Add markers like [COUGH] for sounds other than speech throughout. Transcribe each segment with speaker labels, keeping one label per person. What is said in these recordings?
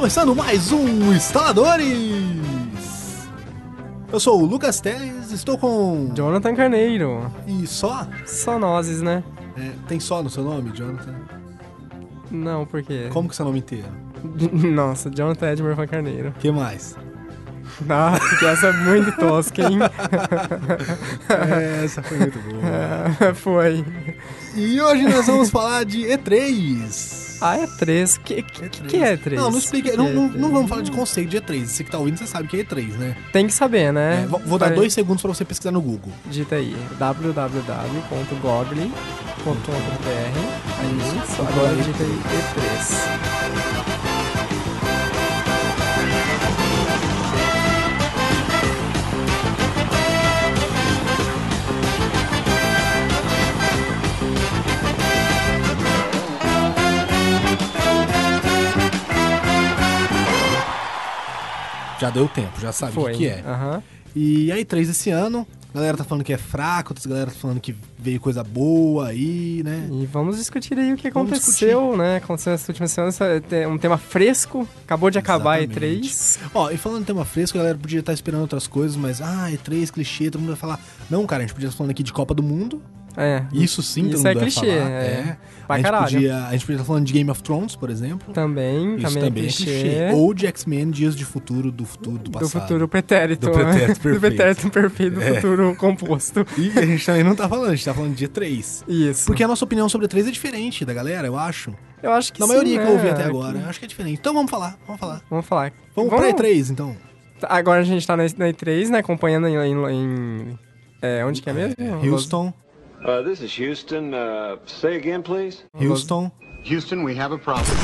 Speaker 1: Começando mais um Instaladores! Eu sou o Lucas Teles, estou com.
Speaker 2: Jonathan Carneiro.
Speaker 1: E só?
Speaker 2: Só nozes, né?
Speaker 1: É, tem só no seu nome, Jonathan?
Speaker 2: Não, por quê?
Speaker 1: Como que é seu nome inteiro? [LAUGHS]
Speaker 2: Nossa, Jonathan Edmer Carneiro.
Speaker 1: O que mais? [LAUGHS]
Speaker 2: Ah, que essa é muito tosca, hein?
Speaker 1: É, [LAUGHS] essa foi muito boa.
Speaker 2: foi.
Speaker 1: E hoje nós vamos falar de E3.
Speaker 2: Ah, E3. O que, que, que é E3?
Speaker 1: Não, não explica. Não,
Speaker 2: que é
Speaker 1: não,
Speaker 2: E3?
Speaker 1: não vamos falar de conceito de E3. Você que tá ouvindo, você sabe que é E3, né?
Speaker 2: Tem que saber, né?
Speaker 1: É, vou, vou dar
Speaker 2: Vai-
Speaker 1: dois segundos pra você pesquisar no Google.
Speaker 2: Digita aí, www.google.com.br Aí, isso, agora digita aí E3.
Speaker 1: Já deu tempo, já sabe o que, que é.
Speaker 2: Aham.
Speaker 1: E a E3 esse ano, a galera tá falando que é fraco, outras galera tá falando que veio coisa boa aí, né?
Speaker 2: E vamos discutir aí o que
Speaker 1: Vamos
Speaker 2: aconteceu, né? Aconteceu nessa última semana, um tema fresco, acabou de acabar a
Speaker 1: Exatamente.
Speaker 2: E3.
Speaker 1: Ó, e falando em tema fresco, a galera podia estar esperando outras coisas, mas, ah, E3, clichê, todo mundo vai falar. Não, cara, a gente podia estar falando aqui de Copa do Mundo.
Speaker 2: É.
Speaker 1: Isso sim,
Speaker 2: Isso é clichê,
Speaker 1: falar.
Speaker 2: é. Pra
Speaker 1: a, gente
Speaker 2: caralho.
Speaker 1: podia, a gente podia estar falando de Game of Thrones, por exemplo.
Speaker 2: Também,
Speaker 1: Isso
Speaker 2: também,
Speaker 1: também
Speaker 2: é
Speaker 1: é
Speaker 2: clichê.
Speaker 1: clichê. Ou de X-Men, Dias de Futuro, do futuro, do
Speaker 2: do
Speaker 1: passado.
Speaker 2: futuro pretérito.
Speaker 1: Do pretérito [LAUGHS]
Speaker 2: né?
Speaker 1: perfeito.
Speaker 2: Do pretérito perfeito, do
Speaker 1: É.
Speaker 2: futuro composto.
Speaker 1: E a gente também não tá falando, a gente tá falando de E3.
Speaker 2: Isso.
Speaker 1: Porque a nossa opinião sobre E3 é diferente da galera, eu acho.
Speaker 2: eu acho que
Speaker 1: Na
Speaker 2: sim,
Speaker 1: maioria que
Speaker 2: né?
Speaker 1: eu ouvi até agora, eu acho que é diferente. Então vamos falar, vamos falar.
Speaker 2: Vamos falar.
Speaker 1: Vamos, pra E3, então.
Speaker 2: Agora a gente tá na, na E3, né? Acompanhando em... em- em- é, onde que é mesmo?
Speaker 1: É, Houston,
Speaker 3: Uh, this is Houston. Uh, say again, please.
Speaker 1: Houston.
Speaker 4: Houston, we have a problem.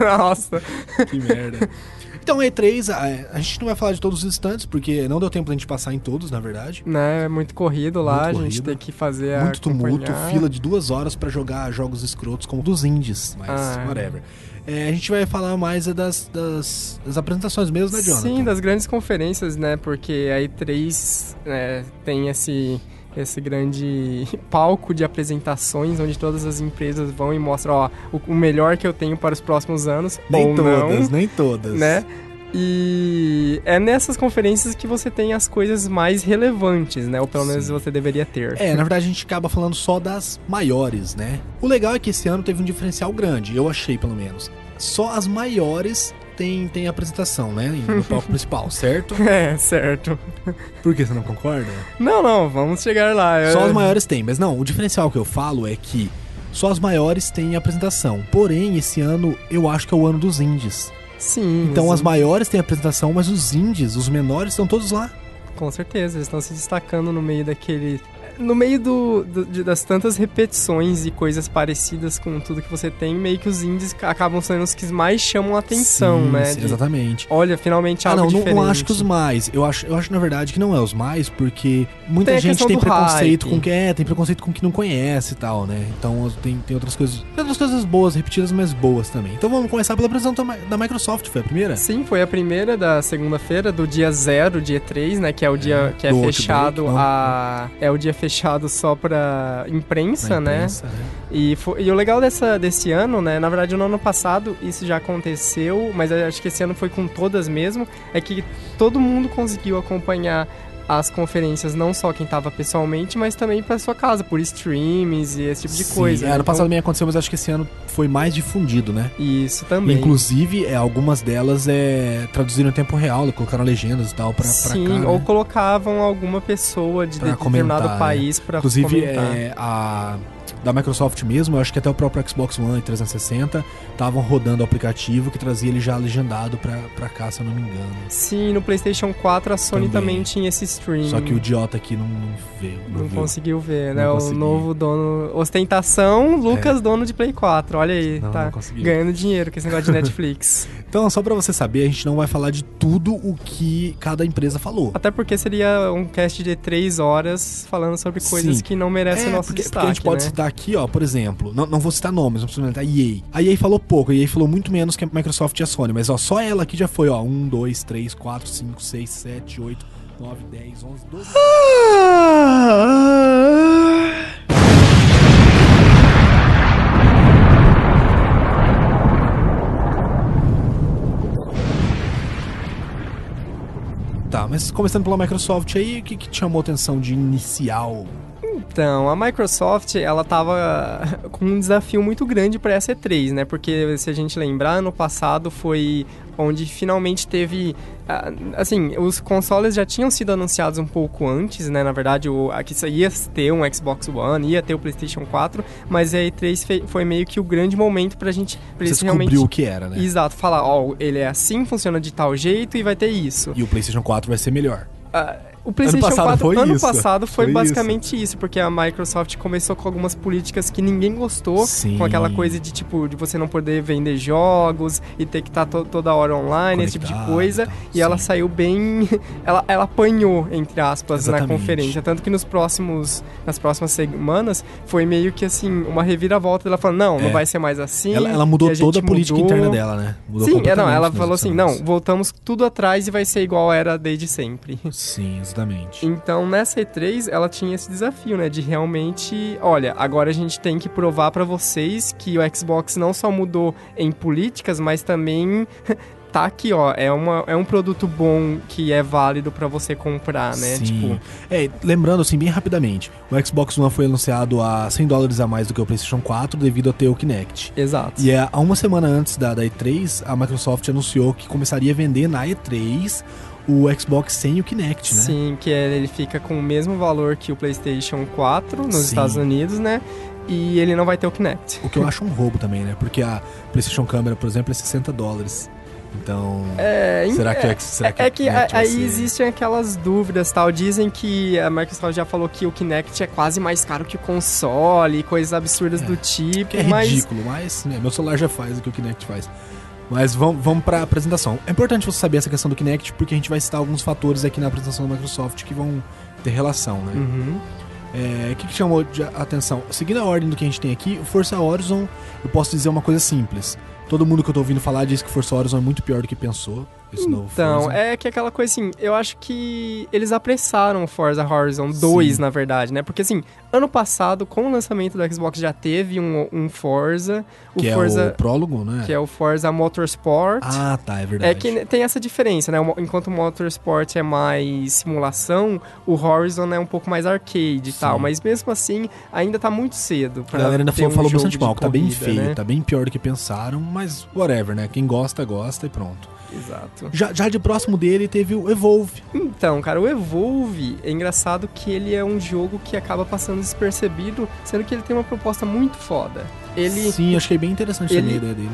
Speaker 2: Nossa.
Speaker 1: Que merda. Então, E3, a, a gente não vai falar de todos os instantes, porque não deu tempo da gente passar em todos, na verdade.
Speaker 2: né? É muito corrido lá,
Speaker 1: Muito
Speaker 2: a gente
Speaker 1: corrido.
Speaker 2: tem que fazer
Speaker 1: Muito tumulto, fila de duas horas pra jogar jogos escrotos como dos indies, mas
Speaker 2: Ah, é.
Speaker 1: whatever. É, a gente vai falar mais é das, das, das apresentações mesmo, né, Jonathan?
Speaker 2: Sim, das grandes conferências, né? Porque a E3 né, tem esse, esse grande [LAUGHS] palco de apresentações onde todas as empresas vão e mostram, ó, o, melhor que eu tenho para os próximos anos.
Speaker 1: Nem todas,
Speaker 2: não,
Speaker 1: nem todas.
Speaker 2: né? E é nessas conferências que você tem as coisas mais relevantes, né? Ou pelo menos
Speaker 1: Sim.
Speaker 2: você deveria ter.
Speaker 1: É, na verdade a gente acaba falando só das maiores, né? O legal é que esse ano teve um diferencial grande, eu achei pelo menos. Só as maiores tem, tem apresentação, né? No palco principal, certo? [LAUGHS]
Speaker 2: É, certo.
Speaker 1: Por que você não concorda?
Speaker 2: Não, não, vamos chegar lá.
Speaker 1: Só
Speaker 2: Eu-
Speaker 1: as maiores tem, mas não, o diferencial que eu falo é que só as maiores têm apresentação. Porém, esse ano eu acho que é o ano dos indies.
Speaker 2: Sim.
Speaker 1: Então
Speaker 2: sim.
Speaker 1: as maiores têm apresentação, mas os indies, os menores, estão todos lá.
Speaker 2: Com certeza, eles estão se destacando no meio daquele. No meio do, do- de- das tantas repetições e coisas parecidas com tudo que você tem, meio que os indies ca- acabam sendo os que mais chamam a atenção,
Speaker 1: Sim,
Speaker 2: né?
Speaker 1: sim,
Speaker 2: de,
Speaker 1: exatamente.
Speaker 2: Olha, finalmente
Speaker 1: Ah,
Speaker 2: algo
Speaker 1: não, não,
Speaker 2: diferente.
Speaker 1: não acho que os mais. Eu acho, eu acho, na verdade, que não é os mais, porque muita
Speaker 2: Tem a
Speaker 1: gente tem preconceito
Speaker 2: hype.
Speaker 1: com que é, tem preconceito com que não conhece e tal, né? Então tem, tem outras coisas. Tem outras coisas boas, repetidas, mas boas também. Então vamos começar pela apresentação da Mi- da Microsoft, foi a primeira?
Speaker 2: Sim, foi a primeira da segunda-feira, do dia zero, dia 3, né? Que é o dia que é
Speaker 1: do
Speaker 2: fechado
Speaker 1: Outbreak, não.
Speaker 2: a. É o dia fechado só pra imprensa, né?
Speaker 1: imprensa, né?
Speaker 2: E, fo- e o legal dessa, desse ano, né? Na verdade, no ano passado isso já aconteceu, mas acho que esse ano foi com todas mesmo. É que todo mundo conseguiu acompanhar as conferências, não só quem tava pessoalmente, mas também pra sua casa, por streams e esse tipo de
Speaker 1: Sim,
Speaker 2: coisa.
Speaker 1: é, ano
Speaker 2: Então,
Speaker 1: passado também aconteceu, mas acho que esse ano foi mais difundido, né?
Speaker 2: Isso também.
Speaker 1: Inclusive, é, algumas delas é, traduziram em tempo real, colocaram legendas e tal pra, pra
Speaker 2: Sim,
Speaker 1: cá.
Speaker 2: ou
Speaker 1: né?
Speaker 2: colocavam alguma pessoa de
Speaker 1: Pra
Speaker 2: determinado
Speaker 1: comentar,
Speaker 2: país pra
Speaker 1: Inclusive,
Speaker 2: comentar.
Speaker 1: é, a da Microsoft mesmo, eu acho que até o próprio Xbox One e 360 estavam rodando o aplicativo que trazia ele já legendado pra, pra cá, se eu não me engano.
Speaker 2: Sim, no PlayStation 4 a Sony
Speaker 1: Também.
Speaker 2: também, tinha esse stream.
Speaker 1: Só que o idiota aqui não, não veio. Não,
Speaker 2: Não
Speaker 1: viu.
Speaker 2: conseguiu ver,
Speaker 1: Não
Speaker 2: né?
Speaker 1: consegui.
Speaker 2: O novo dono. Ostentação, Lucas, dono de Play 4. Olha aí,
Speaker 1: Não,
Speaker 2: tá
Speaker 1: não
Speaker 2: ganhando dinheiro com esse negócio de [LAUGHS] Netflix.
Speaker 1: Então, só pra você saber, a gente não vai falar de tudo o que cada empresa falou.
Speaker 2: Até porque seria um cast de 3 horas falando sobre coisas
Speaker 1: Sim.
Speaker 2: que não merecem
Speaker 1: É,
Speaker 2: nosso
Speaker 1: porque,
Speaker 2: destaque.
Speaker 1: porque a gente pode
Speaker 2: né?
Speaker 1: Dar aqui, ó, por exemplo, não, não vou citar nomes, não preciso a EA. A EA falou pouco, a EA falou muito menos que a Microsoft e a Sony, mas ó, só ela aqui já foi, ó, 1, 2, 3, 4, 5, 6, 7, 8, 9, 10, 11, 12. Tá, mas começando pela Microsoft aí, o que, que te chamou a atenção de inicial?
Speaker 2: Então, a Microsoft, ela tava [LAUGHS] com um desafio muito grande para essa E3, né? Porque se a gente lembrar, ano passado foi onde finalmente teve ah, assim, os consoles já tinham sido anunciados um pouco antes, né? Na verdade, o aqui ia ter um Xbox One, ia ter o PlayStation 4, mas a E3 foi meio que o grande momento pra gente
Speaker 1: pra Você realmente o que era, né?
Speaker 2: Exato, falar, ó, oh, ele é assim, funciona de tal jeito e vai ter isso.
Speaker 1: E o PlayStation 4 vai ser melhor.
Speaker 2: Uh, o PlayStation ano 4 foi ano isso. passado foi, foi basicamente isso. isso. porque a Microsoft começou com algumas políticas que ninguém gostou, Sim. com aquela coisa de tipo de você não poder vender jogos e ter que estar tá to toda hora online, Conectado, esse tipo de coisa. E sim. ela saiu bem, [LAUGHS] ela, ela apanhou entre aspas Exatamente. na conferência, tanto que nos próximos nas próximas semanas foi meio que assim uma reviravolta dela falando não, é. não vai ser mais assim.
Speaker 1: Ela, ela mudou a toda a política mudou. interna dela, né?
Speaker 2: Mudou Sim, é, não, ela falou assim, não, voltamos tudo atrás e vai ser igual era desde sempre.
Speaker 1: Sim, Exatamente.
Speaker 2: Então, nessa E3, ela tinha esse desafio, né? De realmente, olha, agora a gente tem que provar para vocês que o Xbox não só mudou em políticas, mas também [LAUGHS] tá aqui, ó, é, uma, é um produto bom que é válido para você comprar, né?
Speaker 1: Sim. Tipo... É, lembrando assim, bem rapidamente, o Xbox One foi anunciado a 100 dólares a mais do que o PlayStation 4 devido a ter o Kinect.
Speaker 2: Exato.
Speaker 1: E é, há uma semana antes da, da E3, a Microsoft anunciou que começaria a vender na E3 o Xbox sem o Kinect, né?
Speaker 2: Sim, que é, ele fica com o mesmo valor que o PlayStation 4 nos Sim. Estados Unidos, né? E ele não vai ter o Kinect.
Speaker 1: O que eu acho um roubo também, né? Porque a PlayStation Câmera, por exemplo, é 60 dólares. Então,
Speaker 2: é,
Speaker 1: será que é, será
Speaker 2: que, é que aí ser... existem aquelas dúvidas tal. Dizem que a Microsoft já falou que o Kinect é quase mais caro que o console, coisas absurdas é, do tipo.
Speaker 1: É mas... ridículo, mas né, meu celular já faz o que o Kinect faz. Mas vamos, vamos para a apresentação. É importante você saber essa questão do Kinect, porque a gente vai citar alguns fatores aqui na apresentação da Microsoft que vão ter relação, né?
Speaker 2: Uhum.
Speaker 1: É, o que, que chamou de atenção? Seguindo a ordem do que a gente tem aqui, o Forza Horizon, eu posso dizer uma coisa simples. Todo mundo que eu tô ouvindo falar diz que Forza Horizon é muito pior do que pensou.
Speaker 2: Então, é que aquela coisa assim, eu acho que eles apressaram o Forza Horizon 2, Sim. na verdade, né? Porque assim, ano passado, com o lançamento do Xbox, já teve um, um Forza.
Speaker 1: O que
Speaker 2: Forza,
Speaker 1: é o prólogo, né?
Speaker 2: Que é o Forza Motorsport.
Speaker 1: Ah, tá, é verdade.
Speaker 2: É que tem essa diferença, né? Enquanto o Motorsport é mais simulação, o Horizon é um pouco mais arcade e tal. Mas mesmo assim, ainda tá muito cedo.
Speaker 1: Pra a galera ainda falou, um falou bastante mal, que tá bem feio, né? tá bem pior do que pensaram, mas whatever, né? Quem gosta, gosta e pronto.
Speaker 2: Exato.
Speaker 1: Já, já de próximo dele teve o Evolve.
Speaker 2: Então, cara, o Evolve é engraçado que ele é um jogo que acaba passando despercebido, sendo que ele tem uma proposta muito foda. Ele,
Speaker 1: Sim, achei bem interessante ele, a ideia dele.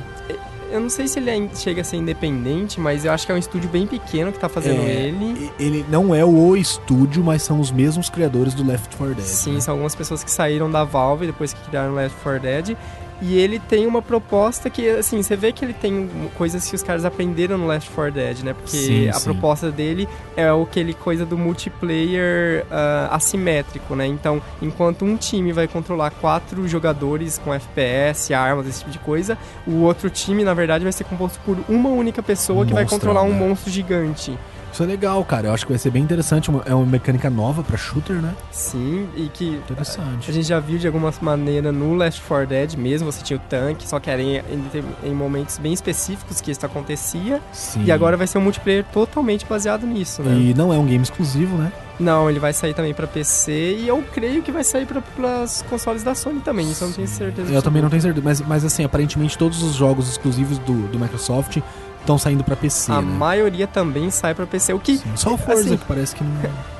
Speaker 2: Eu não sei se ele é, chega a ser independente, mas eu acho que é um estúdio bem pequeno que tá fazendo é, ele.
Speaker 1: Ele não é o estúdio, mas são os mesmos criadores do Left 4 Dead.
Speaker 2: Sim,
Speaker 1: né?
Speaker 2: são algumas pessoas que saíram da Valve depois que criaram Left 4 Dead. E ele tem uma proposta que, assim, você vê que ele tem coisas que os caras aprenderam no Left 4 Dead, né? Porque sim, a sim. proposta dele é aquele coisa do multiplayer uh, assimétrico, né? Então, enquanto um time vai controlar quatro jogadores com FPS, armas, esse tipo de coisa, o outro time, na verdade, vai ser composto por uma única pessoa que vai controlar um né? monstro gigante.
Speaker 1: Isso é legal, cara. Eu acho que vai ser bem interessante. É uma mecânica nova pra shooter, né?
Speaker 2: Sim, e que.
Speaker 1: Interessante.
Speaker 2: A gente já viu de alguma maneira no Last 4 Dead mesmo. Você tinha o tanque, só que era em, em, em momentos bem específicos que isso acontecia. Sim. E agora vai ser um multiplayer totalmente baseado nisso, né?
Speaker 1: E não é um game exclusivo, né?
Speaker 2: Não, ele vai sair também para PC e eu creio que vai sair para os consoles da Sony também, isso eu não tenho certeza.
Speaker 1: Eu também não tenho certeza, mas, mas assim, aparentemente todos os jogos exclusivos do, do Microsoft estão saindo para PC.
Speaker 2: A
Speaker 1: né?
Speaker 2: maioria também sai para PC. O que
Speaker 1: Sim, só o Forza assim, que parece que não.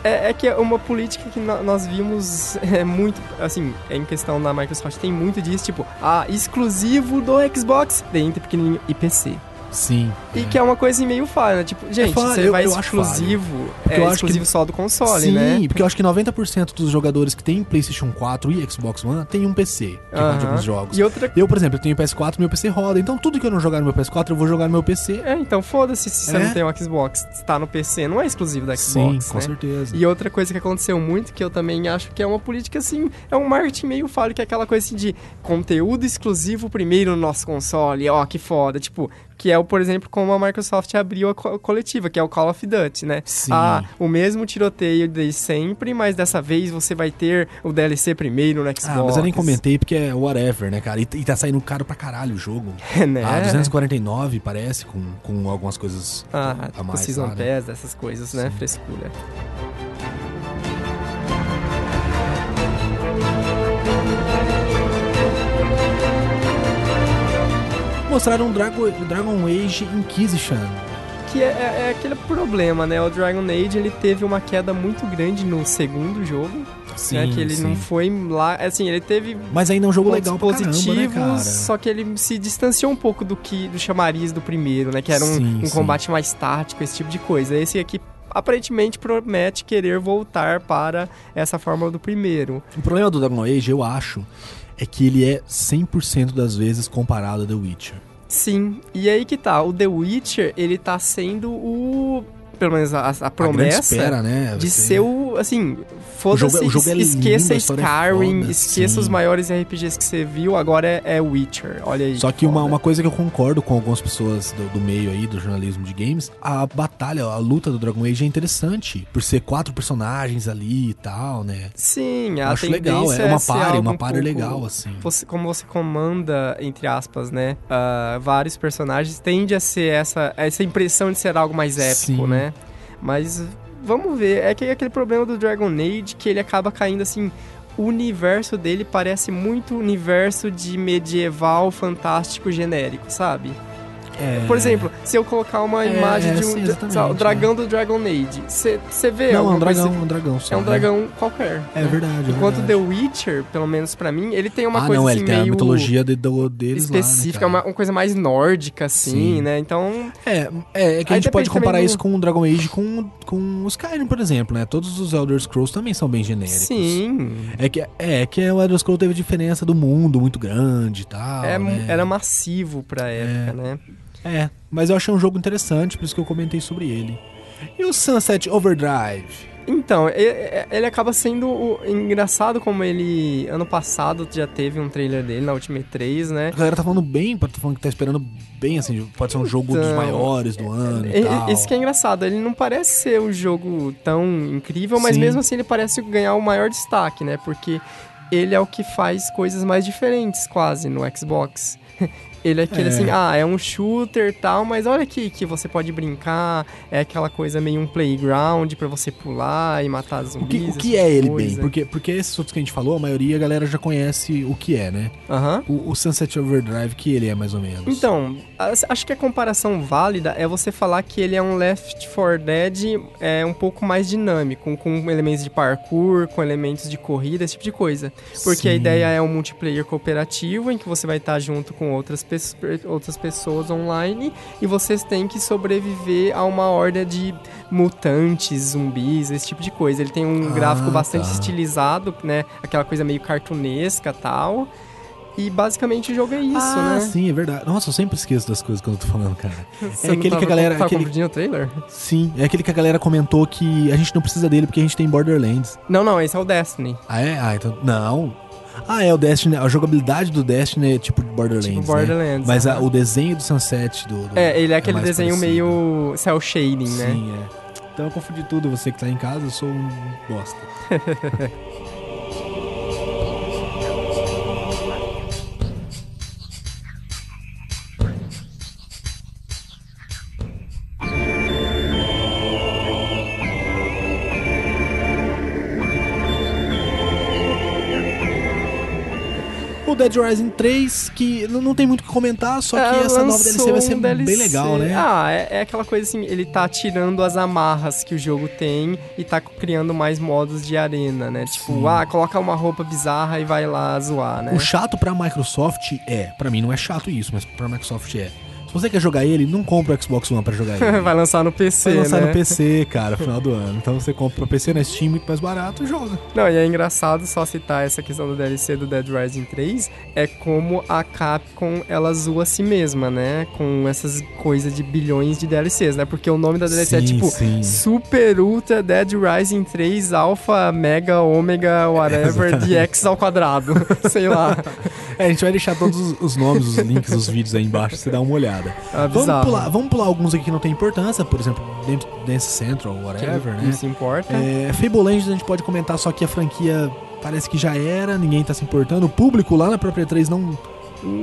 Speaker 2: É, é, que é uma política que nós vimos é muito, assim, em questão da Microsoft tem muito disso, tipo, ah, exclusivo do Xbox, dentro pequenininho e PC.
Speaker 1: Sim.
Speaker 2: E que é uma coisa meio falha, né? Tipo, gente,
Speaker 1: falha,
Speaker 2: você
Speaker 1: eu-
Speaker 2: vai
Speaker 1: eu
Speaker 2: exclusivo, é
Speaker 1: eu acho
Speaker 2: exclusivo
Speaker 1: que-
Speaker 2: só do console,
Speaker 1: Sim,
Speaker 2: né?
Speaker 1: porque eu acho que 90% dos jogadores que tem PlayStation 4 e Xbox One tem um PC que roda
Speaker 2: Aham.
Speaker 1: alguns jogos.
Speaker 2: E outra
Speaker 1: Eu, por exemplo, eu tenho PS4, meu PC roda. Então tudo que eu não jogar no meu PS4, eu vou jogar no meu PC.
Speaker 2: É, então foda-se se você
Speaker 1: É?
Speaker 2: não tem um Xbox, está no PC, não é exclusivo da
Speaker 1: Sim,
Speaker 2: Xbox,
Speaker 1: com
Speaker 2: né?
Speaker 1: certeza.
Speaker 2: E outra coisa que aconteceu muito, que eu também acho que é uma política assim, é um marketing meio falho, que é aquela coisa assim de conteúdo exclusivo primeiro no nosso console, ó, que foda, tipo, que é o, por exemplo, como a Microsoft abriu a co- coletiva, que é o Call of Duty, né?
Speaker 1: Sim.
Speaker 2: Ah, o mesmo tiroteio de sempre, mas dessa vez você vai ter o DLC primeiro no Xbox.
Speaker 1: Ah, mas eu nem comentei porque é whatever, né, cara? E, e tá saindo caro pra caralho o jogo. [LAUGHS]
Speaker 2: né?
Speaker 1: Ah, 249 parece, com, com algumas coisas
Speaker 2: Ah,
Speaker 1: a
Speaker 2: tipo
Speaker 1: mais.
Speaker 2: Season
Speaker 1: lá, né?
Speaker 2: Pass, essas coisas, né?
Speaker 1: Sim.
Speaker 2: Frescura.
Speaker 1: Mostraram Dragon, Dragon Age Inquisition.
Speaker 2: Que é, é- é aquele problema, né? O Dragon Age, ele teve uma queda muito grande no segundo jogo,
Speaker 1: Sim,
Speaker 2: né? Que ele
Speaker 1: sim.
Speaker 2: não foi lá... Assim, ele teve
Speaker 1: Mas ainda é um jogo legal pra caramba, né,
Speaker 2: só que ele se distanciou um pouco do que do chamariz do primeiro, né? Que era um,
Speaker 1: Sim,
Speaker 2: um
Speaker 1: sim.
Speaker 2: combate mais tático, esse tipo de coisa. Esse aqui aparentemente promete querer voltar para essa fórmula do primeiro.
Speaker 1: O problema do Dragon Age, eu acho, é que ele é 100% das vezes comparado a The Witcher.
Speaker 2: Sim, e aí que tá, o The Witcher, ele tá sendo o... Pelo menos a, a
Speaker 1: A
Speaker 2: promessa
Speaker 1: espera, né?
Speaker 2: de ser o, assim, foda-se,
Speaker 1: jogo- o jogo é
Speaker 2: esqueça
Speaker 1: a é
Speaker 2: Skyrim,
Speaker 1: foda,
Speaker 2: esqueça
Speaker 1: sim.
Speaker 2: os maiores RPGs que você viu, agora é, é Witcher, olha aí.
Speaker 1: Só que uma,
Speaker 2: foda.
Speaker 1: uma coisa que eu concordo com algumas pessoas do, do meio aí, do jornalismo de games, a batalha, a luta do Dragon Age é interessante. Por ser quatro personagens ali e tal, né?
Speaker 2: Sim,
Speaker 1: Eu
Speaker 2: a
Speaker 1: acho legal,
Speaker 2: tendência
Speaker 1: é uma party, uma
Speaker 2: um
Speaker 1: party
Speaker 2: pouco-
Speaker 1: legal, assim.
Speaker 2: Você, como você comanda, entre aspas, né, ah, vários personagens, tende a ser essa, essa impressão de ser algo mais épico,
Speaker 1: Sim.
Speaker 2: né? Mas vamos ver, é que é aquele problema do Dragon Age que ele acaba caindo assim. O universo dele parece muito universo de medieval fantástico genérico, sabe?
Speaker 1: É.
Speaker 2: Por exemplo, se eu colocar uma
Speaker 1: É,
Speaker 2: imagem de um
Speaker 1: sim,
Speaker 2: lá, o dragão do Dragon Age, você vê
Speaker 1: Não, é um dragão, é um dragão só.
Speaker 2: é um
Speaker 1: né?
Speaker 2: dragão qualquer.
Speaker 1: É
Speaker 2: né?
Speaker 1: verdade. é
Speaker 2: Enquanto
Speaker 1: verdade.
Speaker 2: The Witcher, pelo menos pra mim, ele tem uma
Speaker 1: ah,
Speaker 2: coisa
Speaker 1: não,
Speaker 2: assim
Speaker 1: ele tem
Speaker 2: meio
Speaker 1: a mitologia de, do, deles
Speaker 2: específica,
Speaker 1: lá, né,
Speaker 2: uma, uma coisa mais nórdica, assim,
Speaker 1: Sim.
Speaker 2: né? Então?
Speaker 1: É, é, é que a gente pode comparar isso com o Dragon Age com, com o Skyrim, por exemplo, né? Todos os Elder Scrolls também são bem genéricos.
Speaker 2: sim.
Speaker 1: É que, é que o Elder Scrolls teve diferença do mundo muito grande e tal.
Speaker 2: é-
Speaker 1: né?
Speaker 2: Era massivo pra época, né?
Speaker 1: É, mas eu achei um jogo interessante, por isso que eu comentei sobre ele. E o Sunset Overdrive?
Speaker 2: Então, ele acaba sendo o- engraçado como ele. Ano passado já teve um trailer dele na Ultimate 3, né?
Speaker 1: A galera tá falando bem, tá falando que tá esperando bem, assim, pode ser um jogo dos
Speaker 2: Então,
Speaker 1: maiores do ano e,
Speaker 2: E-
Speaker 1: tal.
Speaker 2: Isso que é engraçado, ele não parece ser um jogo tão incrível, mas
Speaker 1: Sim.
Speaker 2: mesmo assim ele parece ganhar o maior destaque, né? Porque ele é o que faz coisas mais diferentes, quase, no Xbox. [LAUGHS] Ele é aquele
Speaker 1: É.
Speaker 2: assim, ah, é um shooter e tal, mas olha aqui que você pode brincar, é aquela coisa meio um playground pra você pular e matar
Speaker 1: O
Speaker 2: zumbis.
Speaker 1: que, o que é ele
Speaker 2: coisa.
Speaker 1: bem? Porque, porque esses outros que a gente falou, a maioria a galera já conhece o que é, né?
Speaker 2: Aham.
Speaker 1: O, o Sunset Overdrive, que ele é mais ou menos.
Speaker 2: Então, acho que a comparação válida é você falar que ele é um Left 4 Dead é, um pouco mais dinâmico, com elementos de parkour, com elementos de corrida, esse tipo de coisa. Porque a
Speaker 1: Sim.
Speaker 2: ideia é um multiplayer cooperativo em que você vai estar junto com outras, pe- outras pessoas online e vocês têm que sobreviver a uma horda de mutantes, zumbis, esse tipo de coisa. Ele tem um
Speaker 1: Ah,
Speaker 2: gráfico bastante
Speaker 1: tá.
Speaker 2: estilizado, né? Aquela coisa meio cartunesca e tal. E basicamente o jogo é isso,
Speaker 1: ah,
Speaker 2: né?
Speaker 1: sim, é verdade. Nossa, eu sempre esqueço das coisas quando eu tô falando, cara. [LAUGHS]
Speaker 2: Você
Speaker 1: é aquele que a galera.
Speaker 2: Tava
Speaker 1: aquele-
Speaker 2: o trailer?
Speaker 1: Sim, é aquele que a galera comentou que a gente não precisa dele porque a gente tem Borderlands.
Speaker 2: Não, não, esse é o Destiny.
Speaker 1: Ah, é? Ah, então. Não. Ah, é o Destiny. A jogabilidade do Destiny é tipo Borderlands.
Speaker 2: Tipo
Speaker 1: né?
Speaker 2: Borderlands,
Speaker 1: Mas a-
Speaker 2: aham.
Speaker 1: o desenho do Sunset do. do-
Speaker 2: É, ele é aquele
Speaker 1: mais
Speaker 2: desenho
Speaker 1: parecido.
Speaker 2: meio cel shading, né?
Speaker 1: Sim, é. Então eu confundi tudo. Você que tá em casa, eu sou um bosta. [LAUGHS] O Dead Rising 3, que não tem muito o que comentar, só que
Speaker 2: É,
Speaker 1: essa nova DLC vai ser
Speaker 2: um
Speaker 1: bem
Speaker 2: DLC.
Speaker 1: legal, né?
Speaker 2: Ah, é, é aquela coisa assim, ele tá tirando as amarras que o jogo tem e tá criando mais modos de arena, né? Tipo,
Speaker 1: Sim.
Speaker 2: ah, coloca uma roupa bizarra e vai lá zoar, né?
Speaker 1: O chato pra Microsoft é, pra mim não é chato isso, mas pra Microsoft é. Se você quer jogar ele, não compra o Xbox One pra jogar ele. [LAUGHS]
Speaker 2: Vai lançar no PC,
Speaker 1: Vai lançar
Speaker 2: né?
Speaker 1: no PC, cara, final do ano. Então você compra pro PC na Steam muito mais barato e joga.
Speaker 2: Não, e é engraçado só citar essa questão do DLC do Dead Rising 3, é como a Capcom, ela zoa a si mesma, né? Com essas coisas de bilhões de DLCs, né? Porque o nome da DLC é
Speaker 1: Sim,
Speaker 2: tipo
Speaker 1: sim.
Speaker 2: Super Ultra Dead Rising 3 Alpha Mega Ômega [LAUGHS] whatever DX ao quadrado. [LAUGHS] Sei lá.
Speaker 1: É, a gente vai deixar todos os- os nomes, os links, os vídeos aí embaixo você dar uma olhada.
Speaker 2: Ah,
Speaker 1: Vamos pular, vamos pular alguns aqui que não tem importância, por exemplo, dentro Dance Central, whatever, né?
Speaker 2: Isso importa.
Speaker 1: É, Fable Legends a gente pode comentar só que a franquia parece que já era, ninguém tá se importando. O público lá na própria 3 não.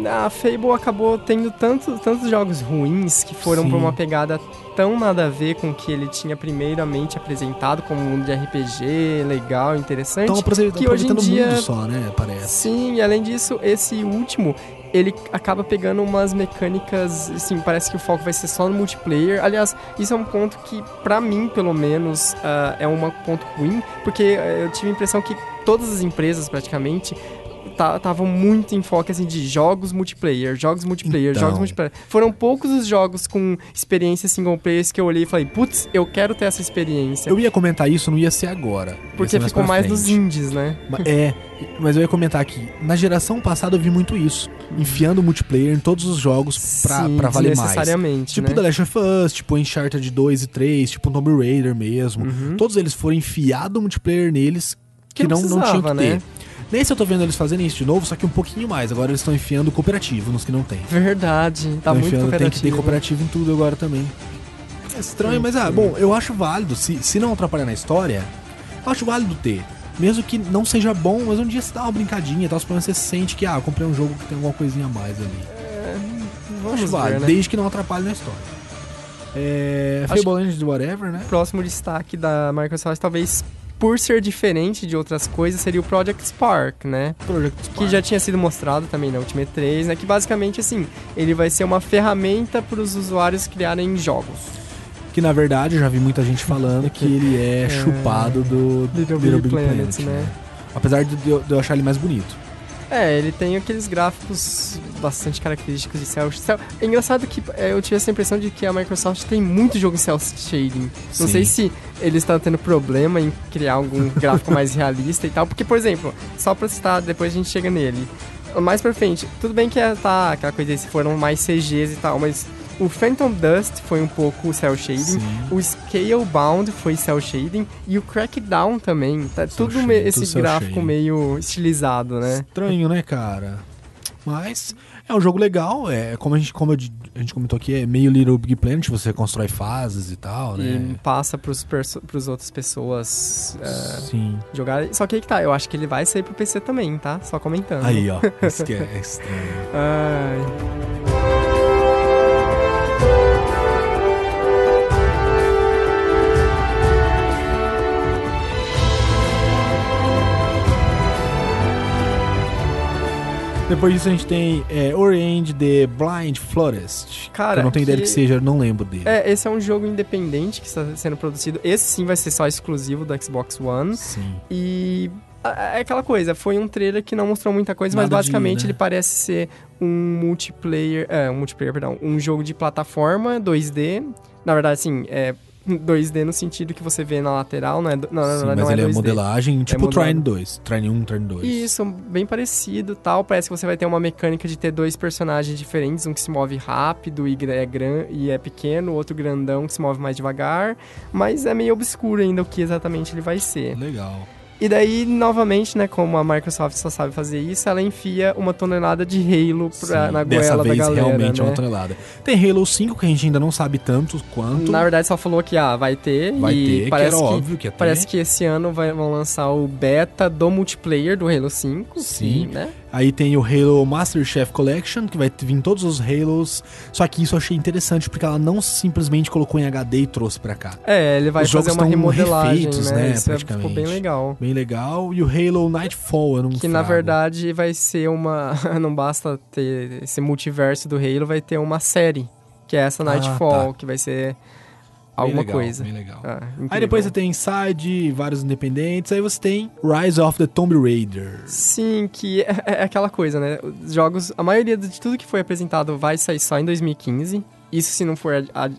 Speaker 2: A Fable acabou tendo tanto, tantos jogos ruins que foram pra uma pegada tão nada a ver com o que ele tinha primeiramente apresentado como um mundo de RPG legal, interessante.
Speaker 1: Aproveitando,
Speaker 2: que hoje em dia-
Speaker 1: mundo só, né? Parece.
Speaker 2: Sim, e além disso, esse último, ele acaba pegando umas mecânicas, assim, parece que o foco vai ser só no multiplayer. Aliás, isso é um ponto que, pra mim, pelo menos, ah, é um ponto ruim, porque eh, eu tive a impressão que todas as empresas, praticamente, estavam muito em foco, assim, de jogos multiplayer, jogos multiplayer,
Speaker 1: Então.
Speaker 2: jogos multiplayer. Foram poucos os jogos com experiências single players que eu olhei e falei, putz, eu quero ter essa experiência.
Speaker 1: Eu ia comentar isso, não ia ser agora.
Speaker 2: Porque
Speaker 1: ser
Speaker 2: ficou
Speaker 1: pra
Speaker 2: mais nos indies, né?
Speaker 1: É, mas eu ia comentar aqui. Na geração passada eu vi muito isso. Enfiando multiplayer em todos os jogos pra,
Speaker 2: Sim,
Speaker 1: pra valer mais. Tipo
Speaker 2: né?
Speaker 1: The Last of Us, tipo Uncharted 2 e 3, tipo Tomb Raider mesmo.
Speaker 2: Uhum.
Speaker 1: Todos eles foram enfiado multiplayer neles que,
Speaker 2: Que não
Speaker 1: não, não tinham que
Speaker 2: precisava,
Speaker 1: ter. Nesse eu tô vendo eles fazendo isso de novo, só que um pouquinho mais. Agora eles estão enfiando cooperativo nos que não tem.
Speaker 2: Verdade, tá
Speaker 1: Tão
Speaker 2: muito
Speaker 1: enfiando, Tem que ter
Speaker 2: cooperativo.
Speaker 1: cooperativo em tudo agora também. É estranho,
Speaker 2: Sim,
Speaker 1: mas ah,
Speaker 2: sim.
Speaker 1: bom, eu acho válido. Se, se não atrapalhar na história, eu acho válido ter. Mesmo que não seja bom, mas um dia você dá uma brincadinha e tal, pelo menos você sente que, ah, eu comprei um jogo que tem alguma coisinha a mais ali.
Speaker 2: Vamos
Speaker 1: acho
Speaker 2: ver,
Speaker 1: válido,
Speaker 2: né?
Speaker 1: desde que não atrapalhe na história. É. Fable Legends whatever, né?
Speaker 2: Próximo destaque da Microsoft, talvez por ser diferente de outras coisas, seria o Project Spark, né?
Speaker 1: Project
Speaker 2: Que
Speaker 1: Spark.
Speaker 2: já tinha sido mostrado também na Ultimate 3, né? Que basicamente, assim, ele vai ser uma ferramenta para os usuários criarem jogos.
Speaker 1: Que na verdade eu já vi muita gente falando que [LAUGHS] ele é, chupado do
Speaker 2: Little
Speaker 1: Little
Speaker 2: Big
Speaker 1: Big
Speaker 2: Planet,
Speaker 1: Planet,
Speaker 2: né?
Speaker 1: Apesar de eu, de eu achar ele mais bonito.
Speaker 2: É, ele tem aqueles gráficos bastante característicos de cel cel- É engraçado que é, eu tive essa impressão de que a Microsoft tem muito jogo em cell shading. Não
Speaker 1: Sim.
Speaker 2: sei se eles estão tendo problema em criar algum gráfico mais realista e tal. Porque, por exemplo, só pra citar, depois a gente chega nele. Mais pra frente, tudo bem que é, tá, aquela coisa se foram mais CGs e tal, mas o Phantom Dust foi um pouco cel shading.
Speaker 1: Sim.
Speaker 2: O Scalebound foi cel shading e o Crackdown também. Tá tudo
Speaker 1: tudo
Speaker 2: esse
Speaker 1: cel
Speaker 2: gráfico meio estilizado, né?
Speaker 1: Estranho, né, cara? Mas é um jogo legal, é como a gente, como a gente comentou aqui, é meio Little Big Planet, você constrói fases e tal,
Speaker 2: E
Speaker 1: né?
Speaker 2: passa pros, pros outras pessoas é,
Speaker 1: Sim.
Speaker 2: jogarem. Só que aí que tá, eu acho que ele vai sair pro PC também, tá? Só comentando.
Speaker 1: Aí, ó. Isso que é estranho.
Speaker 2: Ai.
Speaker 1: Depois disso a gente tem é, Orange The Blind Forest.
Speaker 2: Cara,
Speaker 1: que eu não tenho ideia do
Speaker 2: que-
Speaker 1: que seja, eu não lembro dele.
Speaker 2: É, esse é um jogo independente que está sendo produzido. Esse sim vai ser só exclusivo do Xbox One.
Speaker 1: Sim.
Speaker 2: E é aquela coisa, foi um trailer que não mostrou muita coisa, mas
Speaker 1: Nada de,
Speaker 2: basicamente
Speaker 1: né?
Speaker 2: ele parece ser um multiplayer, é, um multiplayer, perdão, um jogo de plataforma 2D. Na verdade, assim, é 2D no sentido que você vê na lateral, não é, não, não,
Speaker 1: Sim,
Speaker 2: não,
Speaker 1: mas
Speaker 2: não é
Speaker 1: ele é
Speaker 2: 2D.
Speaker 1: modelagem, tipo o
Speaker 2: modelado.
Speaker 1: Trine 2. Trine 1, Trine 2.
Speaker 2: Isso, bem parecido tal. Parece que você vai ter uma mecânica de ter dois personagens diferentes, um que se move rápido e é, gran e é pequeno, o outro grandão que se move mais devagar. Mas é meio obscuro ainda o que exatamente ele vai ser.
Speaker 1: Legal.
Speaker 2: E daí, novamente, né, como a Microsoft só sabe fazer isso, ela enfia uma tonelada de Halo pra,
Speaker 1: Sim,
Speaker 2: na goela da galera,
Speaker 1: realmente é
Speaker 2: né?
Speaker 1: uma tonelada. Tem Halo 5 que a gente ainda não sabe tanto quanto.
Speaker 2: Na verdade, só falou que ah, vai ter.
Speaker 1: vai
Speaker 2: e
Speaker 1: ter, que
Speaker 2: parece
Speaker 1: era
Speaker 2: que,
Speaker 1: óbvio que ia ter.
Speaker 2: Parece que esse ano vai- vão lançar o beta do multiplayer do Halo 5.
Speaker 1: Sim.
Speaker 2: que, né?
Speaker 1: Aí tem o Halo Master Chef Collection, que vai vir todos os Halos. Só que isso eu achei interessante, porque ela não simplesmente colocou em HD e trouxe pra cá.
Speaker 2: É, ele vai
Speaker 1: Os
Speaker 2: fazer uma remodelagem,
Speaker 1: refeitos,
Speaker 2: né?
Speaker 1: né,
Speaker 2: Isso é- ficou
Speaker 1: praticamente.
Speaker 2: bem legal.
Speaker 1: Bem legal. E o Halo Nightfall, eu não
Speaker 2: Que na
Speaker 1: frago.
Speaker 2: verdade vai ser uma. [LAUGHS] Não basta ter esse multiverso do Halo, vai ter uma série. Que é essa
Speaker 1: Ah,
Speaker 2: Nightfall,
Speaker 1: tá.
Speaker 2: que vai ser alguma
Speaker 1: legal,
Speaker 2: coisa.
Speaker 1: Bem legal.
Speaker 2: Ah,
Speaker 1: Aí depois você tem Inside, vários independentes, aí você tem Rise of the Tomb Raider.
Speaker 2: Sim, que é, é aquela coisa, né? Os jogos, a maioria de tudo que foi apresentado vai sair só em 2015. Isso se não for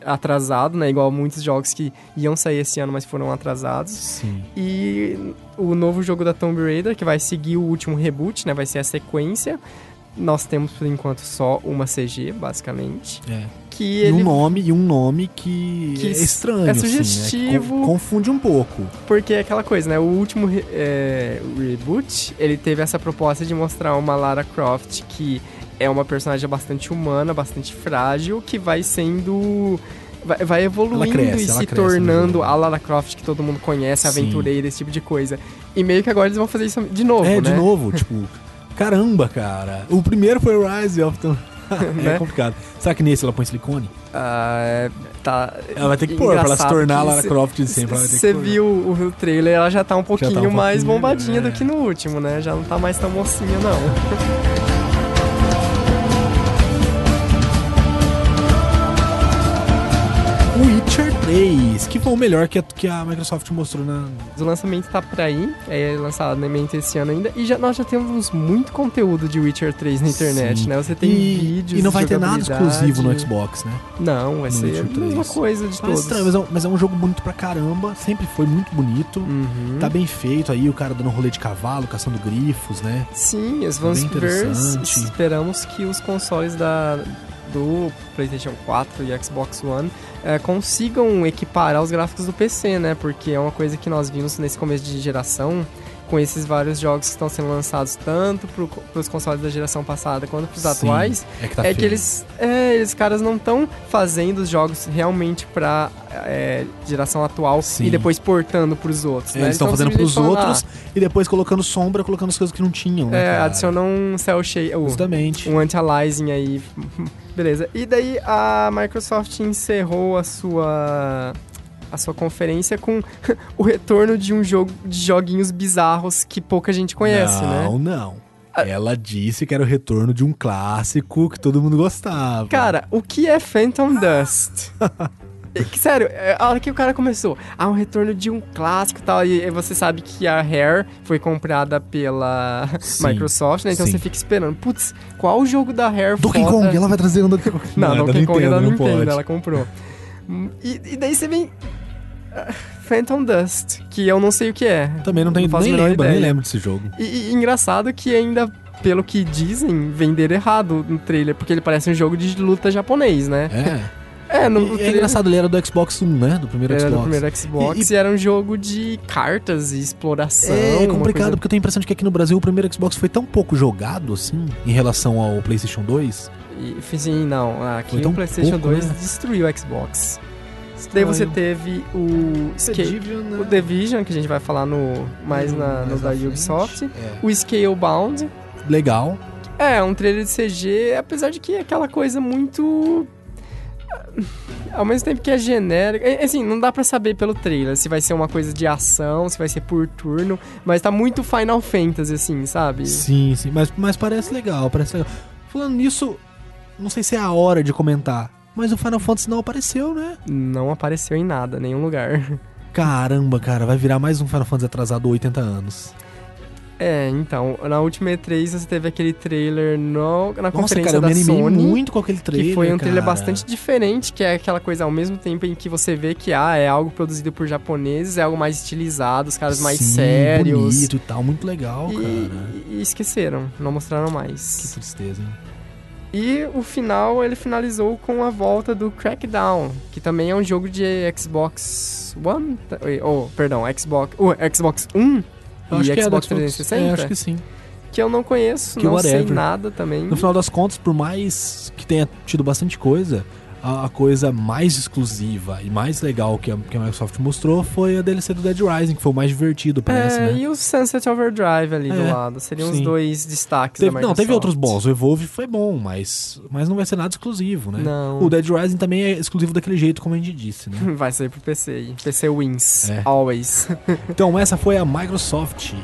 Speaker 2: atrasado, né? Igual muitos jogos que iam sair esse ano, mas foram atrasados.
Speaker 1: Sim.
Speaker 2: E o novo jogo da Tomb Raider, que vai seguir o último reboot, né? Vai ser a sequência. Nós temos, por enquanto, só uma CG, basicamente.
Speaker 1: É.
Speaker 2: Que
Speaker 1: E
Speaker 2: ele...
Speaker 1: um nome, e um nome que,
Speaker 2: Que
Speaker 1: é estranho,
Speaker 2: é
Speaker 1: assim, né?
Speaker 2: Sugestivo.
Speaker 1: con- confunde um pouco.
Speaker 2: Porque é aquela coisa, né? O último re- é, reboot, ele teve essa proposta de mostrar uma Lara Croft que é uma personagem bastante humana, bastante frágil, que vai sendo... Vai, vai evoluindo
Speaker 1: cresce,
Speaker 2: e se
Speaker 1: cresce
Speaker 2: tornando
Speaker 1: jogo.
Speaker 2: a Lara Croft que todo mundo conhece,
Speaker 1: Sim.
Speaker 2: aventureira, esse tipo de coisa. E meio que agora eles vão fazer isso de novo,
Speaker 1: é,
Speaker 2: né?
Speaker 1: de novo, tipo, caramba, cara. O primeiro foi Rise of the... [LAUGHS] é
Speaker 2: Né?
Speaker 1: complicado. Será que nesse ela põe silicone?
Speaker 2: Ah, é, tá...
Speaker 1: Ela vai ter que pôr, pra ela se tornar Lara Croft de sempre.
Speaker 2: Você viu o, trailer, ela já tá um pouquinho
Speaker 1: um
Speaker 2: mais
Speaker 1: pouquinho,
Speaker 2: bombadinha
Speaker 1: é.
Speaker 2: do que no último, né? Já não tá mais tão mocinha, não. [LAUGHS]
Speaker 1: 3, que foi o melhor que a, que a Microsoft mostrou na...
Speaker 2: O lançamento tá pra ir, é lançado esse ano ainda, e já, nós já temos muito conteúdo de Witcher 3 na internet,
Speaker 1: Sim.
Speaker 2: né? Você tem
Speaker 1: e,
Speaker 2: vídeos
Speaker 1: E não vai ter nada exclusivo no Xbox, né?
Speaker 2: Não, vai
Speaker 1: no
Speaker 2: ser a mesma
Speaker 1: 3.
Speaker 2: coisa de
Speaker 1: Mas,
Speaker 2: todos.
Speaker 1: é, um- mas é um jogo bonito pra caramba, sempre foi muito bonito.
Speaker 2: Uhum.
Speaker 1: Tá bem feito aí, o cara dando rolê de cavalo, caçando grifos, né?
Speaker 2: Sim, vamos
Speaker 1: Bem
Speaker 2: ver, esperamos que os consoles da, do PlayStation 4 e Xbox One eh, consigam equiparar os gráficos do PC, né? Porque é uma coisa que nós vimos nesse começo de geração, com esses vários jogos que estão sendo lançados tanto para os consoles da geração passada quanto para os atuais,
Speaker 1: É que tá
Speaker 2: é que eles, é, eles caras não estão fazendo os jogos realmente pra é, geração atual
Speaker 1: Sim.
Speaker 2: e depois portando pros outros.
Speaker 1: É,
Speaker 2: né?
Speaker 1: eles estão
Speaker 2: tão
Speaker 1: fazendo
Speaker 2: simplesmente falando,
Speaker 1: outros e depois colocando sombra, colocando as coisas que não tinham,
Speaker 2: ah,
Speaker 1: né?
Speaker 2: é,
Speaker 1: cara?
Speaker 2: adicionam um cel shade, uh,
Speaker 1: Justamente.
Speaker 2: um anti-aliasing aí. [LAUGHS] Beleza. E daí a Microsoft encerrou a sua a sua conferência com [LAUGHS] o retorno de um jogo de joguinhos bizarros que pouca gente conhece, né?
Speaker 1: não, não. Ela disse que era o retorno de um clássico que todo mundo gostava.
Speaker 2: Cara, o que é Phantom Dust? É [LAUGHS] Sério, é, a hora que o cara começou, ah, um retorno de um clássico e tal, e você sabe que a Rare foi comprada pela
Speaker 1: Sim,
Speaker 2: Microsoft, né? Então
Speaker 1: sim.
Speaker 2: você fica esperando, putz, qual o jogo da Rare
Speaker 1: Donkey
Speaker 2: foda?
Speaker 1: Kong, ela vai trazer um Donkey Kong.
Speaker 2: Não,
Speaker 1: é da
Speaker 2: Donkey Kong é da
Speaker 1: não
Speaker 2: Nintendo, ela comprou. E, e daí você vem... Phantom Dust, que eu não sei o que é.
Speaker 1: Também não tem,
Speaker 2: faço
Speaker 1: nem lembro, nem lembro desse jogo.
Speaker 2: E, e engraçado que ainda, pelo que dizem, venderam errado no trailer, porque ele parece um jogo de luta japonês, né?
Speaker 1: É. [LAUGHS]
Speaker 2: É, no,
Speaker 1: E é engraçado, ele era do Xbox One, né? Do primeiro
Speaker 2: Era
Speaker 1: Xbox.
Speaker 2: do primeiro Xbox
Speaker 1: E-
Speaker 2: e, era um jogo de cartas e exploração.
Speaker 1: É
Speaker 2: uma
Speaker 1: complicado,
Speaker 2: coisa-
Speaker 1: porque eu tenho a impressão de que aqui no Brasil o primeiro Xbox foi tão pouco jogado, assim, em relação ao PlayStation 2.
Speaker 2: E, sim, não. Aqui o PlayStation
Speaker 1: pouco,
Speaker 2: 2
Speaker 1: né?
Speaker 2: destruiu o Xbox. Daí você teve o, Sca- o Division, que a gente vai falar no, mais na, no
Speaker 1: Mais
Speaker 2: da. Ubisoft.
Speaker 1: É.
Speaker 2: O Scalebound.
Speaker 1: Legal.
Speaker 2: É, um trailer de CG, apesar de que é aquela coisa muito. Ao mesmo tempo que é genérico. é, Assim, não dá pra saber pelo trailer se vai ser uma coisa de ação, se vai ser por turno, mas tá muito Final Fantasy, assim, sabe?
Speaker 1: Sim, sim, mas, mas parece legal, parece legal. Falando nisso, não sei se é a hora de comentar, mas o Final Fantasy não apareceu, né?
Speaker 2: Não apareceu em nada, nenhum lugar. [LAUGHS]
Speaker 1: Caramba, cara, vai virar mais um Final Fantasy atrasado 80 anos.
Speaker 2: É, então, na última E3 você teve aquele trailer no, na
Speaker 1: Nossa,
Speaker 2: conferência
Speaker 1: cara,
Speaker 2: da Sony.
Speaker 1: muito com aquele trailer,
Speaker 2: que foi um trailer
Speaker 1: cara.
Speaker 2: bastante diferente, que é aquela coisa ao mesmo tempo em que você vê que ah, é algo produzido por japoneses, é algo mais estilizado, os caras mais
Speaker 1: Sim,
Speaker 2: sérios.
Speaker 1: bonito e tal, muito legal,
Speaker 2: E,
Speaker 1: cara.
Speaker 2: e esqueceram, não mostraram
Speaker 1: Que
Speaker 2: mais.
Speaker 1: tristeza, hein?
Speaker 2: E o final, ele finalizou com a volta do Crackdown, que também é um jogo de Xbox One, ou, perdão, Xbox, o Xbox One
Speaker 1: Eu
Speaker 2: e
Speaker 1: é
Speaker 2: Xbox
Speaker 1: da
Speaker 2: 360,
Speaker 1: É, acho que sim.
Speaker 2: que eu não conheço,
Speaker 1: Que
Speaker 2: não sei
Speaker 1: whatever.
Speaker 2: nada também.
Speaker 1: No final das contas, por mais que tenha tido bastante coisa, a, a coisa mais exclusiva e mais legal que a, que a Microsoft mostrou foi a DLC do Dead Rising, que foi o mais divertido, parece,
Speaker 2: é,
Speaker 1: né?
Speaker 2: e o Sunset Overdrive ali do
Speaker 1: É,
Speaker 2: lado. Seriam os
Speaker 1: sim.
Speaker 2: dois destaques
Speaker 1: Teve-
Speaker 2: da
Speaker 1: não, teve outros bons. O Evolve foi bom, mas, mas não vai ser nada exclusivo, né?
Speaker 2: Não.
Speaker 1: O Dead Rising também é exclusivo daquele jeito, como a gente disse, né? [LAUGHS]
Speaker 2: Vai sair pro PC. PC wins.
Speaker 1: É.
Speaker 2: Always.
Speaker 1: então, essa foi a Microsoft.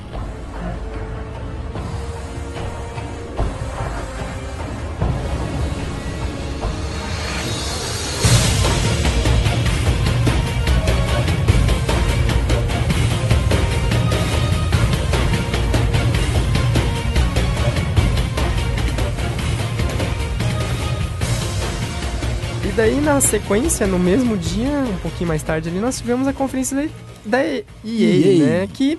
Speaker 2: Na sequência, no mesmo dia, um pouquinho mais tarde ali, nós tivemos a conferência da, da EA,
Speaker 1: EA.
Speaker 2: né? Que,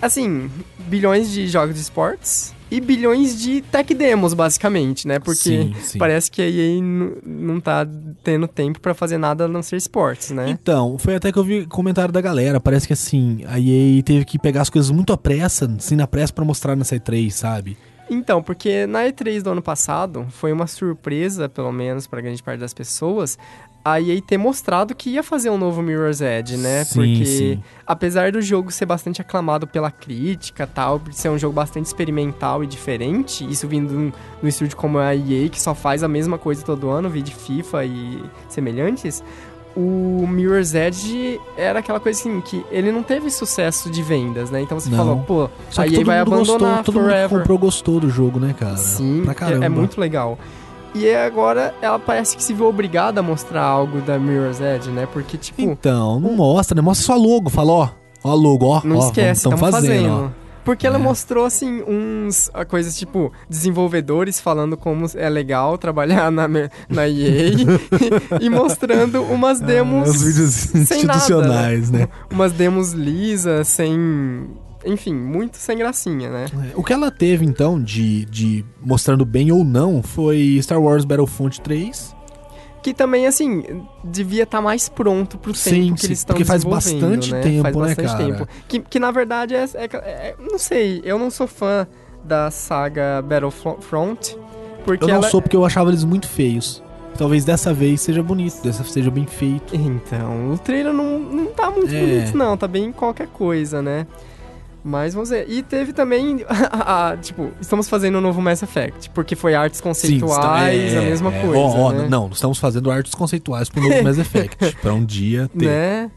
Speaker 2: assim, bilhões de jogos de esportes e bilhões de tech demos, basicamente, né? Porque
Speaker 1: Sim, sim.
Speaker 2: parece que a EA não tá tendo tempo pra fazer nada a não ser esportes, né?
Speaker 1: Então, foi até que eu vi comentário da galera. Parece que assim, a EA teve que pegar as coisas muito à pressa, assim, na pressa pra mostrar nessa E3, sabe?
Speaker 2: Então, porque na E3 do ano passado, foi uma surpresa, pelo menos pra grande parte das pessoas, a EA ter mostrado que ia fazer um novo Mirror's Edge, né?
Speaker 1: Sim,
Speaker 2: porque
Speaker 1: sim.
Speaker 2: apesar do jogo ser bastante aclamado pela crítica tal, por ser um jogo bastante experimental e diferente, isso vindo de um, de um estúdio como a EA, que só faz a mesma coisa todo ano, vídeo FIFA e semelhantes, o Mirror's Edge era aquela coisa assim, que ele não teve sucesso de vendas, né? Então você
Speaker 1: Não.
Speaker 2: falou, pô,
Speaker 1: Só
Speaker 2: a
Speaker 1: que
Speaker 2: EA
Speaker 1: todo
Speaker 2: vai
Speaker 1: mundo
Speaker 2: abandonar
Speaker 1: gostou, todo mundo
Speaker 2: Forever.
Speaker 1: que comprou gostou do jogo, né, cara?
Speaker 2: Sim,
Speaker 1: pra
Speaker 2: é,
Speaker 1: caramba.
Speaker 2: é muito legal. E aí agora ela parece que se viu obrigada a mostrar algo da Mirror's Edge, né? Porque, tipo,
Speaker 1: Então, não mostra, né? Mostra só logo, fala, ó, ó logo, ó.
Speaker 2: não
Speaker 1: ó,
Speaker 2: esquece,
Speaker 1: estamos
Speaker 2: estamos fazendo.
Speaker 1: ó.
Speaker 2: Porque ela
Speaker 1: É.
Speaker 2: mostrou, assim, uns coisas tipo desenvolvedores falando como é legal trabalhar na, na EA [LAUGHS] e mostrando umas demos.
Speaker 1: Ah, os vídeos
Speaker 2: sem nada,
Speaker 1: institucionais, né?
Speaker 2: Umas demos lisas, sem. Enfim, muito sem gracinha, né?
Speaker 1: É, O que ela teve, então, de, de mostrando bem ou não, foi Star Wars Battlefront 3.
Speaker 2: Que também, assim, devia estar mais pronto pro
Speaker 1: Sim,
Speaker 2: tempo que
Speaker 1: sim,
Speaker 2: eles estão
Speaker 1: porque faz bastante
Speaker 2: né?
Speaker 1: tempo,
Speaker 2: faz
Speaker 1: né,
Speaker 2: bastante
Speaker 1: cara?
Speaker 2: tempo. Que, que na verdade é, é- é- Não sei, eu não sou fã da saga Battlefront. Porque
Speaker 1: Eu não
Speaker 2: ela...
Speaker 1: sou porque eu achava eles muito feios. Talvez dessa vez seja bonito, dessa vez seja bem feito.
Speaker 2: Então, o trailer não, não tá muito
Speaker 1: É.
Speaker 2: bonito, não. Tá bem qualquer coisa, né? Mas vamos ver. E teve também, [LAUGHS] a- tipo, estamos fazendo um novo Mass Effect, porque foi artes conceituais,
Speaker 1: está- é,
Speaker 2: a mesma
Speaker 1: é.
Speaker 2: coisa,
Speaker 1: Ó, ó,
Speaker 2: né?
Speaker 1: Não, estamos fazendo artes conceituais pro novo Mass Effect. [LAUGHS] pra um dia ter.
Speaker 2: Né?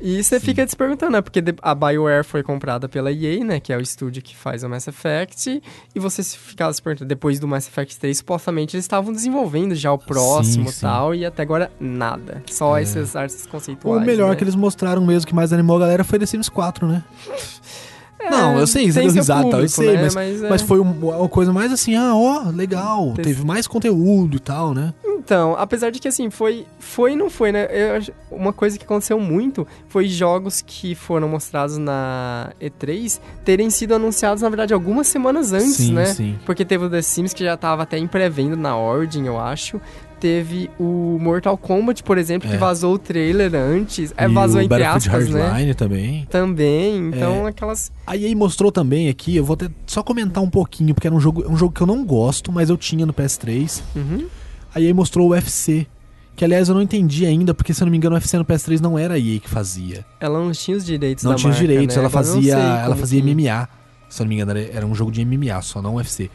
Speaker 2: E você
Speaker 1: Sim.
Speaker 2: fica se perguntando, né? Porque a BioWare foi comprada pela EA, né? Que é o estúdio que faz o Mass Effect. E você ficava se perguntando, depois do Mass Effect 3, supostamente eles estavam desenvolvendo já o próximo e
Speaker 1: sim.
Speaker 2: tal. E até agora, nada. Só
Speaker 1: É.
Speaker 2: essas artes
Speaker 1: O
Speaker 2: conceituais.
Speaker 1: melhor
Speaker 2: né?
Speaker 1: que eles mostraram mesmo, que mais animou a galera, foi The Sims 4, né? [LAUGHS]
Speaker 2: É,
Speaker 1: não, eu sei, você deu risada e tal, eu
Speaker 2: público,
Speaker 1: sei,
Speaker 2: né?
Speaker 1: mas,
Speaker 2: Mas, é.
Speaker 1: mas foi um- uma coisa mais assim, ah, ó, legal,
Speaker 2: Teve-
Speaker 1: teve mais conteúdo e tal, né?
Speaker 2: Então, apesar de que assim, foi foi e não foi, né? Eu uma coisa que aconteceu muito foi jogos que foram mostrados na E3 terem sido anunciados, na verdade, algumas semanas antes,
Speaker 1: sim,
Speaker 2: né?
Speaker 1: sim.
Speaker 2: Porque teve o The Sims que já tava até em pré-venda na Origin, eu acho. Teve o Mortal Kombat, por exemplo, que
Speaker 1: É.
Speaker 2: vazou o trailer antes. É,
Speaker 1: E
Speaker 2: vazou entre aspas, né?
Speaker 1: Hardline também.
Speaker 2: Também, então aquelas...
Speaker 1: A EA mostrou também aqui, eu vou até só comentar um pouquinho, porque era um jogo, um jogo que eu não gosto, mas eu tinha no PS3.
Speaker 2: Uhum.
Speaker 1: A EA mostrou o UFC. Que aliás eu não entendi ainda, porque se eu não me engano o UFC no PS3 não era a EA que fazia.
Speaker 2: Ela não tinha os direitos
Speaker 1: Não tinha os direitos,
Speaker 2: né?
Speaker 1: ela
Speaker 2: Agora
Speaker 1: fazia, ela fazia
Speaker 2: que-
Speaker 1: MMA. Se eu não me engano, era, era um jogo de MMA, só não UFC.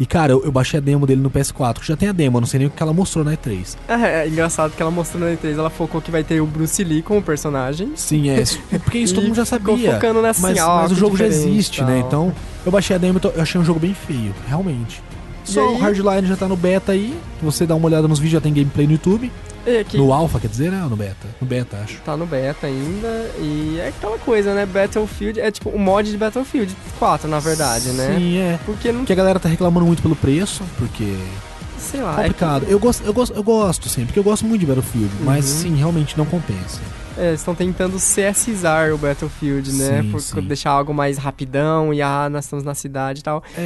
Speaker 1: E cara, eu, eu baixei a demo dele no PS4, que já tem a demo, eu não sei nem o que ela mostrou na E3.
Speaker 2: É, é engraçado que ela mostrou na E3, ela focou que vai ter o Bruce Lee como personagem.
Speaker 1: Sim, é, [LAUGHS] é porque isso todo mundo já sabia.
Speaker 2: focando nessa
Speaker 1: Mas,
Speaker 2: assim, ó,
Speaker 1: mas o jogo já existe, né? Então, eu baixei a demo e eu achei um jogo bem feio, realmente. Só
Speaker 2: aí-
Speaker 1: o Hardline já tá no beta aí. Você dá uma olhada nos vídeos, já tem gameplay no YouTube.
Speaker 2: É, que
Speaker 1: No Alpha, quer dizer, né? Ou no beta? No beta, acho.
Speaker 2: tá no beta ainda. E é aquela coisa, né? Battlefield é tipo o mod de Battlefield 4, na verdade, né?
Speaker 1: Sim, é.
Speaker 2: Porque não.
Speaker 1: Porque a galera tá reclamando muito pelo preço, porque
Speaker 2: Sei lá.
Speaker 1: é complicado. Eu, gosto, eu, gosto, eu gosto, sim, porque eu gosto muito de Battlefield, mas
Speaker 2: Uhum.
Speaker 1: sim, realmente não compensa.
Speaker 2: É, eles estão tentando CSizar o Battlefield, né?
Speaker 1: Sim,
Speaker 2: Por
Speaker 1: sim.
Speaker 2: deixar algo mais rapidão e ah, nós estamos na cidade e tal.
Speaker 1: É.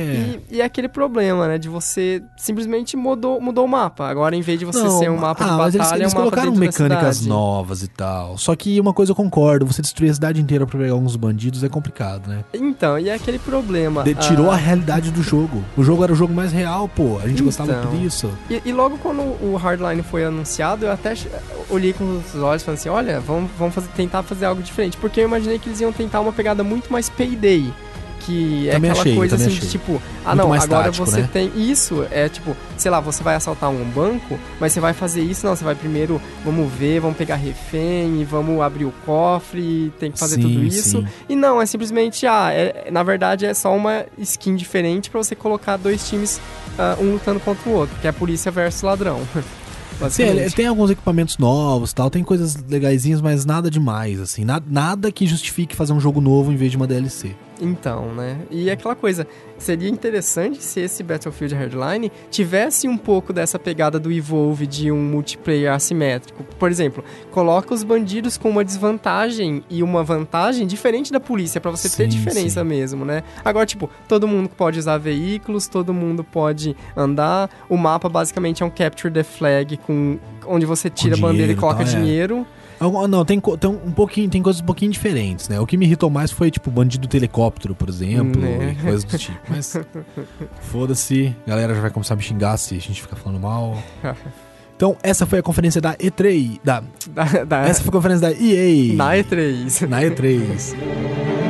Speaker 2: E, e é aquele problema, né? De você simplesmente mudou, mudou o mapa. Agora, em vez de você
Speaker 1: Não,
Speaker 2: ser um mapa
Speaker 1: ah,
Speaker 2: de
Speaker 1: mas eles,
Speaker 2: batalha,
Speaker 1: eles
Speaker 2: é um mapa
Speaker 1: colocaram mecânicas novas e tal. Só que uma coisa eu concordo, você destruir a cidade inteira pra pegar alguns bandidos é complicado, né?
Speaker 2: Então, e é aquele problema.
Speaker 1: De- tirou
Speaker 2: ah,
Speaker 1: a realidade do jogo. O jogo era o jogo mais real, pô. A gente gostava
Speaker 2: Então.
Speaker 1: muito disso.
Speaker 2: E, e logo quando o Hardline foi anunciado, eu até olhei com os olhos e falei assim, olha, vamos, vamos fazer- tentar fazer algo diferente. Porque eu imaginei que eles iam tentar uma pegada muito mais payday. Que é
Speaker 1: Também
Speaker 2: aquela
Speaker 1: achei,
Speaker 2: coisa assim
Speaker 1: também
Speaker 2: de
Speaker 1: achei.
Speaker 2: tipo, ah
Speaker 1: Muito
Speaker 2: não, agora
Speaker 1: tático,
Speaker 2: você
Speaker 1: né?
Speaker 2: tem. Isso, é tipo, sei lá, você vai assaltar um banco, mas você vai fazer isso, não, você vai primeiro, vamos ver, vamos pegar refém, vamos abrir o cofre, tem que fazer
Speaker 1: Sim,
Speaker 2: tudo isso.
Speaker 1: sim.
Speaker 2: E não, é simplesmente, ah, é- na verdade é só uma skin diferente pra você colocar dois times, ah, um lutando contra o outro, que é polícia versus ladrão. [LAUGHS]
Speaker 1: Sim, ele, tem alguns equipamentos novos tal, tem coisas legaisinhas, mas nada demais, assim. Nada, nada que justifique fazer um jogo novo em vez de uma DLC.
Speaker 2: Então, né? E é aquela coisa, seria interessante se esse Battlefield Hardline tivesse um pouco dessa pegada do Evolve de um multiplayer assimétrico. Por exemplo, coloca os bandidos com uma desvantagem e uma vantagem diferente da polícia, para você ter
Speaker 1: Sim,
Speaker 2: diferença
Speaker 1: sim.
Speaker 2: mesmo, né? Agora, tipo, todo mundo pode usar veículos, todo mundo pode andar. O mapa basicamente é um Capture the Flag com onde você tira a bandeira e coloca
Speaker 1: é.
Speaker 2: dinheiro.
Speaker 1: Algum- Não, tem, tem um pouquinho, tem coisas um pouquinho diferentes, né? O que me irritou mais foi, tipo, bandido do helicóptero, por exemplo,
Speaker 2: Né.
Speaker 1: e coisas do tipo. Mas [LAUGHS] foda-se, a galera já vai começar a me xingar se a gente ficar falando mal. [LAUGHS] Então, essa foi a conferência da E3, da,
Speaker 2: Da, da,
Speaker 1: essa foi a conferência da EA.
Speaker 2: na E3.
Speaker 1: Na E3. [LAUGHS]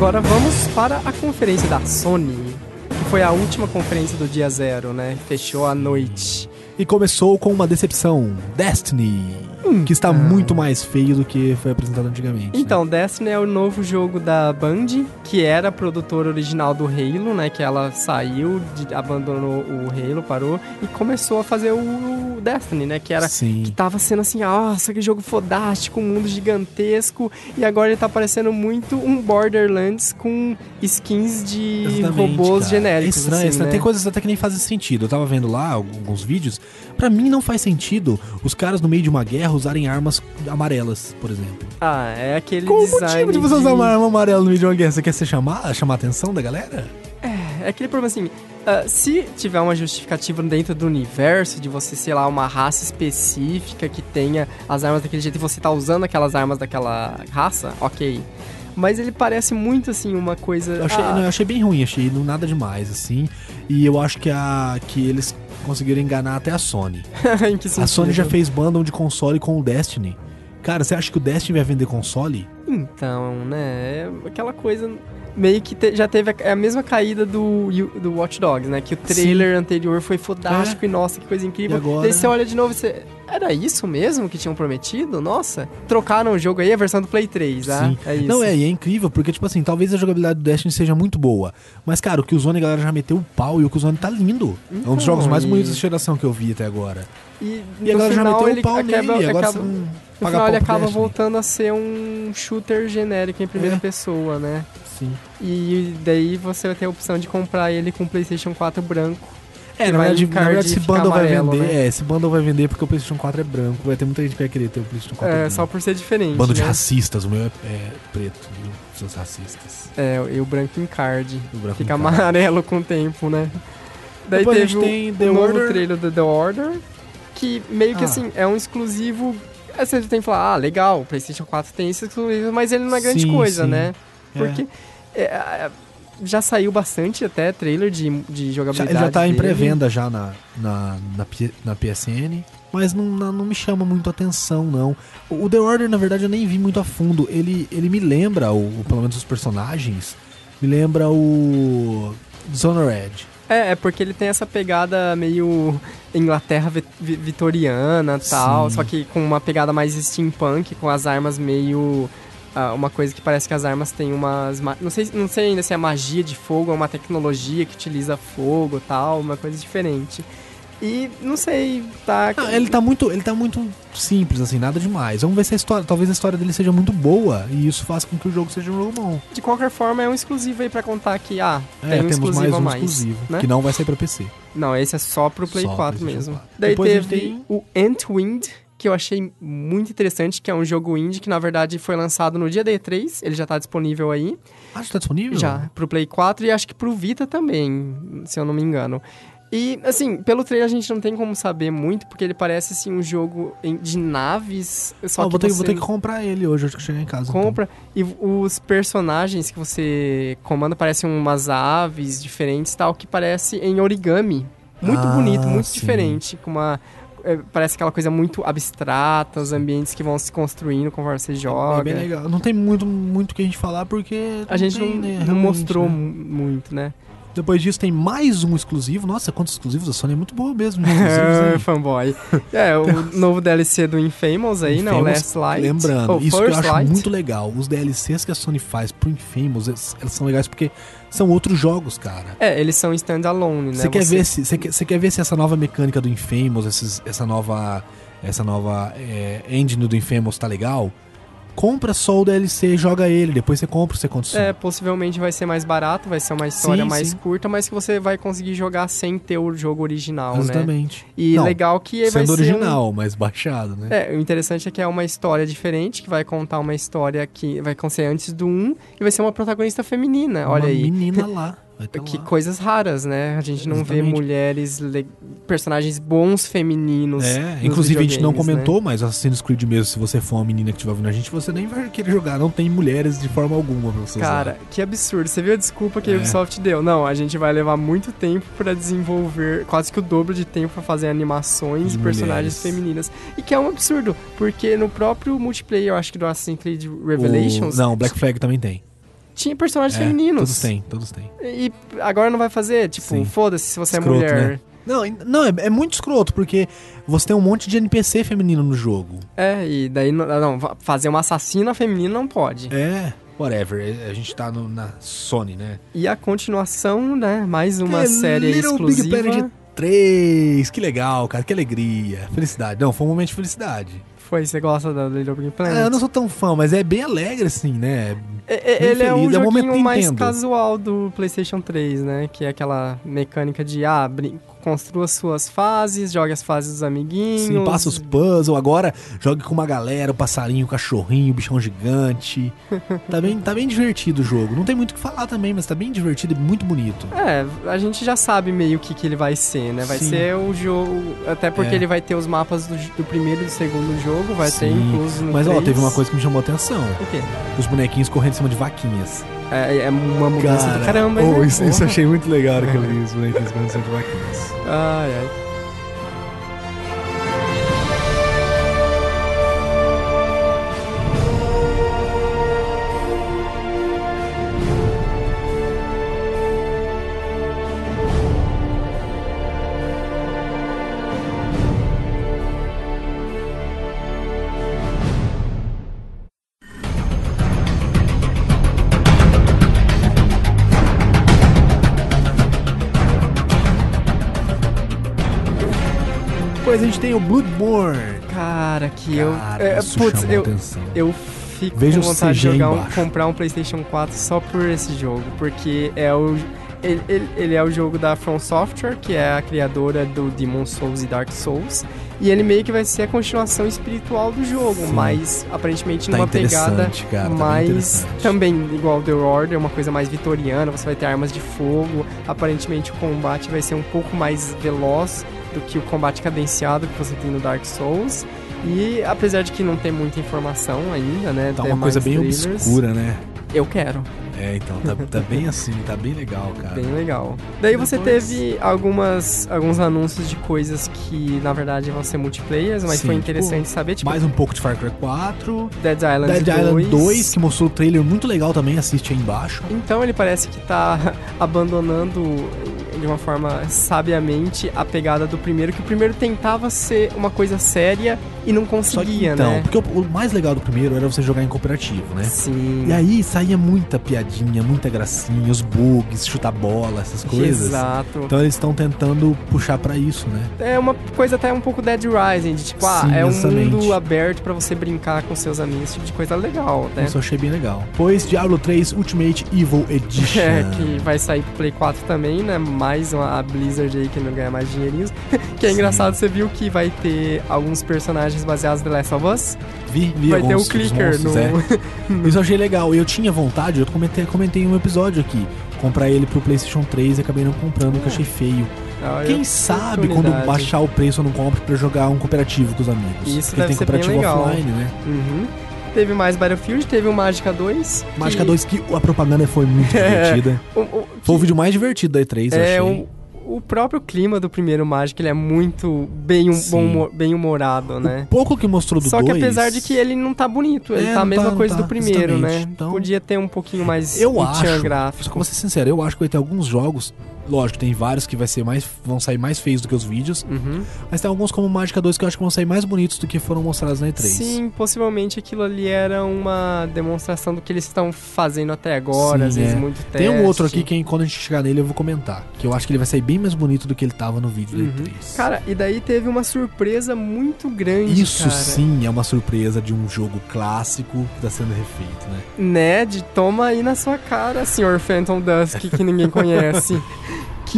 Speaker 2: Agora vamos para a conferência da Sony, que foi a última conferência do dia zero, né? Fechou à noite.
Speaker 1: E começou com uma decepção, Destiny, que está muito mais feio do que foi apresentado antigamente. né?
Speaker 2: Então, Destiny é o novo jogo da Band, que era a produtora original do Halo, né? Que ela saiu, de- abandonou o Halo, parou e começou a fazer o Destiny, né? Que era
Speaker 1: Sim.
Speaker 2: que tava sendo assim, nossa, que jogo fodástico, um mundo gigantesco, e agora ele tá parecendo muito um Borderlands com skins de
Speaker 1: Exatamente,
Speaker 2: robôs
Speaker 1: cara.
Speaker 2: genéricos.
Speaker 1: É estranho,
Speaker 2: assim,
Speaker 1: estranho.
Speaker 2: né?
Speaker 1: Tem coisas até que nem fazem sentido. Eu tava vendo lá alguns vídeos. Pra mim não faz sentido os caras no meio de uma guerra usarem armas amarelas, por exemplo.
Speaker 2: Ah, é aquele
Speaker 1: Qual o
Speaker 2: design
Speaker 1: motivo de você usar uma arma amarela no meio de uma guerra? Você quer se chamar, chamar a atenção da galera?
Speaker 2: É aquele problema assim, ah, se tiver uma justificativa dentro do universo de você, sei lá, uma raça específica que tenha as armas daquele jeito e você tá usando aquelas armas daquela raça, ok. Mas ele parece muito assim uma coisa.
Speaker 1: Eu achei,
Speaker 2: ah,
Speaker 1: não, eu achei bem ruim, achei não nada demais, assim. E eu acho que, a, que eles conseguiram enganar até a Sony. [LAUGHS] A Sony já fez bundle de console com o Destiny. Cara, você acha que o Destiny vai vender console?
Speaker 2: Então, né? É aquela coisa. Meio que te- já teve a, é a mesma caída do, do Watch Dogs, né? Que o trailer anterior foi fodástico e nossa, que coisa incrível.
Speaker 1: É. E agora?
Speaker 2: Daí você olha de novo e você. Era isso mesmo que tinham prometido? Nossa. Trocaram o jogo aí, a versão do Play 3, ah?
Speaker 1: Sim.
Speaker 2: É isso.
Speaker 1: Não, é, e é incrível, porque, tipo assim, talvez a jogabilidade do Destiny seja muito boa. Mas, cara, o Killzone a galera já meteu o pau e o Killzone tá lindo. é um
Speaker 2: Então,
Speaker 1: dos jogos mais
Speaker 2: e-
Speaker 1: bonitos dessa geração que eu vi até agora.
Speaker 2: E,
Speaker 1: E a galera já meteu
Speaker 2: ele
Speaker 1: o pau
Speaker 2: acaba,
Speaker 1: nele, agora
Speaker 2: acaba,
Speaker 1: você não
Speaker 2: no final ele acaba voltando a ser um shooter genérico em primeira
Speaker 1: É.
Speaker 2: pessoa, né?
Speaker 1: Sim.
Speaker 2: E daí você vai ter a opção de comprar ele com PlayStation 4 branco.
Speaker 1: É, na
Speaker 2: vai
Speaker 1: verdade, na
Speaker 2: card
Speaker 1: verdade esse bundle vai
Speaker 2: amarelo,
Speaker 1: vender.
Speaker 2: né?
Speaker 1: É, esse bundle vai vender porque o PlayStation 4 é branco. Vai ter muita gente que vai querer ter o PlayStation 4
Speaker 2: É,
Speaker 1: branco.
Speaker 2: só por ser diferente.
Speaker 1: Bando de
Speaker 2: né?
Speaker 1: racistas, o meu é, é preto, viu? Seus racistas.
Speaker 2: É, e o branco em card.
Speaker 1: O branco
Speaker 2: Fica
Speaker 1: em
Speaker 2: amarelo com o tempo, né? Daí
Speaker 1: Depois a
Speaker 2: teve
Speaker 1: gente
Speaker 2: o,
Speaker 1: tem
Speaker 2: o
Speaker 1: The
Speaker 2: novo
Speaker 1: Order.
Speaker 2: trailer do The Order, que meio que
Speaker 1: Ah.
Speaker 2: assim, é um exclusivo. Aí Você tem que falar, ah, legal, o PlayStation 4 tem esse exclusivo, mas ele não é grande
Speaker 1: Sim,
Speaker 2: coisa,
Speaker 1: sim.
Speaker 2: né?
Speaker 1: É.
Speaker 2: Porque é, é, já saiu bastante até trailer de, de jogabilidade.
Speaker 1: ele já tá em
Speaker 2: dele.
Speaker 1: pré-venda já na, na, na, na PSN, mas não, não, me chama muito a atenção, não. O, The Order, na verdade, eu nem vi muito a fundo. Ele, ele me lembra, o- pelo menos os personagens, me lembra o Dishonored.
Speaker 2: É, é porque ele tem essa pegada meio Inglaterra vi- vi- vitoriana e tal,
Speaker 1: Sim.
Speaker 2: só que com uma pegada mais steampunk, com as armas meio. ah, uma coisa que parece que as armas têm umas. ma- Não sei, não sei ainda se é magia de fogo ou uma tecnologia que utiliza fogo e tal, uma coisa diferente. E não sei, tá.
Speaker 1: Ah, ele tá muito, ele tá muito simples, assim, nada demais. Vamos ver se a história, talvez a história dele seja muito boa e isso faça com que o jogo seja um jogo bom.
Speaker 2: De qualquer forma, é um exclusivo aí pra contar que, ah,
Speaker 1: É,
Speaker 2: tem um
Speaker 1: temos mais um
Speaker 2: mais.
Speaker 1: exclusivo,
Speaker 2: né?
Speaker 1: que não vai sair pra PC.
Speaker 2: Não, esse é só pro Play
Speaker 1: Só
Speaker 2: 4
Speaker 1: PlayStation
Speaker 2: mesmo.
Speaker 1: 4.
Speaker 2: Daí
Speaker 1: Depois
Speaker 2: teve
Speaker 1: tem-
Speaker 2: o Antwind, que eu achei muito interessante, que é um jogo indie que na verdade foi lançado no dia D3, ele já tá disponível aí,
Speaker 1: Ah, já tá disponível?
Speaker 2: já, pro Play 4 e acho que pro Vita também, se eu não me engano. E, assim, pelo trailer a gente não tem como saber muito, porque ele parece, assim, um jogo de naves, só
Speaker 1: Ó,
Speaker 2: que
Speaker 1: vou, ter,
Speaker 2: você
Speaker 1: vou ter que comprar ele hoje, acho que chegar em casa. então.
Speaker 2: compra e os personagens que você comanda parecem umas aves diferentes tal, que parece em origami. Muito
Speaker 1: Ah,
Speaker 2: bonito, muito
Speaker 1: sim.
Speaker 2: diferente, com uma... é, parece aquela coisa muito abstrata, os ambientes que vão se construindo conforme você
Speaker 1: É
Speaker 2: joga.
Speaker 1: bem legal. Não tem muito muito que a gente falar porque
Speaker 2: A gente
Speaker 1: tem,
Speaker 2: não,
Speaker 1: né,
Speaker 2: não mostrou
Speaker 1: né?
Speaker 2: mu- muito, né?
Speaker 1: Depois disso tem mais um exclusivo. Nossa, quantos exclusivos? A Sony é muito boa mesmo.
Speaker 2: É, [LAUGHS] fanboy. É, o novo DLC do Infamous aí, né?
Speaker 1: Infamous,
Speaker 2: Last Light.
Speaker 1: Lembrando,
Speaker 2: Oh,
Speaker 1: isso que eu acho
Speaker 2: Light.
Speaker 1: muito legal. Os DLCs que a Sony faz pro Infamous, eles, eles são legais porque são outros jogos, cara.
Speaker 2: É, eles são standalone, né?
Speaker 1: Você quer ver se você quer, você quer ver se essa nova mecânica do Infamous, esses- essa nova essa nova é, engine do Infamous tá legal? Compra só o DLC, joga ele, depois você compra o Second Son.
Speaker 2: É, possivelmente vai ser mais barato, vai ser uma história
Speaker 1: Sim,
Speaker 2: mais
Speaker 1: sim.
Speaker 2: curta, mas que você vai conseguir jogar sem ter o jogo original, né?
Speaker 1: Exatamente.
Speaker 2: E
Speaker 1: Não,
Speaker 2: legal que vai
Speaker 1: sendo
Speaker 2: ser um-
Speaker 1: original, mas baixado, né?
Speaker 2: É, o interessante é que é uma história diferente, que vai contar uma história que vai acontecer antes do 1 e vai ser uma protagonista feminina, olha
Speaker 1: Uma
Speaker 2: aí.
Speaker 1: menina [LAUGHS] lá.
Speaker 2: Que
Speaker 1: lá.
Speaker 2: coisas raras, né? A gente não vê
Speaker 1: Exatamente.
Speaker 2: mulheres, le- personagens bons femininos.
Speaker 1: É, inclusive a gente não
Speaker 2: né?
Speaker 1: comentou, mas Assassin's Creed mesmo, se você for uma menina que estiver ouvindo a gente, você nem vai querer jogar. Não tem mulheres de forma alguma pra você
Speaker 2: Cara,
Speaker 1: usar.
Speaker 2: que absurdo. Você viu a desculpa que a
Speaker 1: É.
Speaker 2: Ubisoft deu? Não, a gente vai levar muito tempo pra desenvolver, quase que o dobro de tempo pra fazer animações
Speaker 1: de
Speaker 2: personagens
Speaker 1: mulheres.
Speaker 2: femininas. E que é um absurdo, porque no próprio multiplayer, eu acho que do Assassin's Creed Revelations,
Speaker 1: O... Não, Black Flag também tem.
Speaker 2: Tinha personagens
Speaker 1: É,
Speaker 2: femininos.
Speaker 1: Todos têm, todos têm.
Speaker 2: E agora não vai fazer? Tipo, foda-se se você
Speaker 1: Escroto,
Speaker 2: é mulher.
Speaker 1: né? Não, não é, é muito escroto, porque você tem um monte de NPC feminino no jogo.
Speaker 2: É, e daí não, fazer uma assassina feminina não pode.
Speaker 1: É, whatever. é- A gente tá no- na Sony, né?
Speaker 2: E a continuação, né? Mais uma
Speaker 1: É,
Speaker 2: série
Speaker 1: Little Big
Speaker 2: exclusiva.
Speaker 1: Planet 3. Que legal, cara. Que alegria. Felicidade. Não, foi um momento de felicidade.
Speaker 2: Foi, você gosta da Little Big Planet?
Speaker 1: Ah, eu não sou tão fã, mas é bem alegre, assim, né?
Speaker 2: É- é- ele é um
Speaker 1: feliz, é um momento
Speaker 2: joguinho mais
Speaker 1: Nintendo.
Speaker 2: casual do PlayStation 3, né? Que é aquela mecânica de, ah, construa suas fases, jogue as fases dos amiguinhos.
Speaker 1: Sim, passa os puzzles. Agora jogue com uma galera, o passarinho, o cachorrinho, o bichão gigante. tá, bem, tá bem divertido o jogo. Não tem muito o que falar também, mas tá bem divertido e muito bonito.
Speaker 2: É, a gente já sabe meio o que, que ele vai ser, né? Vai
Speaker 1: Sim.
Speaker 2: ser o jogo. Até porque
Speaker 1: É.
Speaker 2: ele vai ter os mapas do, do primeiro e do segundo jogo, vai ter
Speaker 1: Sim.
Speaker 2: incluso no
Speaker 1: Mas ó,
Speaker 2: 3.
Speaker 1: teve uma coisa que me chamou a atenção.
Speaker 2: O quê?
Speaker 1: Os bonequinhos correndo em cima de vaquinhas.
Speaker 2: É, é uma mudança do caramba,
Speaker 1: oh,
Speaker 2: né?
Speaker 1: isso, isso eu achei muito legal aquele os bonequinhos correndo em cima de vaquinhas.
Speaker 2: Ai, ai.
Speaker 1: A gente tem o Bloodborne.
Speaker 2: Cara, que eu.
Speaker 1: Cara,
Speaker 2: é,
Speaker 1: isso
Speaker 2: putz, eu,
Speaker 1: atenção.
Speaker 2: eu fico
Speaker 1: Veja
Speaker 2: com vontade de jogar um, comprar um PlayStation 4 só por esse jogo, porque é o. Ele, ele- ele é o jogo da From Software, que é a criadora do Demon Souls e Dark Souls. E ele meio que vai ser a continuação espiritual do jogo,
Speaker 1: Sim.
Speaker 2: mas aparentemente
Speaker 1: Tá
Speaker 2: numa pegada
Speaker 1: cara, tá
Speaker 2: mais também igual The Order, uma coisa mais vitoriana, você vai ter armas de fogo. Aparentemente o combate vai ser um pouco mais veloz do que o combate cadenciado que você tem no Dark Souls. E apesar de que não tem muita informação ainda, né?
Speaker 1: Tá uma coisa bem
Speaker 2: trailers,
Speaker 1: obscura, né?
Speaker 2: Eu quero.
Speaker 1: É, então, tá, tá bem assim, tá bem legal, cara.
Speaker 2: Bem legal. Daí você
Speaker 1: Depois-
Speaker 2: teve algumas, alguns anúncios de coisas que, na verdade, vão ser multiplayers, mas
Speaker 1: Sim,
Speaker 2: foi
Speaker 1: tipo,
Speaker 2: interessante saber, tipo,
Speaker 1: Mais um pouco de Far Cry 4.
Speaker 2: Dead Island
Speaker 1: Dead
Speaker 2: 2.
Speaker 1: Island 2, que mostrou o trailer muito legal também, assiste aí embaixo.
Speaker 2: Então ele parece que tá [LAUGHS] abandonando de uma forma sabiamente a pegada do primeiro, que o primeiro tentava ser uma coisa séria e não conseguia,
Speaker 1: então,
Speaker 2: né?
Speaker 1: porque o, o mais legal do primeiro era você jogar em cooperativo, né?
Speaker 2: Sim.
Speaker 1: E aí saía muita piadinha, muita gracinha, os bugs, chutar bola, essas coisas.
Speaker 2: Exato.
Speaker 1: Então eles estão tentando puxar pra isso, né?
Speaker 2: É uma coisa até um pouco Dead Rising, de tipo, ah,
Speaker 1: Sim,
Speaker 2: é um
Speaker 1: exatamente.
Speaker 2: mundo aberto pra você brincar com seus amigos, esse tipo de coisa legal, né?
Speaker 1: Isso eu achei bem legal. Pois Diablo 3 Ultimate Evil [LAUGHS] Edition.
Speaker 2: É, que vai sair pro Play 4 também, né? Mais uma a Blizzard aí que não ganha mais dinheirinhos. [LAUGHS] que é
Speaker 1: Sim.
Speaker 2: engraçado, você viu que vai ter alguns personagens baseados no The Last of Us.
Speaker 1: Vi, vi
Speaker 2: vai ter o
Speaker 1: dos
Speaker 2: clicker
Speaker 1: monstros,
Speaker 2: no.
Speaker 1: é. [LAUGHS] Isso eu achei legal. E eu tinha vontade, eu comentei, comentei um episódio aqui, comprar ele pro PlayStation 3 e acabei não comprando, porque eu achei feio.
Speaker 2: Ah,
Speaker 1: Quem
Speaker 2: eu-
Speaker 1: sabe quando baixar o preço eu não compro pra jogar um cooperativo com os amigos.
Speaker 2: Isso
Speaker 1: porque
Speaker 2: deve
Speaker 1: tem
Speaker 2: ser bem
Speaker 1: cooperativo
Speaker 2: legal.
Speaker 1: offline, né?
Speaker 2: Uhum. Teve mais Battlefield, teve o Mágica 2. que-
Speaker 1: Mágica 2 que a propaganda foi muito [LAUGHS]
Speaker 2: É.
Speaker 1: divertida.
Speaker 2: O, o-
Speaker 1: Foi o
Speaker 2: que
Speaker 1: vídeo mais divertido da E3, eu
Speaker 2: é
Speaker 1: achei.
Speaker 2: o, o próprio clima do primeiro Magic, ele é muito bem, um, bom, bem humorado, né?
Speaker 1: Pouco que mostrou do
Speaker 2: Só que
Speaker 1: 2,
Speaker 2: apesar de que ele não tá bonito, ele
Speaker 1: É,
Speaker 2: tá a mesma
Speaker 1: tá,
Speaker 2: coisa
Speaker 1: não
Speaker 2: do
Speaker 1: tá,
Speaker 2: primeiro, né?
Speaker 1: Então-
Speaker 2: Podia ter um pouquinho mais
Speaker 1: Eu acho,
Speaker 2: tchan
Speaker 1: só
Speaker 2: gráfico.
Speaker 1: que vou ser sincero, eu acho que vai ter alguns jogos, lógico, tem vários que vai ser mais, vão sair mais feios do que os vídeos,
Speaker 2: Uhum.
Speaker 1: mas tem alguns como Magic 2 que eu acho que vão sair mais bonitos do que foram mostrados na E3.
Speaker 2: Sim, possivelmente aquilo ali era uma demonstração do que eles estão fazendo até agora,
Speaker 1: Sim,
Speaker 2: às vezes
Speaker 1: é.
Speaker 2: muito teste.
Speaker 1: Tem um outro aqui que quando a gente chegar nele eu vou comentar, que eu acho que ele vai sair bem mais bonito do que ele tava no vídeo da
Speaker 2: Uhum.
Speaker 1: E3.
Speaker 2: Cara, e daí teve uma surpresa muito grande,
Speaker 1: Isso
Speaker 2: cara.
Speaker 1: sim é uma surpresa de um jogo clássico que tá sendo refeito, né?
Speaker 2: Ned, toma aí na sua cara, senhor Phantom Dusk, que ninguém [LAUGHS] conhece.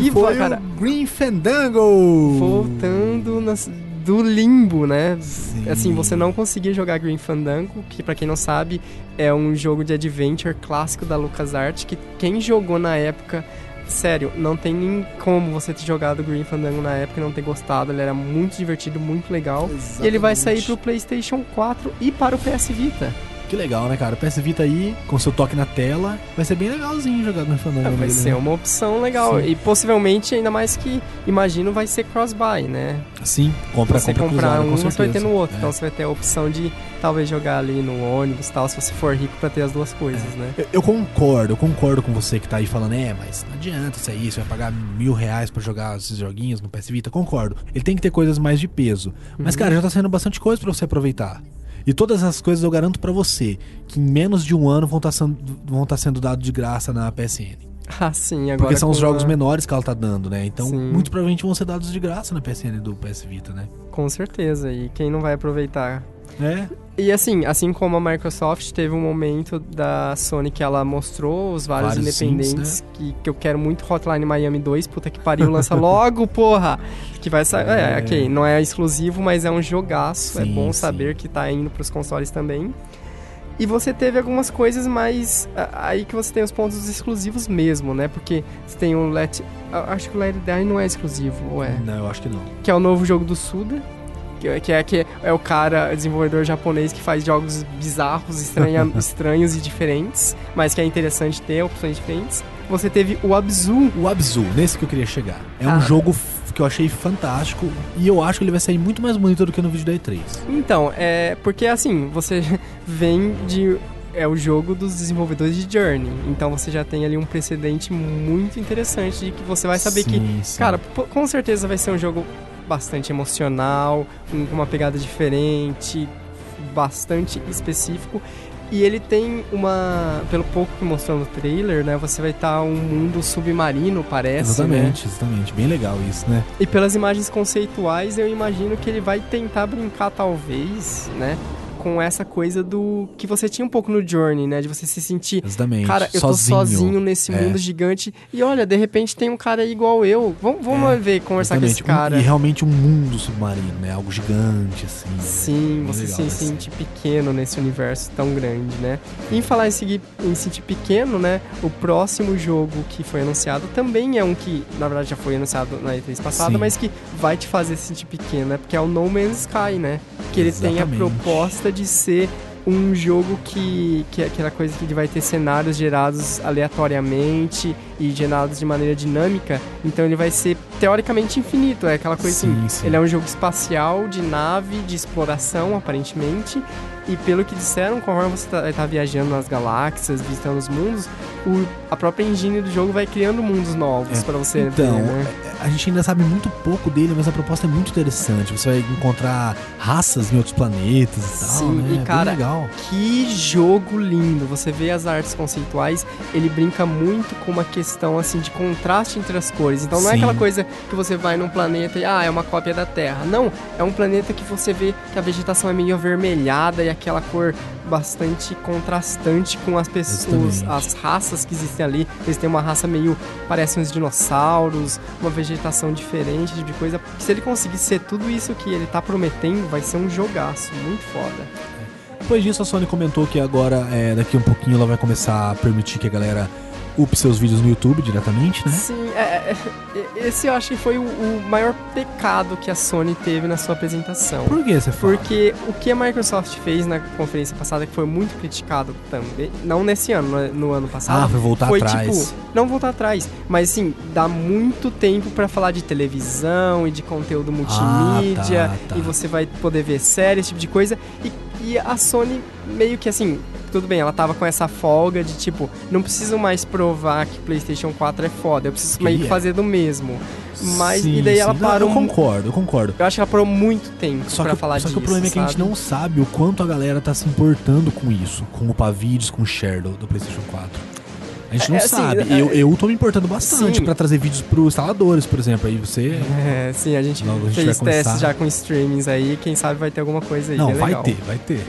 Speaker 2: Que
Speaker 1: foi
Speaker 2: cara,
Speaker 1: o Green Fandango!
Speaker 2: voltando nas- do limbo, né?
Speaker 1: Sim.
Speaker 2: Assim, você não conseguia jogar Green Fandango, que pra quem não sabe, é um jogo de adventure clássico da LucasArts, que quem jogou na época, sério, não tem nem como você ter jogado Green Fandango na época e não ter gostado, ele era muito divertido, muito legal. E ele vai sair pro PlayStation 4 e para o PS Vita.
Speaker 1: Que legal, né, cara? O PS Vita aí, com seu toque na tela, vai ser bem legalzinho jogar Green Fandango.
Speaker 2: Ah, vai
Speaker 1: nele,
Speaker 2: ser
Speaker 1: né?
Speaker 2: uma opção legal.
Speaker 1: Sim.
Speaker 2: E possivelmente, ainda mais que, imagino, vai ser cross-buy, né?
Speaker 1: Sim, compra,
Speaker 2: você
Speaker 1: compra
Speaker 2: comprar
Speaker 1: cruzada,
Speaker 2: um,
Speaker 1: com
Speaker 2: você vai ter no outro.
Speaker 1: É.
Speaker 2: Então você vai ter a opção de talvez jogar ali no ônibus e tal, se você for rico pra ter as duas coisas, né?
Speaker 1: Eu, eu concordo, eu concordo com você que tá aí falando, é, mas não adianta isso aí, você vai pagar mil reais pra jogar esses joguinhos no PS Vita. Concordo. Ele tem que ter coisas mais de peso. Mas,
Speaker 2: Uhum.
Speaker 1: cara, já tá sendo bastante coisa pra você aproveitar. E todas essas coisas eu garanto pra você que em menos de um ano vão estar sendo, vão tá sendo dados de graça na PSN.
Speaker 2: Ah, sim, agora.
Speaker 1: Porque são os jogos
Speaker 2: a-
Speaker 1: menores que ela tá dando, né? Então,
Speaker 2: Sim.
Speaker 1: muito provavelmente vão ser dados de graça na PSN do PS Vita, né?
Speaker 2: Com certeza. E quem não vai aproveitar?
Speaker 1: É.
Speaker 2: E assim, assim como a Microsoft teve um momento da Sony que ela mostrou os vários,
Speaker 1: Vários
Speaker 2: independentes
Speaker 1: sims,
Speaker 2: que, que eu quero muito Hotline Miami 2, puta que pariu, lança [LAUGHS] logo, porra! Que vai sair. É,
Speaker 1: É.
Speaker 2: ok, não é exclusivo, mas é um jogaço. é
Speaker 1: Sim,
Speaker 2: bom
Speaker 1: sim.
Speaker 2: saber que tá indo pros consoles também. E você teve algumas coisas mais. Aí que você tem os pontos exclusivos mesmo, né? Porque você tem o Let. Acho que o Let Die não é exclusivo, ou é?
Speaker 1: Não, eu acho que não.
Speaker 2: que é o novo jogo do Suda. Que é, que é, que é o cara, desenvolvedor japonês que faz jogos bizarros, estranha, [LAUGHS] estranhos e diferentes, mas que é interessante ter opções diferentes. Você teve o Abzu.
Speaker 1: O Abzu, nesse que eu queria chegar. É
Speaker 2: Ah.
Speaker 1: um jogo que eu achei fantástico e eu acho que ele vai sair muito mais bonito do que no vídeo da E3.
Speaker 2: Então, é. Porque assim, você [LAUGHS] vem de. É o jogo dos desenvolvedores de Journey. Então você já tem ali um precedente muito interessante de que você vai saber que
Speaker 1: Sim, sim.
Speaker 2: Cara, com certeza vai ser um jogo bastante emocional, com uma pegada diferente, bastante específico. E ele tem uma. Pelo pouco que mostrou no trailer, né? Você vai estar um mundo submarino, parece. Né?
Speaker 1: Exatamente, exatamente. Bem legal isso, né?
Speaker 2: E pelas imagens conceituais, eu imagino que ele vai tentar brincar, talvez, né? Com essa coisa do. que você tinha um pouco no Journey, né? De você se sentir
Speaker 1: Exatamente.
Speaker 2: Cara, eu tô sozinho nesse
Speaker 1: É.
Speaker 2: mundo gigante. E olha, de repente tem um cara igual eu. Vamos, vamos
Speaker 1: É,
Speaker 2: ver, conversar
Speaker 1: Exatamente.
Speaker 2: com esse cara.
Speaker 1: Um- e realmente um mundo submarino, né? Algo gigante, assim.
Speaker 2: Sim,
Speaker 1: Bem
Speaker 2: você
Speaker 1: legal,
Speaker 2: se
Speaker 1: ser.
Speaker 2: sente pequeno nesse universo tão grande, né? E em falar em, seguir, em sentir pequeno, né? O próximo jogo que foi anunciado também é um que, na verdade, já foi anunciado na E3 passada,
Speaker 1: Sim.
Speaker 2: mas que vai te fazer se sentir pequeno, né? Porque é o No Man's Sky, né? Que ele tem a
Speaker 1: Exatamente.
Speaker 2: proposta de ser um jogo que, que é aquela coisa que ele vai ter cenários gerados aleatoriamente e gerados de maneira dinâmica, então ele vai ser teoricamente infinito, é aquela coisa
Speaker 1: Sim,
Speaker 2: assim,
Speaker 1: sim.
Speaker 2: ele é um jogo espacial, de nave, de exploração, aparentemente, e pelo que disseram, conforme você tá, tá viajando nas galáxias, visitando os mundos, o- a própria engine do jogo vai criando mundos novos
Speaker 1: É,
Speaker 2: pra você
Speaker 1: Então,
Speaker 2: ver, né?
Speaker 1: a gente ainda sabe muito pouco dele, mas a proposta é muito interessante. Você vai encontrar raças em outros planetas e tal,
Speaker 2: Sim,
Speaker 1: né?
Speaker 2: e
Speaker 1: Bem
Speaker 2: cara,
Speaker 1: legal.
Speaker 2: Que jogo lindo! Você vê as artes conceituais, ele brinca muito com uma questão assim de contraste entre as cores. Então não é
Speaker 1: Sim.
Speaker 2: aquela coisa que você vai num planeta e ah, é uma cópia da Terra. Não, é um planeta que você vê que a vegetação é meio avermelhada e aquela cor bastante contrastante com as pessoas, as raças que existem ali. Eles têm uma raça meio parecem uns dinossauros, uma vegetação diferente, tipo de coisa. Se ele conseguir ser tudo isso que ele tá prometendo, vai ser um jogaço muito foda.
Speaker 1: Depois disso, a Sony comentou que agora, é, daqui um pouquinho, ela vai começar a permitir que a galera upe seus vídeos no YouTube diretamente, né?
Speaker 2: Sim, é, é, esse eu acho que foi o, o maior pecado que a Sony teve na sua apresentação.
Speaker 1: Por que você fala?
Speaker 2: Porque o que a Microsoft fez na conferência passada, que foi muito criticado também, não nesse ano, no, no ano passado.
Speaker 1: Ah, foi voltar
Speaker 2: foi
Speaker 1: atrás.
Speaker 2: tipo, não voltar atrás, mas assim, dá muito tempo pra falar de televisão e de conteúdo multimídia,
Speaker 1: tá, tá.
Speaker 2: e você vai poder ver séries, esse tipo de coisa. E, e a Sony meio que assim, tudo bem, ela tava com essa folga de tipo, não preciso mais provar que PlayStation 4 é foda, eu preciso meio que
Speaker 1: é.
Speaker 2: fazer do mesmo. Mas,
Speaker 1: Sim,
Speaker 2: e daí ela
Speaker 1: sim. Não,
Speaker 2: parou.
Speaker 1: Eu concordo, eu concordo.
Speaker 2: Eu acho que ela parou muito tempo
Speaker 1: Só,
Speaker 2: pra
Speaker 1: que,
Speaker 2: falar
Speaker 1: só
Speaker 2: disso.
Speaker 1: que o problema é que a gente
Speaker 2: sabe?
Speaker 1: não sabe o quanto a galera tá se importando com isso, com o vídeos, com o share do, do PlayStation 4. A gente não
Speaker 2: É, assim,
Speaker 1: sabe.
Speaker 2: é-
Speaker 1: eu, eu tô me importando bastante pra trazer vídeos pros instaladores, por exemplo. Aí você.
Speaker 2: É, sim, a gente
Speaker 1: Logo a gente
Speaker 2: fez testes já com streamings aí, quem sabe vai ter alguma coisa aí.
Speaker 1: não,
Speaker 2: bem
Speaker 1: vai ter, vai ter.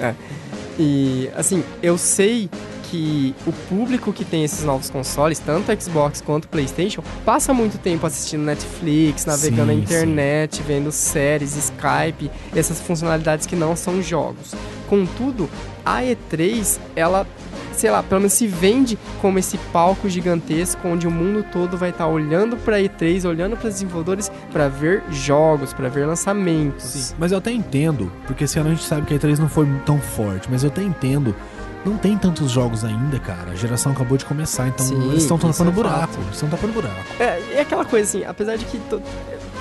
Speaker 2: E, assim, eu sei que o público que tem esses novos consoles, tanto Xbox quanto PlayStation, passa muito tempo assistindo Netflix, navegando
Speaker 1: Sim,
Speaker 2: na internet, vendo séries, Skype, essas funcionalidades que não são jogos. Contudo, a E3, ela, sei lá, pelo menos se vende como esse palco gigantesco onde o mundo todo vai estar olhando pra E3, olhando para os desenvolvedores para ver jogos, para ver lançamentos.
Speaker 1: Sim, mas eu até entendo, porque esse ano a gente sabe que a E3 não foi tão forte, mas eu até entendo. Não tem tantos jogos ainda, cara. A geração acabou de começar, então
Speaker 2: Sim,
Speaker 1: eles estão
Speaker 2: isso
Speaker 1: tapando
Speaker 2: é
Speaker 1: buraco. Eles estão tapando buraco.
Speaker 2: É, é aquela coisa assim, apesar de que to-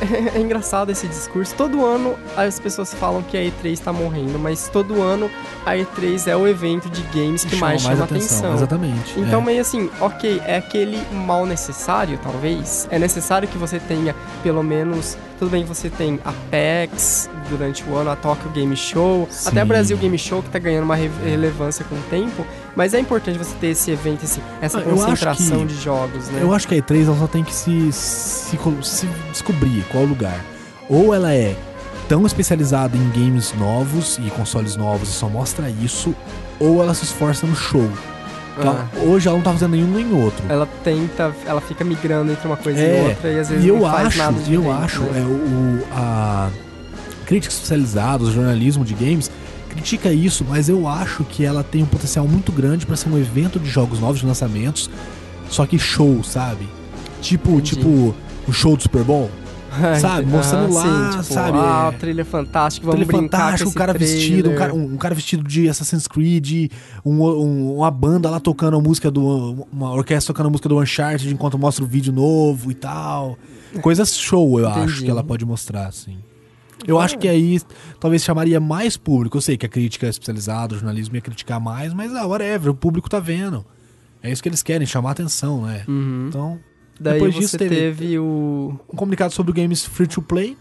Speaker 2: [LAUGHS] é engraçado esse discurso, todo ano as pessoas falam que a E3 tá morrendo, mas todo ano a E3 é o evento de games que mais chama atenção.
Speaker 1: Exatamente.
Speaker 2: Então,
Speaker 1: é.
Speaker 2: meio assim, ok, é aquele mal necessário, talvez. É necessário que você tenha, pelo menos. Tudo bem você tem a PAX durante o ano, a Tokyo Game Show,
Speaker 1: Sim.
Speaker 2: até a Brasil Game Show, que tá ganhando uma re- relevância com o tempo. Mas é importante você ter esse evento, esse, essa
Speaker 1: Ah,
Speaker 2: concentração
Speaker 1: que-
Speaker 2: de jogos, né?
Speaker 1: Eu acho que a E3 ela só tem que se, se, se descobrir qual lugar. Ou ela é tão especializada em games novos e consoles novos e só mostra isso, ou ela se esforça no show. Ela-
Speaker 2: Ah.
Speaker 1: hoje ela não tá fazendo nenhum nem outro.
Speaker 2: Ela tenta, ela fica migrando entre uma coisa
Speaker 1: É,
Speaker 2: e outra e às vezes
Speaker 1: E eu
Speaker 2: não faz
Speaker 1: acho,
Speaker 2: nada
Speaker 1: e eu acho,
Speaker 2: né?
Speaker 1: é o, a crítica especializada, o jornalismo de games critica isso, mas eu acho que ela tem um potencial muito grande pra ser um evento de jogos novos, de lançamentos, só que show, sabe? Tipo,
Speaker 2: Entendi.
Speaker 1: tipo o show do Super Bowl. Sabe, mostrando lá,
Speaker 2: sim, tipo,
Speaker 1: sabe,
Speaker 2: Ah,
Speaker 1: é-
Speaker 2: o trailer fantástico, vamos
Speaker 1: Trilha
Speaker 2: brincar
Speaker 1: fantástico,
Speaker 2: com esse
Speaker 1: cara vestido, um cara, um, um cara vestido de Assassin's Creed, um- um- uma banda lá tocando a música do. Uma orquestra tocando a música do Uncharted enquanto mostra o vídeo novo e tal. Coisas show, eu
Speaker 2: Entendi.
Speaker 1: acho que ela pode mostrar, assim. Eu acho que aí talvez chamaria mais público. Eu sei que a crítica é especializada, o jornalismo ia criticar mais, mas ah, whatever, o público tá vendo. É isso que eles querem, chamar atenção, né?
Speaker 2: Uhum.
Speaker 1: Então,
Speaker 2: Daí
Speaker 1: depois disso
Speaker 2: teve...
Speaker 1: teve-
Speaker 2: o...
Speaker 1: um comunicado sobre games free to play,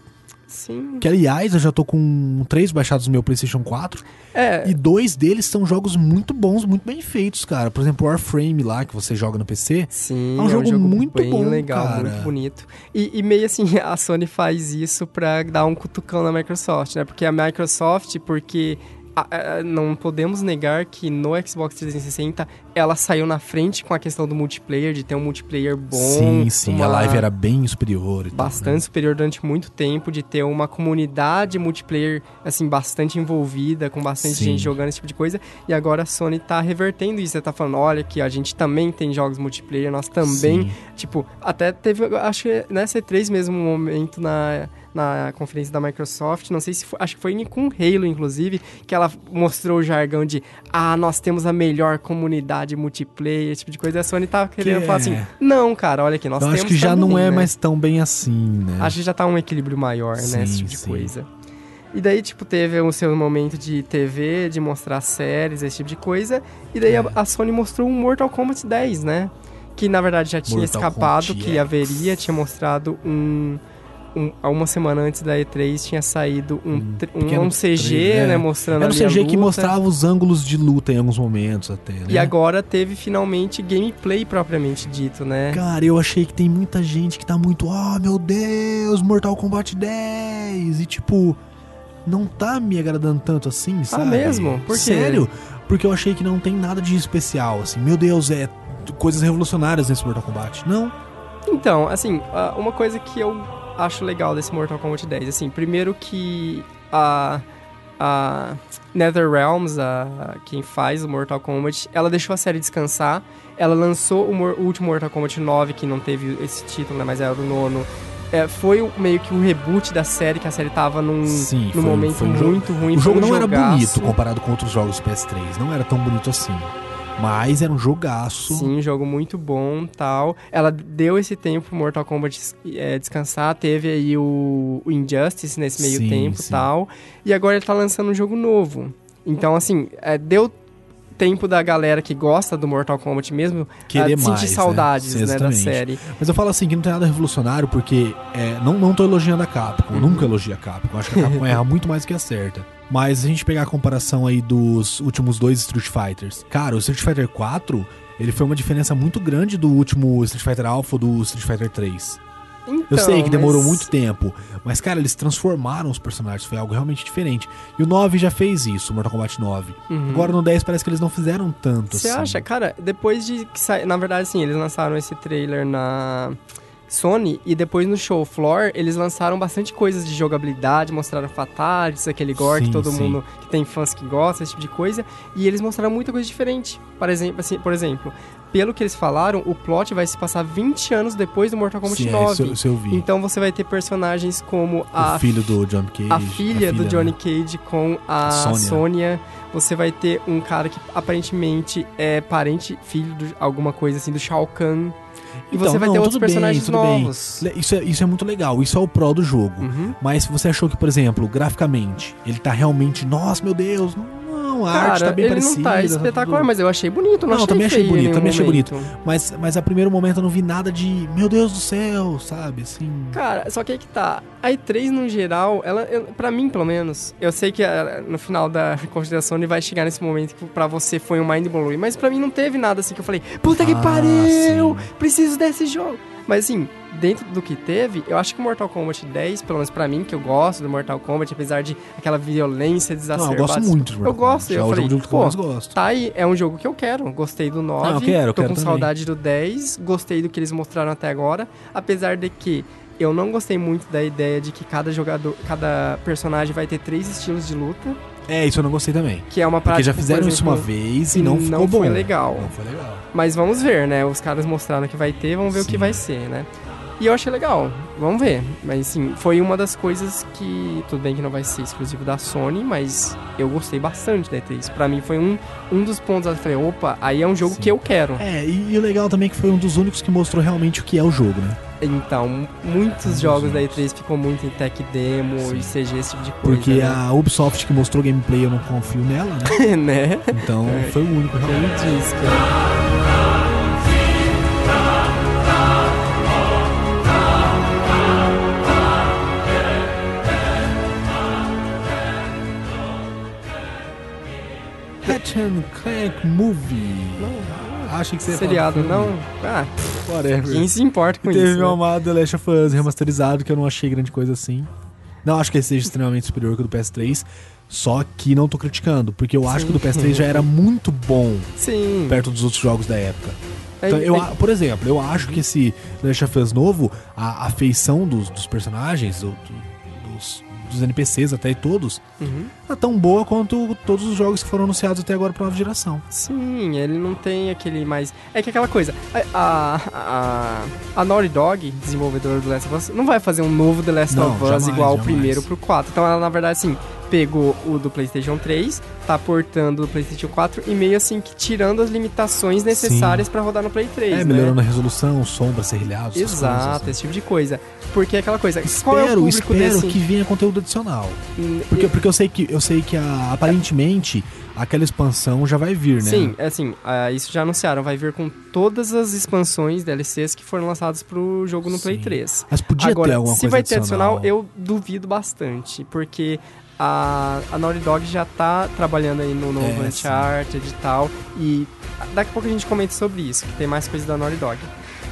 Speaker 2: Sim.
Speaker 1: que aliás eu já tô com três baixados no meu PlayStation 4.
Speaker 2: É,
Speaker 1: E dois deles são jogos muito bons, muito bem feitos, cara. Por exemplo, Warframe lá, que você joga no PC.
Speaker 2: sim,
Speaker 1: é um jogo muito
Speaker 2: bem
Speaker 1: bom,
Speaker 2: legal,
Speaker 1: cara.
Speaker 2: muito bonito. E, e meio assim, [LAUGHS] a Sony faz isso pra dar um cutucão na Microsoft, né? Porque a Microsoft, porque... a- a- não podemos negar que no Xbox 360 ela saiu na frente com a questão do multiplayer, de ter um multiplayer bom.
Speaker 1: sim, sim.
Speaker 2: uma-
Speaker 1: A live era bem superior. E tal,
Speaker 2: bastante
Speaker 1: né?
Speaker 2: superior durante muito tempo, de ter uma comunidade multiplayer, assim, bastante envolvida, com bastante
Speaker 1: Sim.
Speaker 2: gente jogando esse tipo de coisa. E agora a Sony tá revertendo isso. Tá falando, olha que a gente também tem jogos multiplayer, nós também.
Speaker 1: Sim.
Speaker 2: Tipo, até teve, acho que nessa E3 mesmo, um momento na, na conferência da Microsoft, não sei se foi, acho que foi com Halo, inclusive, que ela mostrou o jargão de, ah, nós temos a melhor comunidade multiplayer, esse tipo de coisa. E a Sony tava querendo
Speaker 1: Que
Speaker 2: falar
Speaker 1: é.
Speaker 2: assim, não, cara, olha aqui, nós
Speaker 1: Eu
Speaker 2: temos
Speaker 1: acho que já
Speaker 2: também,
Speaker 1: não é
Speaker 2: né?
Speaker 1: mais tão bem assim, né?
Speaker 2: Acho que já tá um equilíbrio maior,
Speaker 1: Sim,
Speaker 2: né? Esse tipo de
Speaker 1: sim.
Speaker 2: coisa. E daí, tipo, teve o seu momento de TV, de mostrar séries, esse tipo de coisa. E daí
Speaker 1: É.
Speaker 2: a, a Sony mostrou um Mortal Kombat 10, né? Que na verdade já tinha
Speaker 1: Mortal
Speaker 2: escapado,
Speaker 1: Kombat
Speaker 2: que
Speaker 1: X.
Speaker 2: haveria, tinha mostrado um. Um há uma semana antes da E3 tinha saído um,
Speaker 1: Um
Speaker 2: um, um CG,
Speaker 1: trailer,
Speaker 2: né?
Speaker 1: é.
Speaker 2: Mostrando
Speaker 1: Era um CG que mostrava os ângulos de luta em alguns momentos até, né?
Speaker 2: E agora teve finalmente gameplay propriamente dito, né?
Speaker 1: Cara, eu achei que tem muita gente que tá muito, ah, meu Deus, Mortal Kombat 10. E tipo, não tá me agradando tanto assim, sabe?
Speaker 2: Ah, mesmo? Por quê?
Speaker 1: Sério? Porque eu achei que não tem nada de especial, assim. Meu Deus, é coisas revolucionárias nesse Mortal Kombat. Não.
Speaker 2: Então, assim, ah, uma coisa que eu acho legal desse Mortal Kombat 10, assim, primeiro que a, a NetherRealms, a, quem faz o Mortal Kombat, ela deixou a série descansar. Ela lançou o, o último Mortal Kombat 9, que não teve esse título, né, mas era o nono. É, foi meio que o reboot da série, que a série tava num,
Speaker 1: Sim,
Speaker 2: num
Speaker 1: foi-
Speaker 2: momento
Speaker 1: foi um jogo-
Speaker 2: muito ruim.
Speaker 1: O jogo
Speaker 2: um
Speaker 1: não era
Speaker 2: jogaço.
Speaker 1: bonito comparado com outros jogos do PS3. Não era tão bonito assim. Mas era um jogaço.
Speaker 2: Sim, um jogo muito bom tal. Ela deu esse tempo pro Mortal Kombat é, descansar. Teve aí o, o Injustice nesse meio
Speaker 1: Sim,
Speaker 2: tempo
Speaker 1: sim.
Speaker 2: tal. E agora ele tá lançando um jogo novo. Então, assim, é, deu tempo da galera que gosta do Mortal Kombat mesmo
Speaker 1: Querer
Speaker 2: a sentir
Speaker 1: mais, né?
Speaker 2: saudades
Speaker 1: Sim,
Speaker 2: né, da série.
Speaker 1: Mas eu falo assim que não tem nada revolucionário porque é, não, não tô elogiando a Capcom.
Speaker 2: Uhum.
Speaker 1: nunca elogio a Capcom. Acho que a Capcom erra muito mais do que acerta. Mas se a gente pegar a comparação aí dos últimos dois Street Fighters. Cara, o Street Fighter 4, ele foi uma diferença muito grande do último Street Fighter Alpha ou do Street Fighter 3. Eu
Speaker 2: Então,
Speaker 1: sei que demorou
Speaker 2: mas-
Speaker 1: muito tempo, mas cara, eles transformaram os personagens, foi algo realmente diferente. E o 9 já fez isso, Mortal Kombat 9.
Speaker 2: Uhum.
Speaker 1: Agora no 10 parece que eles não fizeram tanto
Speaker 2: Você
Speaker 1: assim.
Speaker 2: acha? Cara, depois de que sai... Na verdade, sim, eles lançaram esse trailer na Sony e depois no show floor eles lançaram bastante coisas de jogabilidade, mostraram fatalities, aquele gore
Speaker 1: Sim,
Speaker 2: que todo
Speaker 1: sim.
Speaker 2: mundo que tem fãs que gostam, esse tipo de coisa, e eles mostraram muita coisa diferente. Por exemplo, assim, por exemplo, pelo que eles falaram, o plot vai se passar 20 anos depois do Mortal Kombat
Speaker 1: Sim, é,
Speaker 2: 9.
Speaker 1: isso, eu- isso eu vi.
Speaker 2: Então você vai ter personagens como a
Speaker 1: o filho do John Cage.
Speaker 2: a filha do Johnny
Speaker 1: né?
Speaker 2: Cage com a
Speaker 1: Sônia.
Speaker 2: Sônia. Você vai ter um cara que aparentemente é parente, filho de alguma coisa assim, do Shao Kahn. E
Speaker 1: Então,
Speaker 2: você vai
Speaker 1: não,
Speaker 2: ter outros
Speaker 1: bem,
Speaker 2: personagens
Speaker 1: bem.
Speaker 2: novos.
Speaker 1: Le- Isso é, isso é muito legal, isso é o pró do jogo.
Speaker 2: Uhum.
Speaker 1: Mas se você achou que, por exemplo, graficamente, ele tá realmente, nossa, meu Deus, não, a arte
Speaker 2: Cara,
Speaker 1: tá bem
Speaker 2: ele
Speaker 1: parecida.
Speaker 2: não tá espetacular, mas eu achei bonito, não,
Speaker 1: Não,
Speaker 2: achei
Speaker 1: também achei bonito, também achei
Speaker 2: momento.
Speaker 1: Mas, mas a primeiro momento eu não vi nada de, meu Deus do céu, sabe, assim...
Speaker 2: Cara, só que aí que tá. A E3, no geral, ela, pra mim, pelo menos, eu sei que ah, no final da [LAUGHS] consideração ele vai chegar nesse momento que pra você foi um mind blowing, mas pra mim não teve nada assim que eu falei, puta que
Speaker 1: Ah,
Speaker 2: pariu,
Speaker 1: sim.
Speaker 2: preciso desse jogo. Mas assim, dentro do que teve, eu acho que o Mortal Kombat 10, pelo menos pra mim, que eu gosto do Mortal Kombat, apesar de aquela violência
Speaker 1: Não,
Speaker 2: desacerbada.
Speaker 1: eu gosto muito de Mortal
Speaker 2: Eu gosto, eu
Speaker 1: é o
Speaker 2: falei,
Speaker 1: jogo eu
Speaker 2: pô,
Speaker 1: mais gosto.
Speaker 2: Tá aí, é um jogo que eu quero. Gostei do 9.
Speaker 1: Não, eu quero, eu
Speaker 2: tô
Speaker 1: quero
Speaker 2: com
Speaker 1: também.
Speaker 2: saudade do 10. Gostei do que eles mostraram até agora. Apesar de que eu não gostei muito da ideia de que cada jogador, cada personagem vai ter três estilos de luta.
Speaker 1: É, isso eu não gostei também.
Speaker 2: Que é uma prática.
Speaker 1: Porque já
Speaker 2: por
Speaker 1: fizeram isso uma
Speaker 2: exemplo,
Speaker 1: vez e não,
Speaker 2: não
Speaker 1: ficou bom.
Speaker 2: foi legal.
Speaker 1: Não foi legal.
Speaker 2: Mas vamos ver, né? Os caras mostraram que vai ter, vamos ver o que
Speaker 1: Sim.
Speaker 2: vai ser, né? E eu achei legal, vamos ver. Mas sim, foi uma das coisas que. Tudo bem que não vai ser exclusivo da Sony, mas eu gostei bastante da E3. Pra mim foi um, um dos pontos. Eu falei, opa, aí é um jogo
Speaker 1: Sim.
Speaker 2: que eu quero.
Speaker 1: É, e, e o legal também é que foi um dos únicos que mostrou realmente o que é o jogo, né?
Speaker 2: Então, muitos
Speaker 1: dos
Speaker 2: jogos da
Speaker 1: únicos.
Speaker 2: E3 ficou muito em tech demo
Speaker 1: Sim.
Speaker 2: e CG, esse tipo de coisa.
Speaker 1: Porque
Speaker 2: né?
Speaker 1: a Ubisoft que mostrou gameplay eu não confio nela, né? [LAUGHS]
Speaker 2: né?
Speaker 1: Então
Speaker 2: É.
Speaker 1: foi o único
Speaker 2: Quem diz que.
Speaker 1: Hatch and Clank Movie. Acho que você ia
Speaker 2: Seriado, não? Ah,
Speaker 1: Whatever.
Speaker 2: quem se importa com
Speaker 1: teve
Speaker 2: isso? né?
Speaker 1: o amado The Last of Us remasterizado, que eu não achei grande coisa assim. Não acho que ele seja extremamente superior que o do PS3, só que não tô criticando, porque eu acho que o do PS3 já era muito bom
Speaker 2: Sim.
Speaker 1: perto dos outros jogos da época.
Speaker 2: É-
Speaker 1: Então, eu,
Speaker 2: é-
Speaker 1: por exemplo, eu acho que esse The Last of Us novo, a, a feição dos, dos personagens, do- do- dos, dos NPCs até e todos,
Speaker 2: Uhum.
Speaker 1: é tão boa quanto todos os jogos que foram anunciados até agora pra nova geração.
Speaker 2: Sim, ele não tem aquele mais. É que aquela coisa. A, a, a, Naughty Dog, desenvolvedora do Last of Us, não vai fazer um novo The Last
Speaker 1: Não,
Speaker 2: of Us
Speaker 1: jamais,
Speaker 2: igual
Speaker 1: jamais.
Speaker 2: primeiro pro 4. Então ela, na verdade, assim, pegou o do PlayStation 3, tá portando do PlayStation 4 e meio assim que tirando as limitações necessárias pra rodar no Play 3.
Speaker 1: É,
Speaker 2: né?
Speaker 1: melhorando a resolução, sombra, serrilhados,
Speaker 2: Exato,
Speaker 1: coisas.
Speaker 2: esse tipo de coisa. Porque é aquela coisa. é o
Speaker 1: Espero,
Speaker 2: público
Speaker 1: espero
Speaker 2: desse?
Speaker 1: que venha conteúdo adicional.
Speaker 2: Hum,
Speaker 1: Porque, porque eu sei que eu sei que a- aparentemente aquela expansão já vai vir, né?
Speaker 2: Sim, é assim, ah, isso já anunciaram, vai vir com todas as expansões DLCs que foram lançadas pro jogo no Play
Speaker 1: Sim.
Speaker 2: 3.
Speaker 1: Mas podia
Speaker 2: Agora,
Speaker 1: ter alguma
Speaker 2: se
Speaker 1: coisa
Speaker 2: vai ter
Speaker 1: adicional.
Speaker 2: adicional, eu duvido bastante, porque a, a Naughty Dog já tá trabalhando aí no novo
Speaker 1: É,
Speaker 2: Uncharted e tal, e daqui a pouco a gente comenta sobre isso, que tem mais coisa da Naughty Dog.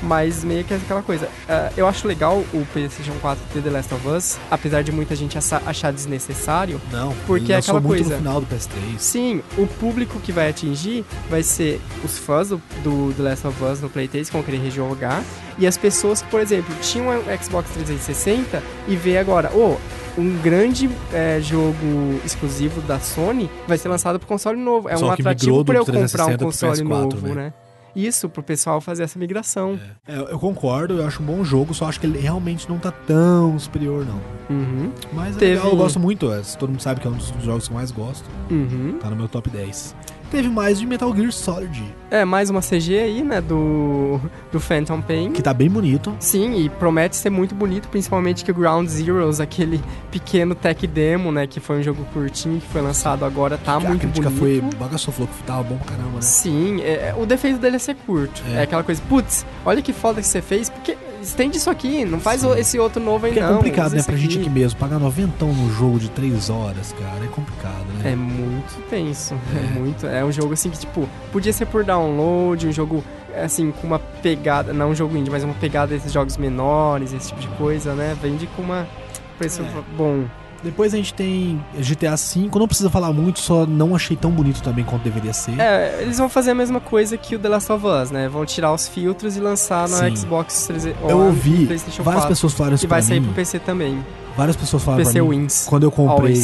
Speaker 2: Mas meio que é aquela coisa. Ah, eu acho legal o PlayStation 4 ter The Last of Us, apesar de muita gente achar desnecessário.
Speaker 1: Não,
Speaker 2: Porque é aquela
Speaker 1: muito
Speaker 2: coisa.
Speaker 1: no final do PS3.
Speaker 2: Sim, o público que vai atingir vai ser os fãs do, do The Last of Us no Playtest, que vão querer rejogar, e as pessoas que, por exemplo, tinham um Xbox 360 e vê agora, ô, um grande é, jogo exclusivo da Sony vai ser lançado pro console novo. É um
Speaker 1: Pessoal que
Speaker 2: atrativo
Speaker 1: do
Speaker 2: eu comprar um
Speaker 1: 360 pro
Speaker 2: console
Speaker 1: PS4,
Speaker 2: novo,
Speaker 1: né?
Speaker 2: né? Isso, pro pessoal fazer essa migração.
Speaker 1: É, eu concordo, eu acho um bom jogo, só acho que ele realmente não tá tão superior, não.
Speaker 2: Uhum,
Speaker 1: Mas é
Speaker 2: Teve-
Speaker 1: legal, eu gosto muito. é, todo mundo sabe que é um dos jogos que eu mais gosto.
Speaker 2: uhum.
Speaker 1: Tá no meu top 10. Teve mais de Metal Gear Solid,
Speaker 2: É, mais uma CG aí, né, do, do Phantom Pain.
Speaker 1: que tá bem bonito.
Speaker 2: Sim, e promete ser muito bonito, principalmente que o Ground Zeroes, aquele pequeno tech demo, né, que foi um jogo curtinho que foi lançado agora, tá
Speaker 1: a
Speaker 2: muito
Speaker 1: crítica
Speaker 2: bonito.
Speaker 1: foi bagaçou, falou que tava bom pra caramba, né?
Speaker 2: Sim, é- é- o defeito dele é ser curto.
Speaker 1: É.
Speaker 2: É, aquela coisa, putz, olha que foda que você fez, porque estende isso aqui, não faz
Speaker 1: Sim.
Speaker 2: esse outro novo aí
Speaker 1: Porque é
Speaker 2: não.
Speaker 1: complicado,
Speaker 2: usa
Speaker 1: né? Pra gente
Speaker 2: aqui.
Speaker 1: aqui mesmo, pagar noventão no jogo de 3 horas, cara, é complicado, né?
Speaker 2: É muito tenso, é. muito. É um jogo assim que, tipo, podia ser por download, um jogo assim, com uma pegada, não um jogo indie, mas uma pegada desses jogos menores, esse tipo de coisa, né? Vende com uma preço
Speaker 1: É.
Speaker 2: bom.
Speaker 1: Depois a gente tem GTA V, não precisa falar muito, só não achei tão bonito também quanto deveria ser.
Speaker 2: É, eles vão fazer a mesma coisa que o The Last of Us, né? Vão tirar os filtros e lançar no
Speaker 1: Sim.
Speaker 2: Xbox 360
Speaker 1: Eu
Speaker 2: ou
Speaker 1: ouvi
Speaker 2: PlayStation
Speaker 1: várias
Speaker 2: 4.
Speaker 1: pessoas falaram isso
Speaker 2: E vai sair
Speaker 1: mim.
Speaker 2: pro PC também.
Speaker 1: Várias pessoas falaram
Speaker 2: PC
Speaker 1: pra mim.
Speaker 2: Wins.
Speaker 1: Quando eu comprei,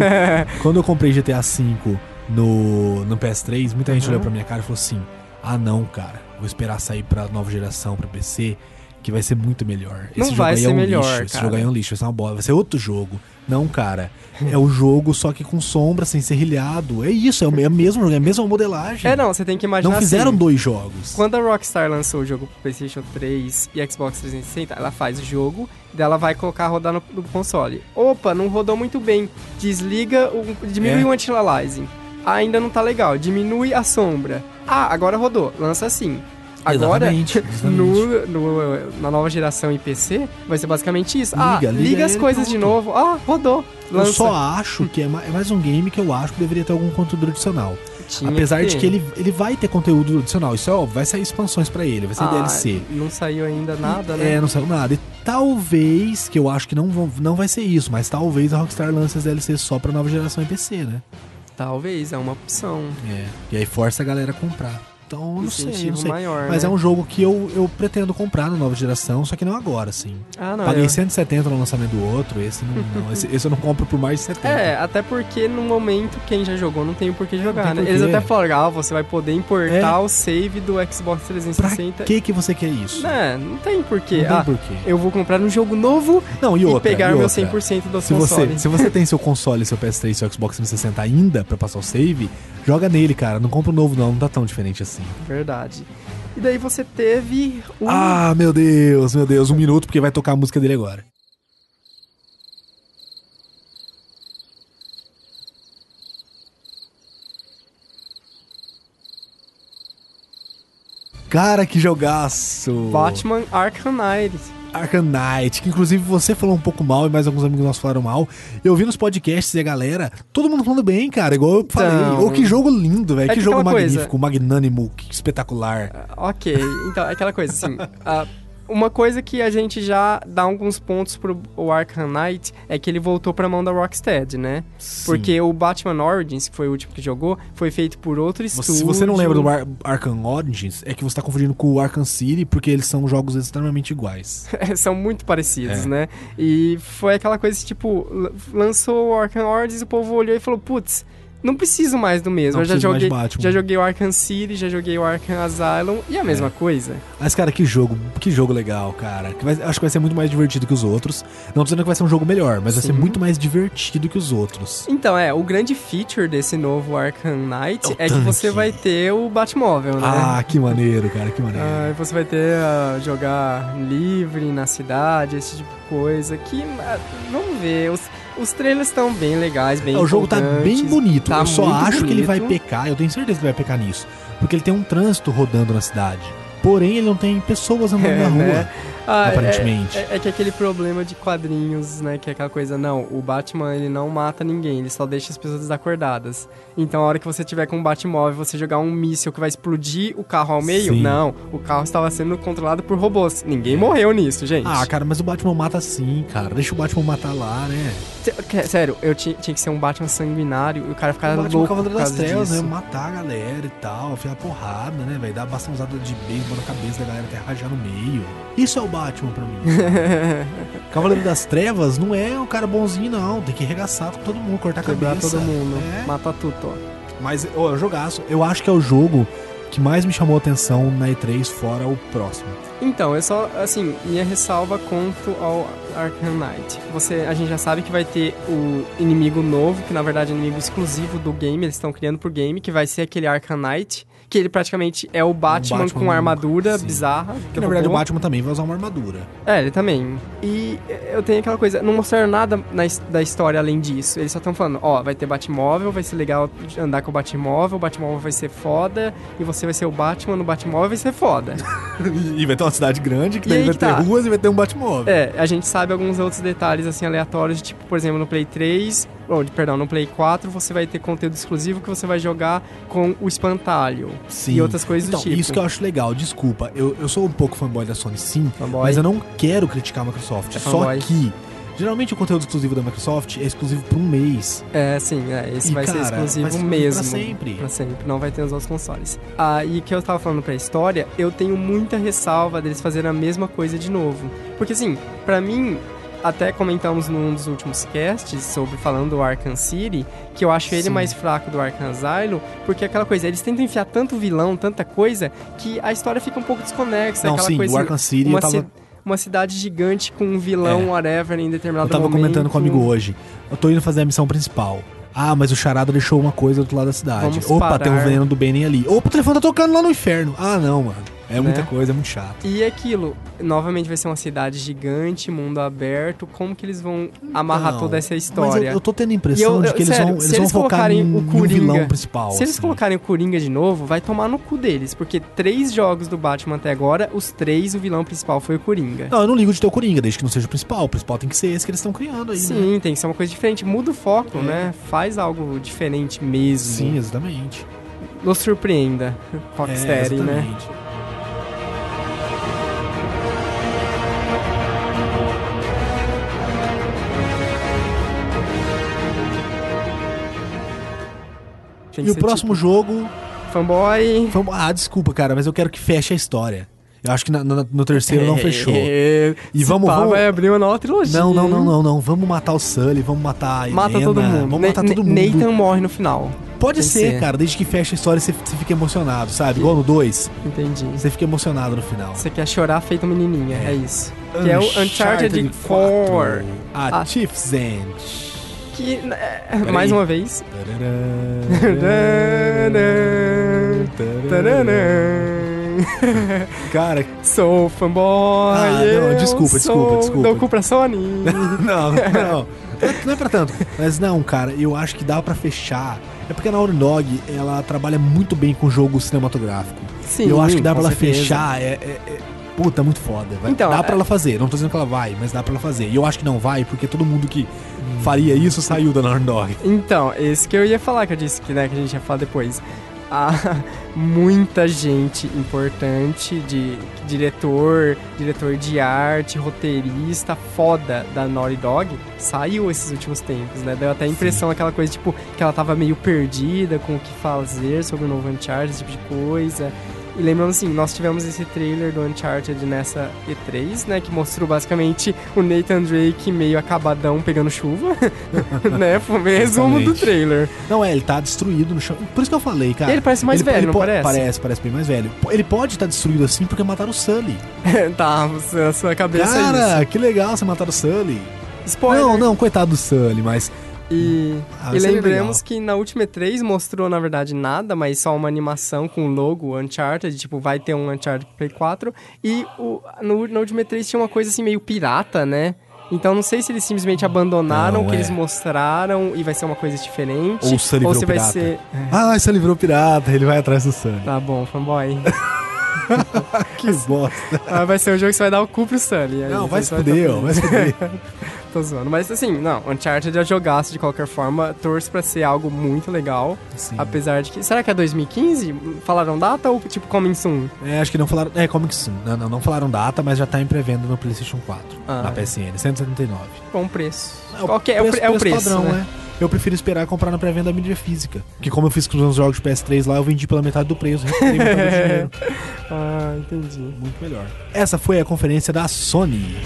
Speaker 1: [LAUGHS] quando eu comprei GTA V no, no PS3, muita gente
Speaker 2: Uhum.
Speaker 1: olhou pra minha cara e falou assim: "Ah, não, cara, vou esperar sair pra nova geração, pra PC, que vai ser muito melhor.
Speaker 2: Não
Speaker 1: Esse
Speaker 2: vai
Speaker 1: jogo aí
Speaker 2: ser
Speaker 1: é um
Speaker 2: melhor,
Speaker 1: lixo, esse
Speaker 2: cara.
Speaker 1: jogo aí é um lixo, vai ser uma bola, vai ser outro jogo". Não, cara. É o jogo só que com sombra, sem ser rilhado. É isso, é o é o mesmo jogo, é a mesma modelagem.
Speaker 2: É, não, você tem que imaginar
Speaker 1: Não fizeram
Speaker 2: assim,
Speaker 1: dois jogos.
Speaker 2: Quando a Rockstar lançou o jogo pro PlayStation 3 e Xbox 360, ela faz o jogo, daí ela vai colocar rodar no, no console. Opa, não rodou muito bem. Desliga, o, diminui
Speaker 1: É.
Speaker 2: o anti-aliasing. Ainda não tá legal. Diminui a sombra. Ah, agora rodou. Lança assim. Agora,
Speaker 1: Exatamente, exatamente.
Speaker 2: no, no- na nova geração IPC, vai ser basicamente isso. ah,
Speaker 1: Liga,
Speaker 2: liga,
Speaker 1: liga
Speaker 2: as coisas de
Speaker 1: pronto.
Speaker 2: novo. Ah, rodou.
Speaker 1: Eu
Speaker 2: Lança.
Speaker 1: só acho que é é mais um game que eu acho que deveria ter algum conteúdo adicional.
Speaker 2: Tinha
Speaker 1: Apesar de
Speaker 2: ter.
Speaker 1: que ele, ele vai ter conteúdo adicional. Isso é óbvio, vai sair expansões pra ele, vai ser
Speaker 2: Ah,
Speaker 1: DLC.
Speaker 2: Não saiu ainda nada, né?
Speaker 1: É, não saiu nada. E talvez, que eu acho que não, vão, não vai ser isso, mas talvez a Rockstar lance as DLC só pra nova geração em PC, né?
Speaker 2: Talvez, é uma opção.
Speaker 1: É. E aí força a galera a comprar. Então, não sei, não sei.
Speaker 2: maior,
Speaker 1: Mas
Speaker 2: né?
Speaker 1: é um jogo que eu, eu pretendo comprar na nova geração, só que não agora, assim.
Speaker 2: Ah, não.
Speaker 1: Paguei
Speaker 2: eu-
Speaker 1: 170 no lançamento do outro, esse não, não. Esse, esse eu não compro por mais de 70.
Speaker 2: É, até porque no momento quem já jogou não tem por que jogar, né? Eles até falaram, ah, você vai poder importar
Speaker 1: É.
Speaker 2: o save do Xbox
Speaker 1: Pra
Speaker 2: 360.
Speaker 1: que que você quer isso?
Speaker 2: Né, não tem porquê.
Speaker 1: Não tem
Speaker 2: ah,
Speaker 1: porquê.
Speaker 2: eu vou comprar um jogo novo
Speaker 1: Não, e
Speaker 2: e,
Speaker 1: outra,
Speaker 2: pegar
Speaker 1: e
Speaker 2: o meu
Speaker 1: outra.
Speaker 2: 100% do
Speaker 1: Se você,
Speaker 2: console.
Speaker 1: se você tem seu console, seu PS3, seu Xbox 360 ainda pra passar o save, joga nele, cara. Não compra um novo, não. Não tá tão diferente assim.
Speaker 2: Verdade. E daí você teve o...
Speaker 1: Ah, meu Deus, meu Deus. Um minuto, porque vai tocar a música dele agora. Cara, que jogaço!
Speaker 2: Batman Arkham Knight.
Speaker 1: Arkham Knight, que inclusive você falou um pouco mal e mais alguns amigos nossos falaram mal. Eu vi nos podcasts e a galera, todo mundo falando bem, cara, igual eu falei.
Speaker 2: Então,
Speaker 1: Ô, que jogo lindo, velho.
Speaker 2: é
Speaker 1: que
Speaker 2: que
Speaker 1: jogo
Speaker 2: aquela coisa-
Speaker 1: magnífico, magnânimo, que espetacular.
Speaker 2: Ok, então é aquela coisa assim. [LAUGHS] uma coisa que a gente já dá alguns pontos pro o Arkham Knight é que ele voltou pra mão da Rocksteady, né? Porque o Batman Origins, que foi o último que jogou, foi feito por outro estúdio.
Speaker 1: Se você não lembra do Ar Arkham Origins, é que você tá confundindo com o Arkham City, porque eles são jogos extremamente iguais. [LAUGHS]
Speaker 2: São muito parecidos,
Speaker 1: É.
Speaker 2: né? E foi aquela coisa, tipo, lançou o Arkham Origins, o povo olhou e falou, putz, não preciso mais do mesmo.
Speaker 1: Não
Speaker 2: Eu já joguei, já joguei o Arkham City, já joguei o Arkham Asylum, e a mesma
Speaker 1: É.
Speaker 2: coisa.
Speaker 1: Mas, cara, que jogo, que jogo legal, cara. Que vai- acho que vai ser muito mais divertido que os outros. Não dizendo que vai ser um jogo melhor, mas vai ser
Speaker 2: Sim.
Speaker 1: muito mais divertido que os outros.
Speaker 2: Então, é, o grande feature desse novo Arkham Knight
Speaker 1: É
Speaker 2: é, que você vai ter o Batmóvel, né?
Speaker 1: Ah, que maneiro, cara, que maneiro.
Speaker 2: Ah, você vai ter ah, jogar livre na cidade, esse tipo de coisa. Que, ah, vamos ver, os, os trailers estão bem legais, bem
Speaker 1: É, o jogo tá bem
Speaker 2: empolgantes,
Speaker 1: bonito.
Speaker 2: tá
Speaker 1: eu só acho que ele vai
Speaker 2: bonito.
Speaker 1: pecar, eu tenho certeza que ele vai pecar nisso. Porque ele tem um trânsito rodando na cidade. Porém, ele não tem pessoas andando [LAUGHS]
Speaker 2: É,
Speaker 1: na rua.
Speaker 2: né? Ah, é-
Speaker 1: aparentemente.
Speaker 2: É, é que aquele problema de quadrinhos, né? Que é aquela coisa, não, o Batman ele não mata ninguém, ele só deixa as pessoas desacordadas. Então a hora que você tiver com um Batmóvel, você jogar um míssil que vai explodir o carro ao meio,
Speaker 1: Sim.
Speaker 2: não. O carro estava sendo controlado por robôs. Ninguém morreu nisso, gente.
Speaker 1: Ah, cara, mas o Batman mata sim, cara. Deixa o Batman matar lá, né?
Speaker 2: Sério, eu tinha, tinha que ser um Batman sanguinário e o cara ficar
Speaker 1: o Batman
Speaker 2: louco
Speaker 1: Cavaleiro
Speaker 2: por
Speaker 1: das Trevas,
Speaker 2: disso.
Speaker 1: né? Matar a galera e tal, afiar porrada, né, velho? Dar bastante usada de beisebol na cabeça da galera até rajar no meio. Isso é o Batman pra mim. [LAUGHS] Cavaleiro das Trevas não é o cara bonzinho, não. Tem que arregaçar todo mundo, cortar a
Speaker 2: Quebrar
Speaker 1: cabeça.
Speaker 2: todo mundo,
Speaker 1: É.
Speaker 2: matar tudo. ó.
Speaker 1: Mas, ô, é jogaço. Eu acho que é o jogo que mais me chamou a atenção na E3, fora o próximo.
Speaker 2: Então, é só, assim, minha ressalva quanto ao Arkham Knight. Você, a gente já sabe que vai ter o inimigo novo, que na verdade é inimigo exclusivo do game, eles estão criando pro game, que vai ser aquele Arkham Knight, que ele praticamente é o Batman,
Speaker 1: Batman,
Speaker 2: com armadura
Speaker 1: sim.
Speaker 2: bizarra.
Speaker 1: Que na verdade o. Batman também vai usar uma armadura.
Speaker 2: É, ele também. E eu tenho aquela coisa, não mostraram nada na, da história além disso. Eles só estão falando, ó, vai ter Batmóvel, vai ser legal andar com o Batmóvel, o Batmóvel vai ser foda, e você vai ser o Batman no Batmóvel vai ser foda. [LAUGHS]
Speaker 1: e vai ter uma cidade grande, que daí
Speaker 2: aí
Speaker 1: vai
Speaker 2: que
Speaker 1: ter
Speaker 2: tá.
Speaker 1: ruas e vai ter um Batmóvel.
Speaker 2: É, a gente sabe alguns outros detalhes assim aleatórios, tipo, por exemplo, no Play 3, ou perdão, no Play 4, você vai ter conteúdo exclusivo que você vai jogar com o espantalho
Speaker 1: Sim.
Speaker 2: e outras coisas
Speaker 1: Então,
Speaker 2: do tipo.
Speaker 1: isso que eu acho legal, desculpa. Eu, eu sou um pouco fanboy da Sony, sim,
Speaker 2: Fanboy.
Speaker 1: mas eu não quero criticar a Microsoft.
Speaker 2: É
Speaker 1: só
Speaker 2: fanboy.
Speaker 1: que, geralmente, o conteúdo exclusivo da Microsoft é exclusivo por um mês.
Speaker 2: É, sim, é, esse
Speaker 1: E,
Speaker 2: vai ser
Speaker 1: cara,
Speaker 2: exclusivo
Speaker 1: vai ser
Speaker 2: mesmo.
Speaker 1: pra sempre.
Speaker 2: Pra sempre, não vai ter nos outros consoles. Ah, e que eu tava falando pra história, eu tenho muita ressalva deles fazerem a mesma coisa de novo. Porque assim, pra mim, até comentamos num dos últimos casts sobre falando do Arkham City, que eu acho ele
Speaker 1: Sim.
Speaker 2: mais fraco do Arkham Asylum, porque é aquela coisa, eles tentam enfiar tanto vilão, tanta coisa, que a história fica um pouco desconexa.
Speaker 1: não,
Speaker 2: aquela
Speaker 1: sim,
Speaker 2: coisa,
Speaker 1: o Arkham City
Speaker 2: uma,
Speaker 1: tava,
Speaker 2: ci- uma cidade gigante com um vilão,
Speaker 1: É.
Speaker 2: whatever, em determinado
Speaker 1: eu tava
Speaker 2: momento.
Speaker 1: comentando com um amigo hoje. Eu tô indo fazer a missão principal. Ah, mas o Charada deixou uma coisa do outro lado da cidade.
Speaker 2: Vamos
Speaker 1: Opa,
Speaker 2: parar.
Speaker 1: tem um veneno do Benin ali. Opa, o telefone tá tocando lá no inferno. Ah, não, mano. É muita
Speaker 2: Né?
Speaker 1: coisa, é muito chato.
Speaker 2: E aquilo, novamente vai ser uma cidade gigante, mundo aberto. Como que eles vão amarrar
Speaker 1: Não,
Speaker 2: toda essa
Speaker 1: Mas
Speaker 2: história?
Speaker 1: eu, eu tô tendo a impressão
Speaker 2: eu-
Speaker 1: de
Speaker 2: eu-
Speaker 1: que eles
Speaker 2: sério,
Speaker 1: vão,
Speaker 2: se
Speaker 1: eles vão
Speaker 2: eles
Speaker 1: focar
Speaker 2: colocarem
Speaker 1: em,
Speaker 2: o Coringa-
Speaker 1: vilão principal.
Speaker 2: Se eles
Speaker 1: assim.
Speaker 2: colocarem o Coringa de novo, vai tomar no cu deles. Porque três jogos do Batman até agora, os três, o vilão principal foi o Coringa.
Speaker 1: Não, eu não ligo de ter o Coringa, desde que não seja o principal. O principal tem que ser esse que eles estão criando aí, né?
Speaker 2: Sim, tem que ser uma coisa diferente. Muda o foco,
Speaker 1: É.
Speaker 2: né? Faz algo diferente mesmo.
Speaker 1: Sim, exatamente.
Speaker 2: Nos surpreenda.
Speaker 1: É,
Speaker 2: Rocksteady, né? Que
Speaker 1: E o próximo jogo.
Speaker 2: tipo, fanboy.
Speaker 1: Vamos- Ah, desculpa, cara, mas eu quero que feche a história. Eu acho que na- na- no terceiro não [LAUGHS] fechou.
Speaker 2: É,
Speaker 1: E
Speaker 2: se
Speaker 1: vamos-
Speaker 2: pá,
Speaker 1: vamos-
Speaker 2: vai abrir uma nova trilogia.
Speaker 1: Não, não, não, não, não. Vamos matar o Sully, vamos matar a
Speaker 2: Mata
Speaker 1: Helena,
Speaker 2: todo mundo.
Speaker 1: Vamos matar todo mundo.
Speaker 2: Nathan morre no final.
Speaker 1: Pode
Speaker 2: que
Speaker 1: ser,
Speaker 2: ser.
Speaker 1: cara, desde que feche a história você, você fica emocionado, sabe? Igual no 2,
Speaker 2: Entendi.
Speaker 1: você fica emocionado no final.
Speaker 2: Você quer chorar feito menininha, é,
Speaker 1: É.
Speaker 2: isso. Que é o Uncharted 4.
Speaker 1: A
Speaker 2: Ah.
Speaker 1: Chief's End.
Speaker 2: Que, é,
Speaker 1: Peraí.
Speaker 2: mais uma vez.
Speaker 1: Cara,
Speaker 2: Sou fanboy.
Speaker 1: Ah, não, desculpa, desculpa, desculpa.
Speaker 2: Dou cu pra Sony. [LAUGHS]
Speaker 1: não, [LAUGHS] não. Não é pra tanto. Mas não, cara, eu acho que dá pra fechar. É porque a Naughty Dog, ela trabalha muito bem com jogo cinematográfico.
Speaker 2: Sim,
Speaker 1: eu acho que dá pra ela
Speaker 2: certeza.
Speaker 1: fechar. É, é- é- Puta, muito foda. Vai-
Speaker 2: Então,
Speaker 1: dá
Speaker 2: é-
Speaker 1: pra ela fazer. Não tô dizendo que ela vai, mas dá pra ela fazer. E eu acho que não vai, porque todo mundo que faria isso saiu da Naughty Dog.
Speaker 2: Então, esse que eu ia falar, que eu disse que, né, que a gente ia falar depois. Há [LAUGHS] muita gente importante de diretor, diretor de arte, roteirista foda da Naughty Dog saiu esses últimos tempos, né? Deu até a impressão aquela coisa, tipo, que ela tava meio perdida com o que fazer sobre o novo Uncharted, esse tipo de coisa. E lembrando assim, nós tivemos esse trailer do Uncharted nessa E3, né? Que mostrou basicamente o Nathan Drake meio acabadão pegando chuva, [LAUGHS] né? Foi o resumo do trailer.
Speaker 1: Não, é, ele tá destruído no chão. Por isso que eu falei, cara.
Speaker 2: Ele parece mais velho, não
Speaker 1: po-
Speaker 2: parece?
Speaker 1: Parece, parece bem mais velho. Ele pode estar destruído assim porque mataram o Sully. [LAUGHS]
Speaker 2: tá, a sua cabeça é
Speaker 1: Cara, que legal você matar o Sully.
Speaker 2: isso. Spoiler.
Speaker 1: Não, não, coitado do Sully, mas.
Speaker 2: E,
Speaker 1: Ah,
Speaker 2: e
Speaker 1: seria
Speaker 2: lembramos que na última E3 mostrou, na verdade, nada, mas só uma animação com o logo Uncharted, tipo, vai ter um Uncharted Play 4. E o, no, na última E3 tinha uma coisa assim meio pirata, né? Então não sei se eles simplesmente abandonaram o que
Speaker 1: é.
Speaker 2: eles mostraram e vai ser uma coisa diferente.
Speaker 1: Ou o
Speaker 2: ou
Speaker 1: virou
Speaker 2: se vai
Speaker 1: pirata.
Speaker 2: ser.
Speaker 1: Ah, o Sully virou pirata, ele vai atrás do Sully.
Speaker 2: Tá bom, fanboy. [LAUGHS]
Speaker 1: que bosta.
Speaker 2: Ah, vai ser um jogo que você vai dar o cu pro Sully. aí
Speaker 1: Não, vai se fuder, vai
Speaker 2: feliz.
Speaker 1: se fuder.
Speaker 2: Tô zoando. Mas assim, não, Uncharted eu jogasse de qualquer forma, torço pra ser algo muito legal.
Speaker 1: Sim.
Speaker 2: Apesar de que. Será que é 2015? Falaram data ou tipo coming soon?
Speaker 1: É, acho que não falaram. É, Comic Sim. Não, não, não falaram data, mas já tá em pré-venda no PlayStation 4.
Speaker 2: Ah.
Speaker 1: Na PSN, 179.
Speaker 2: Bom preço.
Speaker 1: É
Speaker 2: é, é o pre- é o preço,
Speaker 1: padrão,
Speaker 2: né?
Speaker 1: é. Eu prefiro esperar comprar na pré-venda a mídia física. Que como eu fiz com os jogos de PS3 lá, eu vendi pela metade do preço. recuperei metade do [LAUGHS] dinheiro.
Speaker 2: Ah, entendi.
Speaker 1: Muito melhor. Essa foi a conferência da Sony.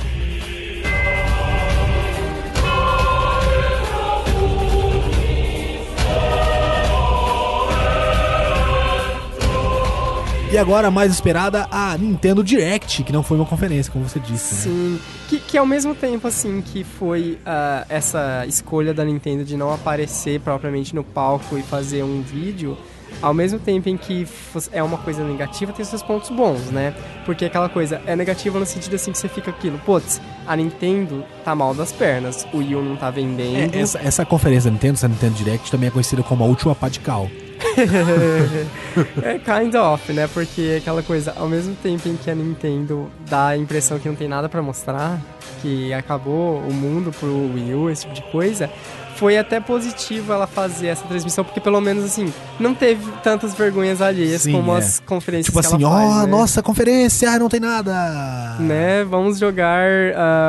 Speaker 1: E agora, mais esperada, a Nintendo Direct, que não foi uma conferência, como você disse. Né?
Speaker 2: Sim. Que, que ao mesmo tempo, assim, que foi ah, essa escolha da Nintendo de não aparecer propriamente no palco e fazer um vídeo, ao mesmo tempo em que é uma coisa negativa, tem seus pontos bons, né? Porque aquela coisa é negativa no sentido assim que você fica aquilo, putz, a Nintendo tá mal das pernas, o Wii U não tá vendendo.
Speaker 1: É, essa, essa conferência da Nintendo, essa Nintendo Direct, também é conhecida como a última pá de cal. [LAUGHS]
Speaker 2: é kind of, né? Porque aquela coisa, ao mesmo tempo em que a Nintendo dá a impressão que não tem nada pra mostrar, que acabou o mundo pro Wii U, esse tipo de coisa, foi até positivo ela fazer essa transmissão, porque pelo menos assim, não teve tantas vergonhas alheias
Speaker 1: Sim,
Speaker 2: como
Speaker 1: é.
Speaker 2: as conferências
Speaker 1: Tipo
Speaker 2: que
Speaker 1: assim,
Speaker 2: ela
Speaker 1: ó,
Speaker 2: faz, né?
Speaker 1: nossa conferência, ah, não tem nada.
Speaker 2: Né? Vamos jogar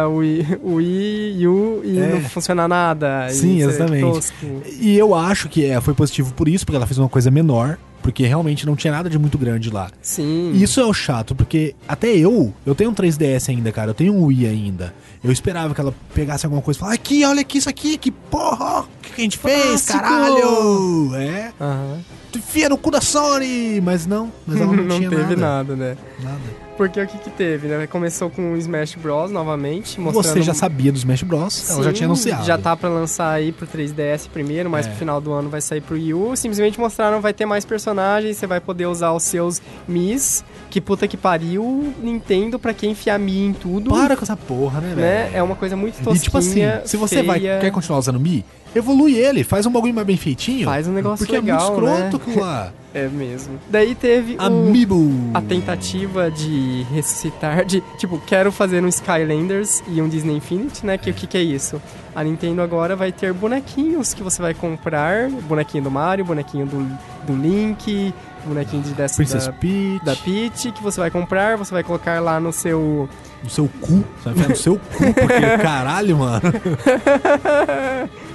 Speaker 2: o Wii, Wii [LAUGHS] U e
Speaker 1: É.
Speaker 2: não funcionar nada. e
Speaker 1: Sim,
Speaker 2: ser
Speaker 1: exatamente.
Speaker 2: tosco.
Speaker 1: E eu acho que é, foi positivo por isso, porque ela fez uma coisa menor, porque realmente não tinha nada de muito grande lá.
Speaker 2: Sim.
Speaker 1: E isso é o chato, porque até eu, eu tenho um 3DS ainda, cara, eu tenho um Wii ainda. Eu esperava que ela pegasse alguma coisa e falasse, aqui, olha aqui, isso aqui, que porra, o que a gente fez, caralho! É,
Speaker 2: Aham.
Speaker 1: tu enfia no cu da Sony! Mas não, mas ela não, [LAUGHS]
Speaker 2: não
Speaker 1: tinha
Speaker 2: teve
Speaker 1: nada.
Speaker 2: nada, né?
Speaker 1: nada.
Speaker 2: Porque o que que teve, né? Começou com o Smash Bros. novamente, mostrando...
Speaker 1: Você já sabia do Smash Bros, ela já
Speaker 2: Sim,
Speaker 1: tinha anunciado.
Speaker 2: Já tá pra lançar aí pro 3DS primeiro, mas
Speaker 1: É.
Speaker 2: pro final do ano vai sair pro Wii U. Simplesmente mostraram vai ter mais personagens, você vai poder usar os seus Mis. Que puta que pariu, Nintendo pra quem enfiar Mi em tudo.
Speaker 1: Para com essa porra, né,
Speaker 2: né?
Speaker 1: velho?
Speaker 2: É uma coisa muito tosquinha,
Speaker 1: E tipo assim, se você vai,
Speaker 2: feia.
Speaker 1: quer continuar usando Mi, evolui ele, faz um bagulho mais bem feitinho.
Speaker 2: Faz um negócio
Speaker 1: porque
Speaker 2: legal,
Speaker 1: é muito escroto
Speaker 2: né?
Speaker 1: aquilo lá.
Speaker 2: É mesmo. Daí teve.
Speaker 1: Amiibo.
Speaker 2: a tentativa de ressuscitar, de tipo, quero fazer um Skylanders e um Disney Infinity, né? Que o que, que é isso? A Nintendo agora vai ter bonequinhos que você vai comprar, bonequinho do Mario, bonequinho do, do Link, bonequinho de dessa
Speaker 1: Princess
Speaker 2: da,
Speaker 1: Peach.
Speaker 2: da Peach, que você vai comprar, você vai colocar lá no seu
Speaker 1: No seu cu. Você vai no seu cu, porque [LAUGHS] caralho, mano. [LAUGHS]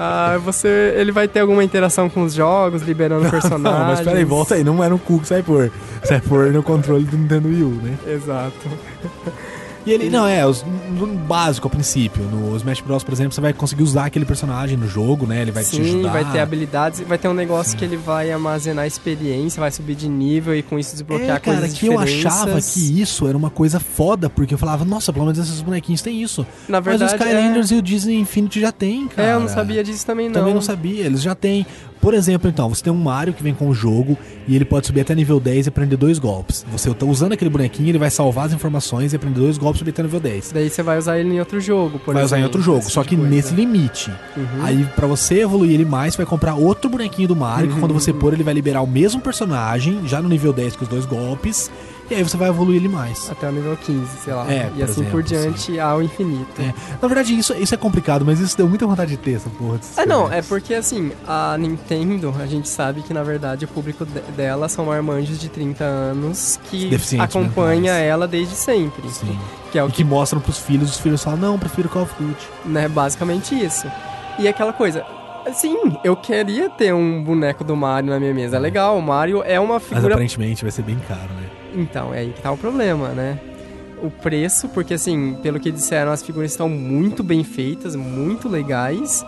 Speaker 2: Ah, você, ele vai ter alguma interação com os jogos, liberando [LAUGHS] personagens.
Speaker 1: Não, mas peraí, volta aí. Não era um cu que você vai pôr. Você vai pôr no controle do Nintendo Wii U, né?
Speaker 2: Exato. [LAUGHS]
Speaker 1: E ele, não, é, os, no básico, a princípio. No Smash Bros, por exemplo, você vai conseguir usar aquele personagem no jogo, né? Ele vai te
Speaker 2: Sim,
Speaker 1: ajudar.
Speaker 2: vai ter habilidades, vai ter um negócio que ele vai armazenar experiência, vai subir de nível e com isso desbloquear
Speaker 1: É, cara,
Speaker 2: coisas
Speaker 1: que eu
Speaker 2: diferentes.
Speaker 1: achava que isso era uma coisa foda, porque eu falava, nossa, pelo menos esses bonequinhos têm isso.
Speaker 2: Na
Speaker 1: Mas
Speaker 2: verdade,
Speaker 1: os Skylanders e o Disney Infinity já tem, cara.
Speaker 2: é... é, eu não sabia disso também não.
Speaker 1: Também não sabia, eles já têm. Por exemplo, então, você tem um Mario que vem com o jogo e ele pode subir até nível 10 e aprender dois golpes. Você tá usando aquele bonequinho, ele vai salvar as informações e aprender dois golpes subir até nível 10.
Speaker 2: Daí você vai usar ele em outro jogo, por
Speaker 1: vai usar em
Speaker 2: exemplo,
Speaker 1: outro jogo, só
Speaker 2: tipo
Speaker 1: que
Speaker 2: coisa.
Speaker 1: nesse limite.
Speaker 2: Uhum.
Speaker 1: Aí, pra você evoluir ele mais, você vai comprar outro bonequinho do Mario, que quando você pôr, ele vai liberar o mesmo personagem, já no nível 10 com os dois golpes, e aí você vai evoluir ele mais.
Speaker 2: Até o nível 15, sei lá.
Speaker 1: É,
Speaker 2: e
Speaker 1: por
Speaker 2: assim por
Speaker 1: exemplo,
Speaker 2: diante ao infinito.
Speaker 1: É. Na verdade, isso, isso é complicado, mas isso deu muita vontade de ter essa porra.
Speaker 2: Ah, não, é porque assim, a Nintendo, a gente sabe que na verdade o público de- dela são marmanjos de 30 anos que
Speaker 1: Deficientes
Speaker 2: acompanha
Speaker 1: mentais.
Speaker 2: ela desde sempre.
Speaker 1: Sim.
Speaker 2: Que é o
Speaker 1: E que mostram pros filhos, os filhos falam, não, prefiro Call of Duty.
Speaker 2: né? Basicamente isso. E aquela coisa. Sim, eu queria ter um boneco do Mario na minha mesa. É legal, o Mario é uma
Speaker 1: Mas
Speaker 2: figura.
Speaker 1: aparentemente vai ser bem caro, né?
Speaker 2: Então, é aí que tá o problema, né? O preço, porque assim, pelo que disseram, as figuras estão muito bem feitas, muito legais.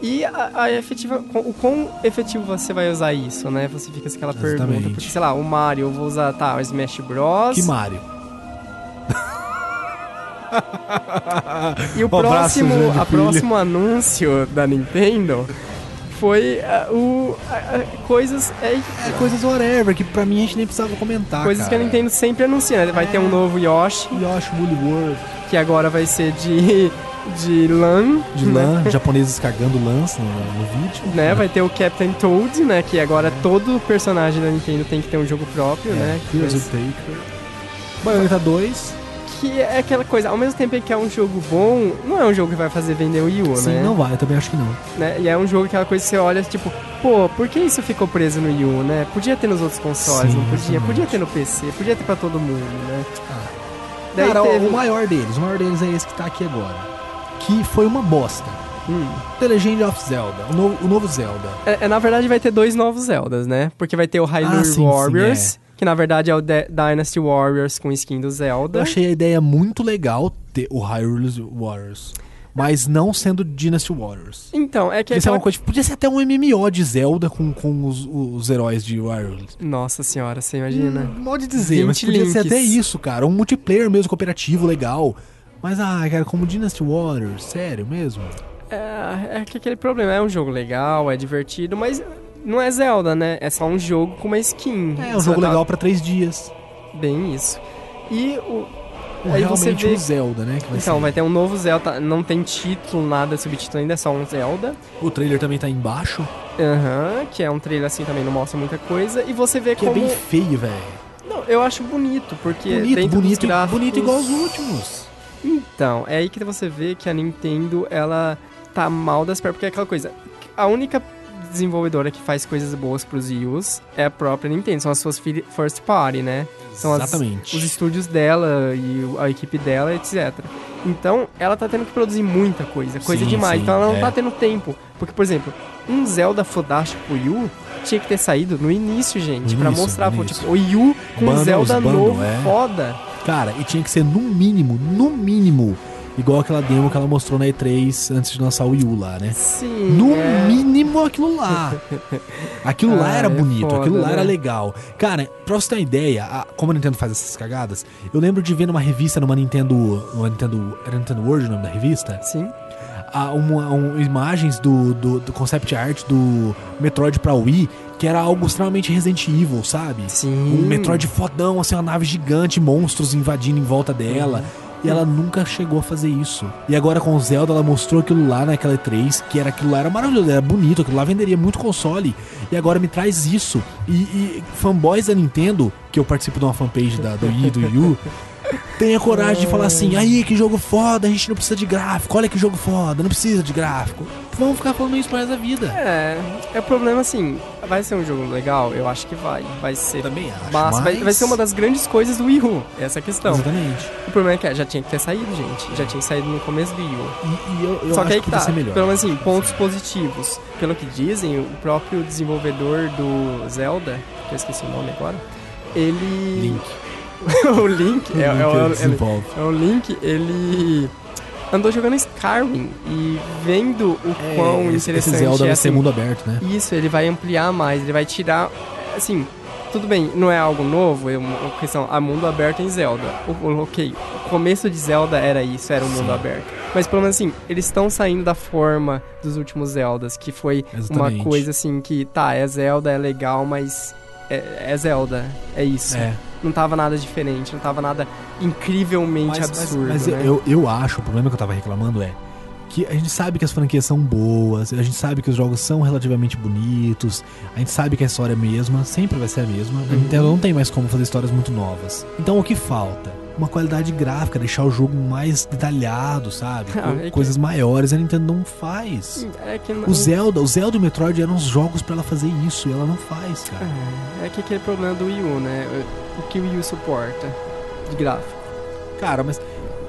Speaker 2: E a, a efetiva, o quão efetivo você vai usar isso, né? Você fica com aquela pergunta.
Speaker 1: Exatamente.
Speaker 2: Porque, sei lá, o Mario, eu vou usar, tá, o Smash Bros.
Speaker 1: Que Mario?
Speaker 2: E o [LAUGHS]
Speaker 1: Um
Speaker 2: próximo, a próximo anúncio da Nintendo foi ah, o ah, coisas é,
Speaker 1: É coisas whatever, que pra mim a gente nem precisava comentar,
Speaker 2: coisas que a
Speaker 1: cara.
Speaker 2: Nintendo sempre anuncia. né? Vai ter um
Speaker 1: É.
Speaker 2: novo Yoshi
Speaker 1: Yoshi Woolly World.
Speaker 2: que agora vai ser de de LAN,
Speaker 1: De lã, japoneses cagando lãs no, no vídeo.
Speaker 2: né? Vai ter o Captain Toad, né? Que agora todo personagem da Nintendo tem que ter um jogo próprio, né?
Speaker 1: É, Heroes of Taker. Bayonetta 2.
Speaker 2: Que é aquela coisa, ao mesmo tempo que é um jogo bom, não é um jogo que vai fazer vender o Wii U,
Speaker 1: Sim,
Speaker 2: né?
Speaker 1: não vai, eu também acho que não.
Speaker 2: né? E é um jogo aquela coisa que você olha, tipo, pô, por que isso ficou preso no Wii U, né? Podia ter nos outros consoles,
Speaker 1: Sim,
Speaker 2: não podia?
Speaker 1: exatamente.
Speaker 2: Podia ter no PC, podia ter pra todo mundo, né?
Speaker 1: Ah.
Speaker 2: Daí
Speaker 1: Cara,
Speaker 2: teve...
Speaker 1: o maior deles, o maior deles é esse que tá aqui agora. Que foi uma bosta.
Speaker 2: Hum.
Speaker 1: The Legend of Zelda, o novo, o novo Zelda.
Speaker 2: É, é, na verdade, vai ter dois novos Zeldas, né? Porque vai ter o Hyrule
Speaker 1: Ah, sim, sim,
Speaker 2: Warriors, que na verdade é o De- Dynasty Warriors com skin do Zelda.
Speaker 1: Eu achei a ideia muito legal ter o Hyrule Warriors. Mas não sendo Dynasty Warriors.
Speaker 2: Então, é que
Speaker 1: Isso é uma coisa, podia ser até um MMO de Zelda com, com os, os heróis de Hyrule.
Speaker 2: Nossa senhora, você imagina?
Speaker 1: Hum, Pode dizer, mas
Speaker 2: 20
Speaker 1: podia ser
Speaker 2: links.
Speaker 1: até isso, cara. Um multiplayer mesmo, cooperativo, legal. Mas, ah, cara, como Dynasty Warriors, sério mesmo?
Speaker 2: É, é que aquele problema, é um jogo legal, é divertido, mas não é Zelda, né? É só um jogo com uma skin.
Speaker 1: É, um jogo
Speaker 2: tá-
Speaker 1: legal pra três dias.
Speaker 2: Bem isso. E o...
Speaker 1: Um,
Speaker 2: Aí você
Speaker 1: realmente
Speaker 2: vê-
Speaker 1: um Zelda, né? vai
Speaker 2: Então,
Speaker 1: ser.
Speaker 2: vai ter um novo Zelda, não tem título, nada, subtítulo ainda, é só um Zelda.
Speaker 1: O trailer também tá embaixo,
Speaker 2: Aham, que é um trailer assim também, não mostra muita coisa. E você vê
Speaker 1: que
Speaker 2: como...
Speaker 1: é bem feio, velho.
Speaker 2: Não, eu acho bonito, porque
Speaker 1: Bonito, bonito,
Speaker 2: gráficos...
Speaker 1: bonito igual os últimos.
Speaker 2: Então, é aí que você vê que a Nintendo, ela tá mal das pernas, porque é aquela coisa, a única desenvolvedora que faz coisas boas pros Wii U's é a própria Nintendo, são as suas first party, né? São as-
Speaker 1: Exatamente.
Speaker 2: os estúdios dela e a equipe dela, etc. Então, ela tá tendo que produzir muita coisa, coisa
Speaker 1: Sim,
Speaker 2: demais.
Speaker 1: sim,
Speaker 2: então, ela não
Speaker 1: é.
Speaker 2: tá tendo tempo. Porque, por exemplo, um Zelda fodástico pro Wii U tinha que ter saído no início, gente,
Speaker 1: início,
Speaker 2: mostrar, pô, tipo, o Wii U com
Speaker 1: Bundles,
Speaker 2: Zelda novo,
Speaker 1: é.
Speaker 2: foda.
Speaker 1: Cara, e tinha que ser no mínimo, no mínimo, igual aquela demo que ela mostrou na E3 antes de lançar o Wii U lá, né?
Speaker 2: Sim.
Speaker 1: No
Speaker 2: é...
Speaker 1: mínimo aquilo lá. [LAUGHS] Aquilo lá
Speaker 2: Ah,
Speaker 1: era
Speaker 2: é
Speaker 1: bonito,
Speaker 2: foda,
Speaker 1: aquilo lá era
Speaker 2: né?
Speaker 1: legal. Cara, pra você ter uma ideia, a- como a Nintendo faz essas cagadas, eu lembro de ver numa revista, numa Nintendo. Numa Nintendo. Era Nintendo World o nome da revista?
Speaker 2: Sim.
Speaker 1: a- uma- um- imagens do, do, do concept art do Metroid pra Wii, que era algo extremamente Resident Evil, sabe?
Speaker 2: Sim.
Speaker 1: Um Metroid fodão, assim, uma nave gigante, monstros invadindo em volta dela. E ela nunca chegou a fazer isso. E agora com Zelda, ela mostrou aquilo lá naquela E3, que era aquilo lá, era maravilhoso, era bonito, aquilo lá venderia muito console. E agora me traz isso. E, e fanboys da Nintendo, que eu participo de uma fanpage da, do e do Wii U, tem a coragem de falar assim, aí, que jogo foda, a gente não precisa de gráfico, olha que jogo foda, não precisa de gráfico. Vamos ficar falando isso resto da vida.
Speaker 2: É, é o problema assim, vai ser um jogo legal? Eu acho que vai. Vai ser.
Speaker 1: Também acho,
Speaker 2: vai,
Speaker 1: mas-
Speaker 2: vai ser uma das grandes coisas do Wii U. Essa é a questão.
Speaker 1: Exatamente.
Speaker 2: O problema é que é, já tinha que ter saído, gente. Já tinha saído no começo do Wii U.
Speaker 1: E, e eu, eu
Speaker 2: Só que aí que tá.
Speaker 1: melhor.
Speaker 2: Pelo menos assim, pontos positivos. Pelo que dizem, o próprio desenvolvedor do Zelda, que eu esqueci o nome agora, ele.
Speaker 1: Link. [LAUGHS]
Speaker 2: o Link, é, é,
Speaker 1: Link
Speaker 2: o- é,
Speaker 1: desenvolve.
Speaker 2: é o Link, ele andou jogando Skyrim e vendo o quão
Speaker 1: É, esse,
Speaker 2: interessante
Speaker 1: esse Zelda
Speaker 2: é
Speaker 1: vai ser
Speaker 2: assim,
Speaker 1: mundo aberto, né?
Speaker 2: Isso, ele vai ampliar mais, ele vai tirar. Assim, tudo bem, não é algo novo, é uma questão. A mundo aberto em Zelda. O, o- ok, o começo de Zelda era isso, era o mundo
Speaker 1: Sim.
Speaker 2: aberto. Mas pelo menos assim, eles estão saindo da forma dos últimos Zeldas, que foi
Speaker 1: Exatamente.
Speaker 2: uma coisa assim que, tá, é Zelda, é legal, mas. É, é Zelda, é isso.
Speaker 1: É.
Speaker 2: Não tava nada diferente, não tava nada incrivelmente
Speaker 1: Mas, mas-
Speaker 2: absurdo.
Speaker 1: mas
Speaker 2: né?
Speaker 1: eu, eu acho, o problema que eu tava reclamando é que a gente sabe que as franquias são boas, a gente sabe que os jogos são relativamente bonitos, a gente sabe que a história é a mesma, sempre vai ser a mesma. A
Speaker 2: Uhum.
Speaker 1: Nintendo não tem mais como fazer histórias muito novas. Então o que falta? Uma qualidade gráfica, deixar o jogo mais detalhado, sabe?
Speaker 2: Ah, é que-
Speaker 1: Coisas maiores, a Nintendo não faz.
Speaker 2: É que não-
Speaker 1: O Zelda, o Zelda e o Metroid eram os jogos pra ela fazer isso, e ela não faz, cara.
Speaker 2: É, é que aquele problema do Wii U, né? O que o Wii U suporta de gráfico.
Speaker 1: Cara, mas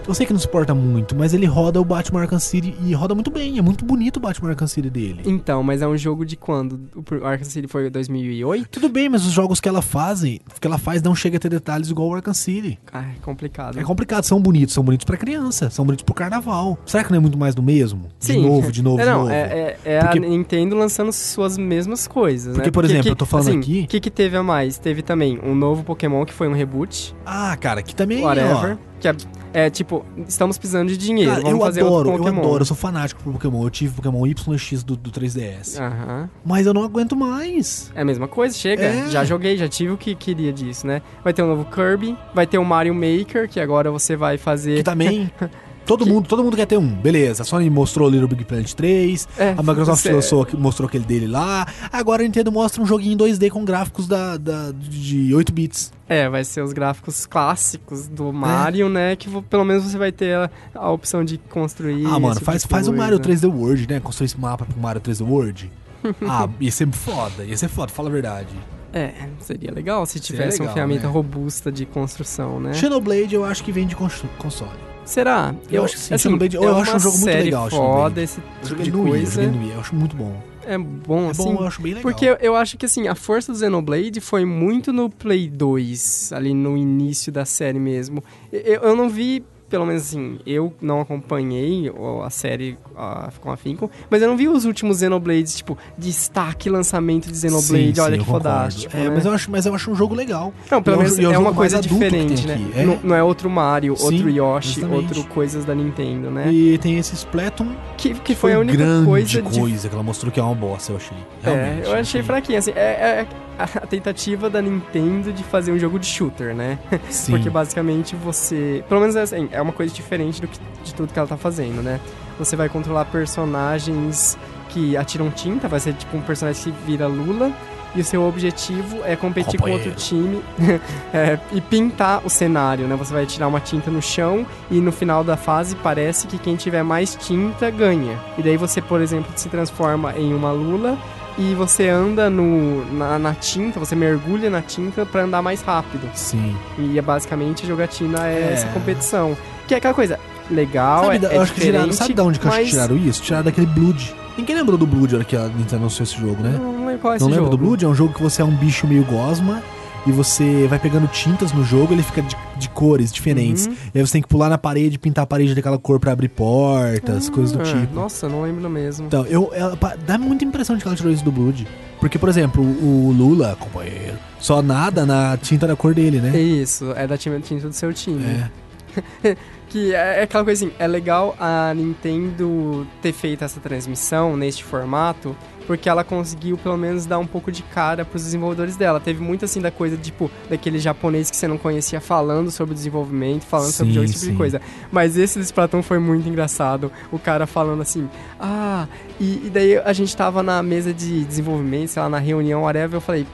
Speaker 1: eu sei que não suporta muito, mas ele roda o Batman Arkham City e roda muito bem. É muito bonito o Batman Arkham City dele.
Speaker 2: Então, mas é um jogo de quando? O Arkham City foi 2008?
Speaker 1: Tudo bem, mas os jogos que ela faz, que ela faz não chega a ter detalhes igual o Arkham City.
Speaker 2: Ah, é complicado.
Speaker 1: É complicado, são bonitos, são bonitos pra criança, são bonitos pro carnaval. Será que não é muito mais do mesmo? De
Speaker 2: Sim.
Speaker 1: novo, de novo,
Speaker 2: É,
Speaker 1: de
Speaker 2: não,
Speaker 1: novo.
Speaker 2: é, é, é
Speaker 1: Porque-
Speaker 2: a Nintendo lançando suas mesmas coisas,
Speaker 1: Porque,
Speaker 2: né?
Speaker 1: por exemplo,
Speaker 2: que-
Speaker 1: eu tô falando
Speaker 2: assim,
Speaker 1: aqui-
Speaker 2: O que, que teve a mais? Teve também um novo Pokémon que foi um reboot,
Speaker 1: Ah, cara, que também,
Speaker 2: whatever.
Speaker 1: ó.
Speaker 2: Que é, é tipo, estamos precisando de dinheiro,
Speaker 1: Cara,
Speaker 2: vamos
Speaker 1: eu
Speaker 2: fazer
Speaker 1: adoro,
Speaker 2: outro
Speaker 1: eu
Speaker 2: Pokémon.
Speaker 1: adoro, eu sou fanático por Pokémon. Eu tive Pokémon YX do, do 3DS.
Speaker 2: Aham.
Speaker 1: Mas eu não aguento mais.
Speaker 2: É a mesma coisa, chega.
Speaker 1: É.
Speaker 2: Já joguei, já tive o que queria disso, né? Vai ter um novo Kirby, vai ter o Mario Maker, que agora você vai fazer.
Speaker 1: Que também. [LAUGHS] Todo
Speaker 2: Que-
Speaker 1: mundo, todo mundo quer ter um. Beleza, a Sony mostrou o Little Big Planet 3,
Speaker 2: É,
Speaker 1: a Microsoft
Speaker 2: você-
Speaker 1: lançou, mostrou aquele dele lá. Agora a Nintendo mostra um joguinho em 2D com gráficos da, da- de 8 bits.
Speaker 2: É, vai ser os gráficos clássicos do Mario, né? Que pelo menos você vai ter a, a opção de construir.
Speaker 1: ah, mano,
Speaker 2: esse tipo
Speaker 1: faz, faz o. Mario 3D World, né? Construir esse mapa pro Mario 3D World. [LAUGHS] ah, ia ser foda, ia ser foda, fala a verdade.
Speaker 2: É, seria legal se tivesse
Speaker 1: legal,
Speaker 2: uma ferramenta
Speaker 1: né?
Speaker 2: robusta de construção, né?
Speaker 1: Xenoblade eu acho que vem de cons- console.
Speaker 2: Será?
Speaker 1: Eu acho que sim,
Speaker 2: assim,
Speaker 1: Xenoblade- eu
Speaker 2: é
Speaker 1: acho um jogo muito legal,
Speaker 2: foda, esse
Speaker 1: Eu
Speaker 2: tipo de
Speaker 1: Wii, eu
Speaker 2: coisa.
Speaker 1: Wii, eu acho muito bom.
Speaker 2: É bom,
Speaker 1: É
Speaker 2: assim.
Speaker 1: bom, eu acho bem legal.
Speaker 2: Porque eu, eu acho que assim, a força do Xenoblade foi muito no Play 2, ali no início da série mesmo. Eu, eu não vi, pelo menos assim, eu não acompanhei a série ah, com afinco, mas eu não vi os últimos Xenoblades, tipo, destaque lançamento de Xenoblade,
Speaker 1: Sim,
Speaker 2: olha
Speaker 1: sim,
Speaker 2: que
Speaker 1: eu
Speaker 2: fodástico.
Speaker 1: É,
Speaker 2: né?
Speaker 1: mas, eu acho, mas eu acho um jogo legal.
Speaker 2: Não, pelo
Speaker 1: E é o
Speaker 2: menos
Speaker 1: é
Speaker 2: é, uma coisa diferente, né?
Speaker 1: é.
Speaker 2: Não, não é outro Mario,
Speaker 1: Sim,
Speaker 2: outro Yoshi,
Speaker 1: justamente.
Speaker 2: outro coisas da Nintendo, né?
Speaker 1: E tem esse Splatoon,
Speaker 2: Que, que foi, a única
Speaker 1: grande
Speaker 2: coisa
Speaker 1: coisa,
Speaker 2: de
Speaker 1: que ela mostrou que é uma bosta, eu achei.
Speaker 2: É,
Speaker 1: Realmente,
Speaker 2: eu achei fraquinho, assim, é, é a tentativa da Nintendo de fazer um jogo de shooter, né?
Speaker 1: Sim. [LAUGHS]
Speaker 2: Porque basicamente você, pelo menos assim, é uma coisa diferente do que, de tudo que ela tá fazendo, né? Você vai controlar personagens que atiram tinta, vai ser tipo um personagem que vira Lula, e o seu objetivo é competir com outro
Speaker 1: Companheiro.
Speaker 2: time [LAUGHS] é, e pintar o cenário, né? Você vai tirar uma tinta no chão e no final da fase parece que quem tiver mais tinta ganha. E daí você, por exemplo, se transforma em uma Lula e você anda no, na, na tinta, você mergulha na tinta pra andar mais rápido.
Speaker 1: Sim.
Speaker 2: E é basicamente a jogatina é,
Speaker 1: É.
Speaker 2: essa competição. Que é aquela coisa legal,
Speaker 1: Sabe,
Speaker 2: é, é
Speaker 1: eu acho que tiraram, sabe de onde que
Speaker 2: mas-
Speaker 1: tiraram isso? Tiraram daquele Blood. Ninguém lembrou do Blood na hora que a Nintendo anunciou esse jogo, né?
Speaker 2: Não, não lembro qual é esse
Speaker 1: Não
Speaker 2: jogo.
Speaker 1: do Blood? É um jogo que você é um bicho meio gosma e você vai pegando tintas no jogo, ele fica de, de cores diferentes.
Speaker 2: Uhum.
Speaker 1: E aí você tem que pular na parede, pintar a parede daquela cor pra abrir portas, coisas do tipo.
Speaker 2: Nossa, não lembro mesmo.
Speaker 1: Então, eu, ela, pa- dá muita impressão de que ela tirou isso do Blood. Porque, por exemplo, o Lula, companheiro, só nada na tinta da cor dele, né?
Speaker 2: Isso, é da tinta do seu time.
Speaker 1: É. [LAUGHS]
Speaker 2: Que é, é aquela coisa assim, é legal a Nintendo ter feito essa transmissão neste formato, porque ela conseguiu pelo menos dar um pouco de cara pros desenvolvedores dela. Teve muito assim da coisa, tipo, daquele japonês que você não conhecia falando sobre o desenvolvimento, falando sobre
Speaker 1: Sim,
Speaker 2: jogo, esse tipo
Speaker 1: sim.
Speaker 2: de coisa. Mas esse do Splatoon foi muito engraçado. O cara falando assim, ah, e, e daí a gente tava na mesa de desenvolvimento, sei lá, na reunião, whatever, eu falei,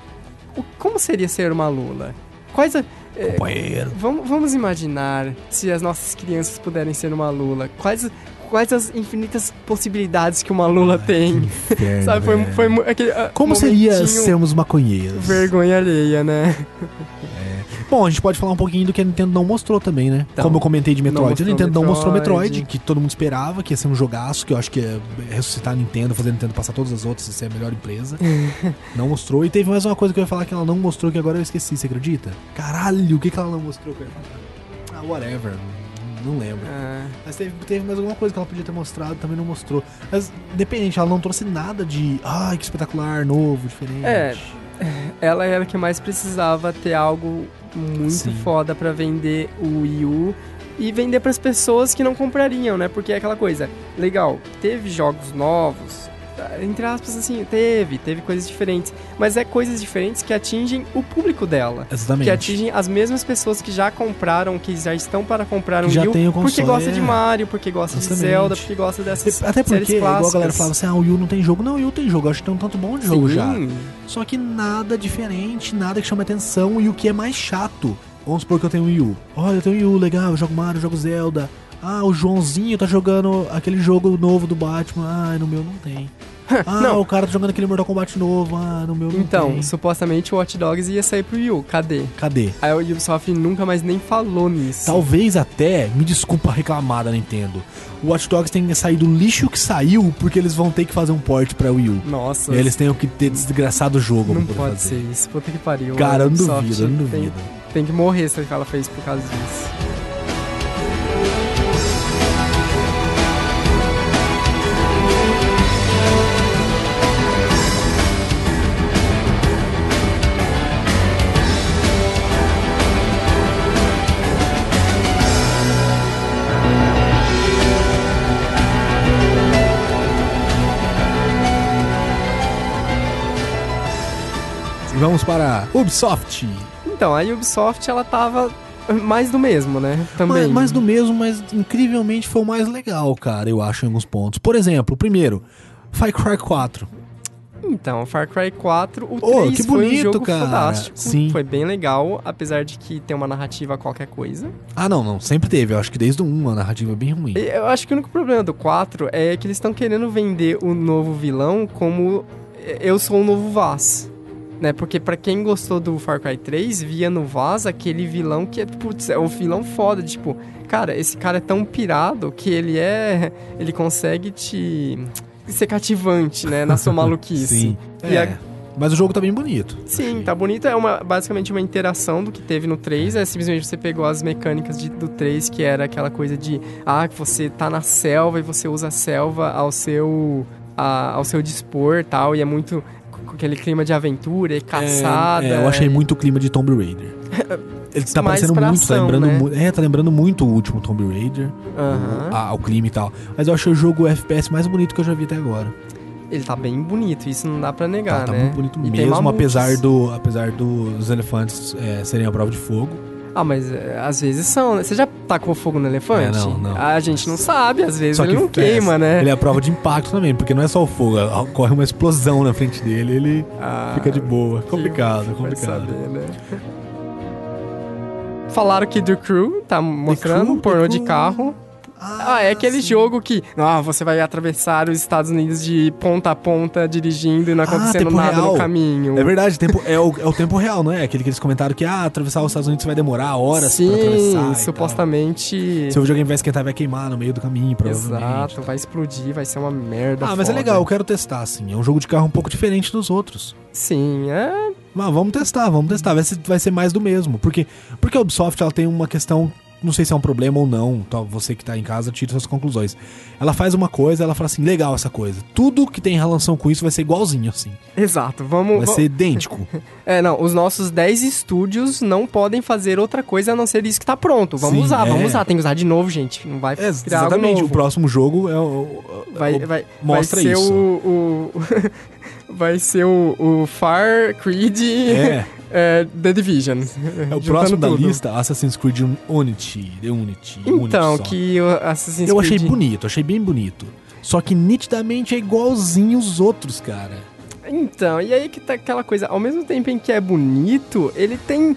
Speaker 2: "O- como seria ser uma Lula? Quais a... é,
Speaker 1: Companheiro.
Speaker 2: Vamos, vamos imaginar se as nossas crianças puderem ser uma Lula. Quais, quais as infinitas possibilidades que uma Lula tem?
Speaker 1: Inferno,
Speaker 2: Sabe, foi,
Speaker 1: velho.
Speaker 2: foi aquele. ah,
Speaker 1: Como seria sermos maconheiros?
Speaker 2: Vergonha alheia, né?
Speaker 1: Bom, a gente pode falar um pouquinho do que a Nintendo não mostrou também, né?
Speaker 2: Então,
Speaker 1: Como eu comentei de Metroid, a Nintendo não mostrou
Speaker 2: Metroid.
Speaker 1: Metroid, que todo mundo esperava, que ia ser um jogaço, que eu acho que ia ressuscitar a Nintendo, fazer a Nintendo passar todas as outras e ser a melhor empresa. [LAUGHS] não mostrou. E teve mais uma coisa que eu ia falar que ela não mostrou, que agora eu esqueci, você acredita? Caralho, o que, que ela não mostrou? cara? Ah, whatever. Não lembro.
Speaker 2: Ah,
Speaker 1: Mas teve, teve mais alguma coisa que ela podia ter mostrado, também não mostrou. Mas, independente, ela não trouxe nada de. Ai, que espetacular, novo, diferente.
Speaker 2: É. ela era a que mais precisava ter algo muito
Speaker 1: Sim.
Speaker 2: foda pra vender o Wii U e vender pras pessoas que não comprariam, né? Porque é aquela coisa, legal, teve jogos novos, entre aspas assim, teve, teve coisas diferentes, mas é coisas diferentes que atingem o público dela.
Speaker 1: Exatamente.
Speaker 2: Que atingem as mesmas pessoas que já compraram, que já estão para comprar um Wii
Speaker 1: o
Speaker 2: porque gosta de
Speaker 1: é.
Speaker 2: Mario, porque gosta
Speaker 1: Exatamente.
Speaker 2: de Zelda, porque gosta dessas
Speaker 1: Até porque, igual a galera falava assim, ah, o Wii não tem jogo. Não, o Wii tem jogo, eu acho que tem um tanto bom de jogo
Speaker 2: Sim.
Speaker 1: já. Só que nada diferente, nada que chame atenção e o que é mais chato. Vamos supor que eu tenho um Wii U. Olha, eu tenho um Wii U, legal, eu jogo Mario, eu jogo Zelda. Ah, o Joãozinho tá jogando aquele jogo novo do Batman. Ah, no meu não tem. Ah,
Speaker 2: Não.
Speaker 1: o cara tá jogando aquele Mortal Kombat novo. Ah, no meu não
Speaker 2: Então,
Speaker 1: tem.
Speaker 2: supostamente o Watch Dogs ia sair pro Wii U, cadê?
Speaker 1: Cadê?
Speaker 2: Aí o Ubisoft nunca mais nem falou nisso.
Speaker 1: Talvez até, me desculpa reclamar da Nintendo, o Watch Dogs tenha saído o lixo que saiu porque eles vão ter que fazer um port pra Wii U.
Speaker 2: Nossa,
Speaker 1: E eles tenham que ter desgraçado o jogo
Speaker 2: não pode
Speaker 1: fazer.
Speaker 2: ser isso. Puta que pariu.
Speaker 1: Cara, eu não duvido, eu não
Speaker 2: tem-
Speaker 1: duvido.
Speaker 2: Tem, que morrer se ela fez por causa disso.
Speaker 1: E vamos para Ubisoft.
Speaker 2: Então, a Ubisoft, ela tava Mais do mesmo, né? Também.
Speaker 1: Mais, mais do mesmo, mas incrivelmente foi o mais legal, cara, eu acho, em alguns pontos. Por exemplo, primeiro, Far Cry 4.
Speaker 2: Então, Far Cry 4, o
Speaker 1: Oh,
Speaker 2: 3
Speaker 1: que
Speaker 2: foi um
Speaker 1: bonito,
Speaker 2: jogo
Speaker 1: cara.
Speaker 2: fantástico.
Speaker 1: Sim.
Speaker 2: Foi bem legal, apesar de que tem uma narrativa qualquer coisa.
Speaker 1: Ah, não, não, sempre teve. Eu acho que desde o 1 a narrativa é bem ruim.
Speaker 2: Eu acho que o único problema do 4 é que eles estão querendo vender o novo vilão como eu sou o novo Vaz. Né? Porque pra quem gostou do Far Cry 3, via no Vaz aquele vilão que é, putz, é o vilão foda, de, tipo, cara, esse cara é tão pirado que ele é, ele consegue te ser cativante, né, na sua [LAUGHS] maluquice.
Speaker 1: Sim.
Speaker 2: E
Speaker 1: É.
Speaker 2: a-
Speaker 1: Mas o jogo tá bem bonito.
Speaker 2: Sim, tá bonito. É uma, basicamente uma interação do que teve no 3. É simplesmente você pegou as mecânicas de- do 3, que era aquela coisa de ah, você tá na selva e você usa a selva ao seu, a- ao seu dispor tal. E é muito com aquele clima de aventura e caçada.
Speaker 1: É, é, eu achei muito o clima de Tomb Raider. [LAUGHS] Ele tá
Speaker 2: Mais
Speaker 1: parecendo muito, tá
Speaker 2: ação,
Speaker 1: lembrando
Speaker 2: né?
Speaker 1: mu- É, tá lembrando muito o último Tomb Raider.
Speaker 2: Aham.
Speaker 1: Ah, o clima e tal. Mas eu achei o jogo FPS mais bonito que eu já vi até agora.
Speaker 2: Ele tá bem bonito, isso não dá pra
Speaker 1: Tá,
Speaker 2: negar,
Speaker 1: tá
Speaker 2: né?
Speaker 1: muito bonito
Speaker 2: E
Speaker 1: mesmo, apesar, do, apesar dos elefantes é, serem a prova de fogo.
Speaker 2: Ah, mas é, às vezes são, né? Você já tacou fogo no elefante?
Speaker 1: É, não, não.
Speaker 2: A gente não sabe, às vezes
Speaker 1: Só
Speaker 2: ele
Speaker 1: que
Speaker 2: não queima,
Speaker 1: é,
Speaker 2: né?
Speaker 1: Ele é a prova de impacto também, porque não é só o fogo, ocorre uma explosão na frente dele, ele
Speaker 2: Ah,
Speaker 1: fica de boa. Complicado, complicado.
Speaker 2: saber, né? [LAUGHS] Falaram que The Crew tá mostrando
Speaker 1: Crew,
Speaker 2: um pornô
Speaker 1: The
Speaker 2: de
Speaker 1: Crew.
Speaker 2: carro. Ah, é aquele
Speaker 1: sim.
Speaker 2: jogo que ah, você vai atravessar os Estados Unidos de ponta a ponta dirigindo e não
Speaker 1: Ah,
Speaker 2: acontecendo
Speaker 1: tempo
Speaker 2: nada
Speaker 1: real.
Speaker 2: no caminho.
Speaker 1: É verdade, tempo, é, o, é o tempo real, não é? Aquele que eles comentaram que ah, atravessar os Estados Unidos vai demorar horas
Speaker 2: Sim,
Speaker 1: pra atravessar.
Speaker 2: supostamente.
Speaker 1: Seu videogame vai esquentar vai queimar no meio do caminho, provavelmente.
Speaker 2: Exato, vai explodir, vai ser uma merda.
Speaker 1: Ah, mas é
Speaker 2: foda.
Speaker 1: legal, eu quero testar, assim. É um jogo de carro um pouco diferente dos outros.
Speaker 2: Sim, é.
Speaker 1: Mas vamos testar, vamos testar. Vai ser, vai ser mais do mesmo. Porque, porque a Ubisoft ela tem uma questão. Não sei se é um problema ou não. Tá, você que tá em casa, tira suas conclusões. Ela faz uma coisa, ela fala assim: legal essa coisa. Tudo que tem relação com isso vai ser igualzinho, assim.
Speaker 2: Exato, vamos.
Speaker 1: Vai
Speaker 2: va-
Speaker 1: ser idêntico. [LAUGHS]
Speaker 2: É, não, os nossos 10 estúdios não podem fazer outra coisa a não ser isso que tá pronto. Vamos
Speaker 1: Sim,
Speaker 2: usar,
Speaker 1: é.
Speaker 2: vamos usar. Tem que usar de novo, gente. Não vai
Speaker 1: É, exatamente.
Speaker 2: novo.
Speaker 1: O próximo jogo é o.
Speaker 2: Vai, vai,
Speaker 1: mostra
Speaker 2: vai ser
Speaker 1: isso.
Speaker 2: o. o- [LAUGHS] vai ser o, o Far Creed
Speaker 1: É, [LAUGHS]
Speaker 2: é, The Division.
Speaker 1: é o próximo da
Speaker 2: tudo.
Speaker 1: lista, Assassin's Creed Unity. The Unity.
Speaker 2: Então,
Speaker 1: Unity
Speaker 2: que o Assassin's
Speaker 1: Eu
Speaker 2: Creed...
Speaker 1: achei bonito, achei bem bonito. Só que nitidamente é igualzinho os outros, cara.
Speaker 2: Então, e aí que tá aquela coisa, ao mesmo tempo em que é bonito, ele tem.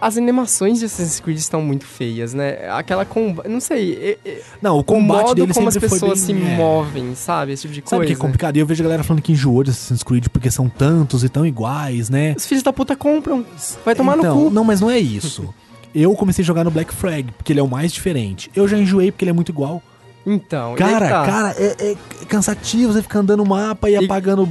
Speaker 2: As animações de Assassin's Creed estão muito feias, né? Aquela comba... Não sei. e- e-
Speaker 1: Não, o
Speaker 2: o
Speaker 1: combate
Speaker 2: modo
Speaker 1: dele
Speaker 2: como as pessoas
Speaker 1: bem...
Speaker 2: se
Speaker 1: é.
Speaker 2: movem, sabe? Esse tipo de
Speaker 1: Sabe o
Speaker 2: coisa.
Speaker 1: que é complicado? E eu vejo a galera falando que enjoou de Assassin's Creed porque são tantos e tão iguais, né?
Speaker 2: Os filhos da puta compram. Vai tomar
Speaker 1: então,
Speaker 2: no cu.
Speaker 1: Não, mas não é isso. [LAUGHS] Eu comecei a jogar no Black Flag, porque ele é o mais diferente. Eu já enjoei porque ele é muito igual.
Speaker 2: Então,
Speaker 1: Cara,
Speaker 2: tá.
Speaker 1: cara, é, é cansativo você ficar andando no mapa e,
Speaker 2: E-
Speaker 1: apagando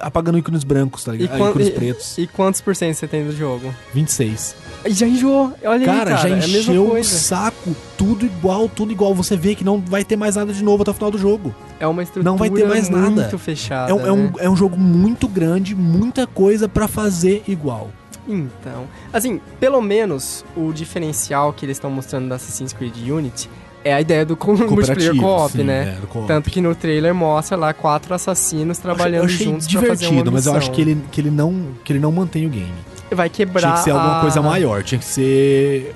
Speaker 1: apagando ícones brancos, tá
Speaker 2: E,
Speaker 1: ligado? Ah,
Speaker 2: quan-
Speaker 1: ícones
Speaker 2: e-
Speaker 1: pretos.
Speaker 2: e quantos por cento você tem do jogo?
Speaker 1: 26.
Speaker 2: E já enjoou. Olha
Speaker 1: Cara,
Speaker 2: aí, cara.
Speaker 1: já
Speaker 2: é
Speaker 1: encheu o
Speaker 2: coisa.
Speaker 1: saco. Tudo igual, tudo igual. Você vê que não vai ter mais nada de novo até o final do jogo.
Speaker 2: É uma estrutura
Speaker 1: Não vai ter mais nada.
Speaker 2: muito fechada.
Speaker 1: É um, é, um,
Speaker 2: né?
Speaker 1: é um jogo muito grande, muita coisa pra fazer igual.
Speaker 2: Então, assim, pelo menos o diferencial que eles estão mostrando da Assassin's Creed Unity é a ideia do co- [LAUGHS] multiplayer co-op,
Speaker 1: sim,
Speaker 2: né?
Speaker 1: é, co-op.
Speaker 2: Tanto que no trailer mostra lá quatro assassinos trabalhando
Speaker 1: eu achei
Speaker 2: juntos pra fazer uma
Speaker 1: divertido, mas eu acho
Speaker 2: missão.
Speaker 1: que ele, que, ele não, que ele não mantém o game.
Speaker 2: vai quebrar
Speaker 1: Tinha que ser alguma
Speaker 2: a-
Speaker 1: coisa maior, tinha que ser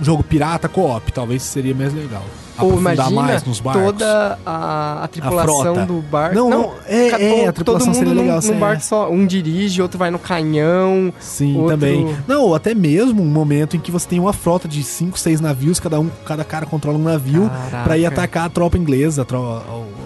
Speaker 1: jogo pirata co-op, talvez seria mais legal.
Speaker 2: Ou imagina
Speaker 1: mais nos barcos.
Speaker 2: toda a, a tripulação
Speaker 1: frota.
Speaker 2: do barco.
Speaker 1: Não, não, é, é, a tripulação
Speaker 2: todo mundo
Speaker 1: seria
Speaker 2: num-
Speaker 1: legal.
Speaker 2: num,
Speaker 1: sim,
Speaker 2: barco só. Um dirige, outro vai no canhão.
Speaker 1: Sim,
Speaker 2: outro-
Speaker 1: também. Não, ou até mesmo um momento em que você tem uma frota de 5, 6 navios, cada um, cada cara controla um navio pra ir atacar a tropa inglesa, a, tro-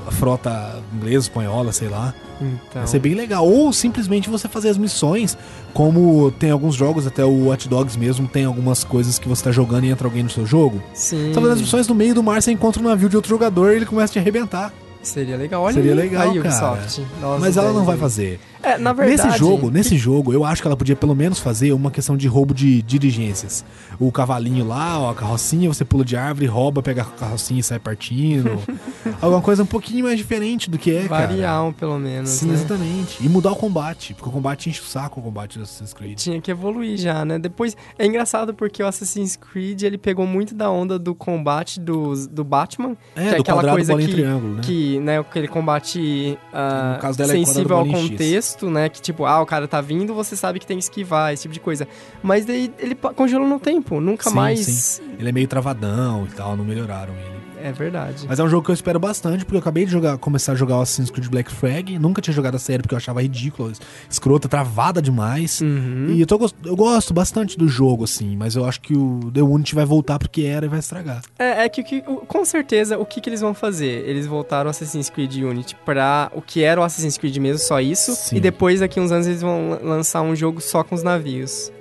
Speaker 1: a frota inglesa, espanhola, sei lá.
Speaker 2: Então,
Speaker 1: Vai ser bem legal. Ou simplesmente você fazer as missões, como tem alguns jogos, até o Watch Dogs mesmo, tem algumas coisas que você tá jogando e entra alguém no seu jogo.
Speaker 2: sim,
Speaker 1: Você tá as missões no meio do mar, você encontra um navio de outro jogador e ele começa a te arrebentar.
Speaker 2: seria legal. Olha
Speaker 1: Seria legal,
Speaker 2: aí,
Speaker 1: cara.
Speaker 2: Ubisoft. Nossa,
Speaker 1: Mas ela não vai fazer.
Speaker 2: É, na verdade...
Speaker 1: nesse jogo, nesse jogo, eu acho que ela podia pelo menos fazer uma questão de roubo de diligências. O cavalinho lá, ó, a carrocinha, você pula de árvore, rouba, pega a carrocinha e sai partindo. [LAUGHS] Alguma coisa um pouquinho mais diferente do que é, cara.
Speaker 2: Variar um, pelo menos,
Speaker 1: Sim,
Speaker 2: né?
Speaker 1: exatamente. E mudar o combate, porque o combate enche o saco, o combate do Assassin's Creed.
Speaker 2: Tinha que evoluir já, né? Depois, é engraçado porque o Assassin's Creed, ele pegou muito da onda do combate do, do Batman,
Speaker 1: É,
Speaker 2: que é aquela
Speaker 1: quadrado,
Speaker 2: coisa que,
Speaker 1: né?
Speaker 2: que, né, aquele combate
Speaker 1: No caso dela é
Speaker 2: sensível ao contexto, né? Que tipo, ah, o cara tá vindo, você sabe que tem que esquivar, esse tipo de coisa. Mas daí ele congelou no tempo, nunca
Speaker 1: Sim,
Speaker 2: mais.
Speaker 1: sim. Ele é meio travadão e tal, não melhoraram ele.
Speaker 2: É verdade.
Speaker 1: Mas é um jogo que eu espero bastante, porque eu acabei de jogar, começar a jogar o Assassin's Creed Black Flag. Nunca tinha jogado a série porque eu achava ridículo, escrota, travada demais.
Speaker 2: Uhum.
Speaker 1: E eu, tô, eu gosto bastante do jogo, assim, mas eu acho que o The Unity vai voltar porque era e vai estragar.
Speaker 2: É, é que, que- com certeza, o que, que eles vão fazer? Eles voltaram o Assassin's Creed Unity pra o que era o Assassin's Creed mesmo, só isso.
Speaker 1: Sim.
Speaker 2: E depois, daqui uns anos, eles vão lan- lançar um jogo só com os navios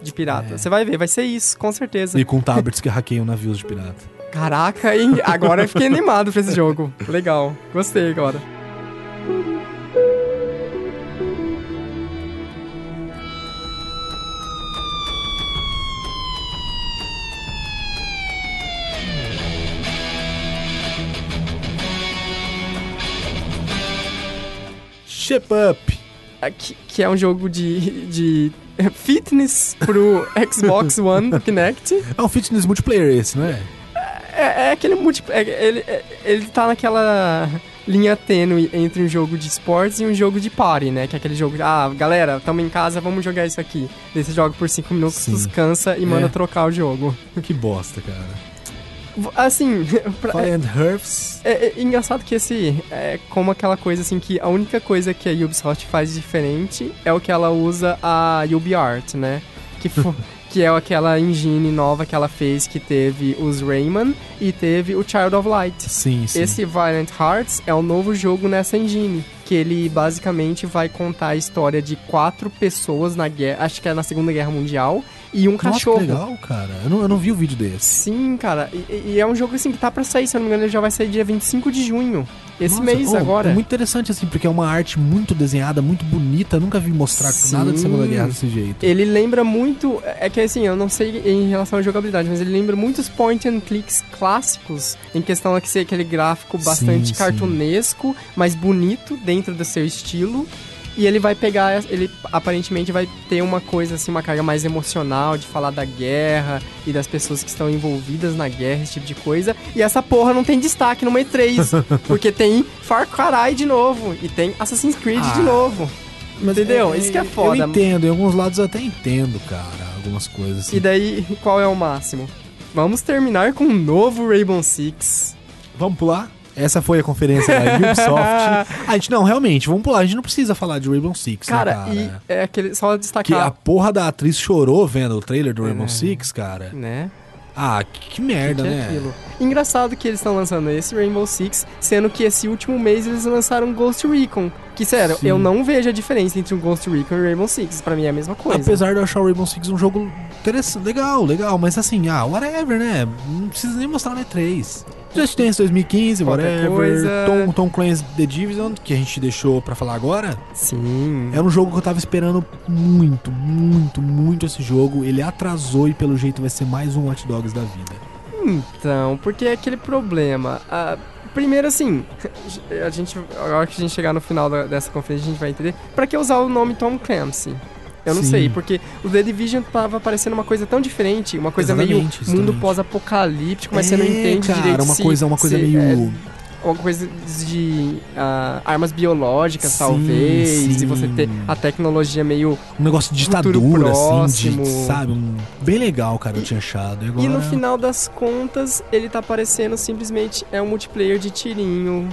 Speaker 2: de pirata.
Speaker 1: É.
Speaker 2: Você vai ver, vai ser isso, com certeza.
Speaker 1: E com tablets que hackeiam navios de pirata. [LAUGHS]
Speaker 2: Caraca, hein? Agora eu fiquei animado pra esse jogo. Legal, gostei agora.
Speaker 1: Shape Up!
Speaker 2: É, Que, que é um jogo de, de fitness pro Xbox One Kinect.
Speaker 1: É um fitness multiplayer esse, não é?
Speaker 2: É, é aquele multi... é- ele, é- ele tá naquela linha tênue entre um jogo de esportes e um jogo de party, né? Que é aquele jogo, ah, galera, tamo em casa, vamos jogar isso aqui. Daí você joga por 5 minutos,
Speaker 1: Sim.
Speaker 2: descansa e manda
Speaker 1: É.
Speaker 2: trocar o jogo.
Speaker 1: Que bosta, cara.
Speaker 2: Assim, [LAUGHS] pra-
Speaker 1: Fire and Hearths.
Speaker 2: é, é engraçado que esse é como aquela coisa assim que a única coisa que a Ubisoft faz diferente é o que ela usa a UbiArt, né? Que, [LAUGHS] que é aquela engine nova que ela fez que teve os Rayman e teve o Child of Light.
Speaker 1: Sim, sim.
Speaker 2: Esse Violent Hearts é o novo jogo nessa engine, que ele basicamente vai contar a história de quatro pessoas na guerra, acho que é na Segunda Guerra Mundial, e um
Speaker 1: Nossa,
Speaker 2: cachorro.
Speaker 1: que legal, cara. Eu não, eu não vi o vídeo desse.
Speaker 2: Sim, cara, e, e é um jogo assim que tá pra sair, se eu não me engano, ele já vai sair dia 25 de junho. Esse
Speaker 1: Nossa,
Speaker 2: mês
Speaker 1: oh,
Speaker 2: agora.
Speaker 1: É muito interessante, assim, porque é uma arte muito desenhada, muito bonita. Eu nunca vi mostrar
Speaker 2: Sim.
Speaker 1: nada de Segunda Guerra desse jeito.
Speaker 2: Ele lembra muito. É que assim, eu não sei em relação à jogabilidade, mas ele lembra muitos point and clicks clássicos, em questão de ser aquele gráfico bastante
Speaker 1: sim.
Speaker 2: cartunesco, mas bonito dentro do seu estilo. E ele vai pegar, ele aparentemente vai ter uma coisa assim, uma carga mais emocional de falar da guerra e das pessoas que estão envolvidas na guerra, esse tipo de coisa. E essa porra não tem destaque no E3, [LAUGHS] porque tem Far Cry de novo e tem Assassin's Creed de
Speaker 1: Ah,
Speaker 2: novo. Entendeu? Isso que é foda.
Speaker 1: Eu entendo, em alguns lados eu até entendo, cara, algumas coisas assim.
Speaker 2: E daí, qual é o máximo? Vamos terminar com um novo Rainbow Six.
Speaker 1: Vamos pular? Essa foi a conferência da [LAUGHS] Ubisoft. A gente, não, realmente, vamos pular. A gente não precisa falar de Rainbow Six, né,
Speaker 2: Cara,
Speaker 1: cara?
Speaker 2: e é aquele. Só
Speaker 1: Que a
Speaker 2: destacar.
Speaker 1: porra da atriz chorou vendo o trailer do Rainbow
Speaker 2: É.
Speaker 1: Six, cara.
Speaker 2: Né?
Speaker 1: Ah, que, que merda,
Speaker 2: que que é
Speaker 1: né?
Speaker 2: aquilo? Engraçado que eles estão lançando esse Rainbow Six, sendo que esse último mês eles lançaram Ghost Recon. Que sério,
Speaker 1: Sim.
Speaker 2: eu não vejo a diferença entre um Ghost Recon e Rainbow Six. Pra mim é a mesma coisa.
Speaker 1: Apesar de eu achar o Rainbow Six um jogo interessante, legal, legal, mas assim, ah, whatever, né? Não precisa nem mostrar no E3. Just Dance 2015,
Speaker 2: Qualquer
Speaker 1: whatever.
Speaker 2: coisa.
Speaker 1: Tom, Tom Clancy The Division, que a gente deixou pra falar agora,
Speaker 2: Sim.
Speaker 1: era um jogo que eu tava esperando muito, muito, muito esse jogo. Ele atrasou e pelo jeito vai ser mais um Watch Dogs da vida.
Speaker 2: Então, porque é aquele problema. Ah, primeiro, assim, [LAUGHS] a gente, agora que a gente chegar no final da- dessa conferência, a gente vai entender pra que usar o nome Tom Clancy. Eu não
Speaker 1: Sim.
Speaker 2: sei, porque o The Division tava parecendo uma coisa tão diferente, uma coisa meio
Speaker 1: Exatamente,
Speaker 2: mundo
Speaker 1: exatamente.
Speaker 2: pós-apocalíptico, mas você não
Speaker 1: É,
Speaker 2: entende
Speaker 1: cara,
Speaker 2: direito
Speaker 1: uma
Speaker 2: se-
Speaker 1: coisa, uma coisa
Speaker 2: se
Speaker 1: meio
Speaker 2: é uma coisa de ah, armas biológicas,
Speaker 1: Sim,
Speaker 2: talvez, e
Speaker 1: sim.
Speaker 2: você ter a tecnologia meio
Speaker 1: um negócio de ditadura, assim, de, sabe? Um, bem legal, cara, eu tinha achado. E, agora...
Speaker 2: E no final das contas, ele tá parecendo simplesmente é um multiplayer de tirinho,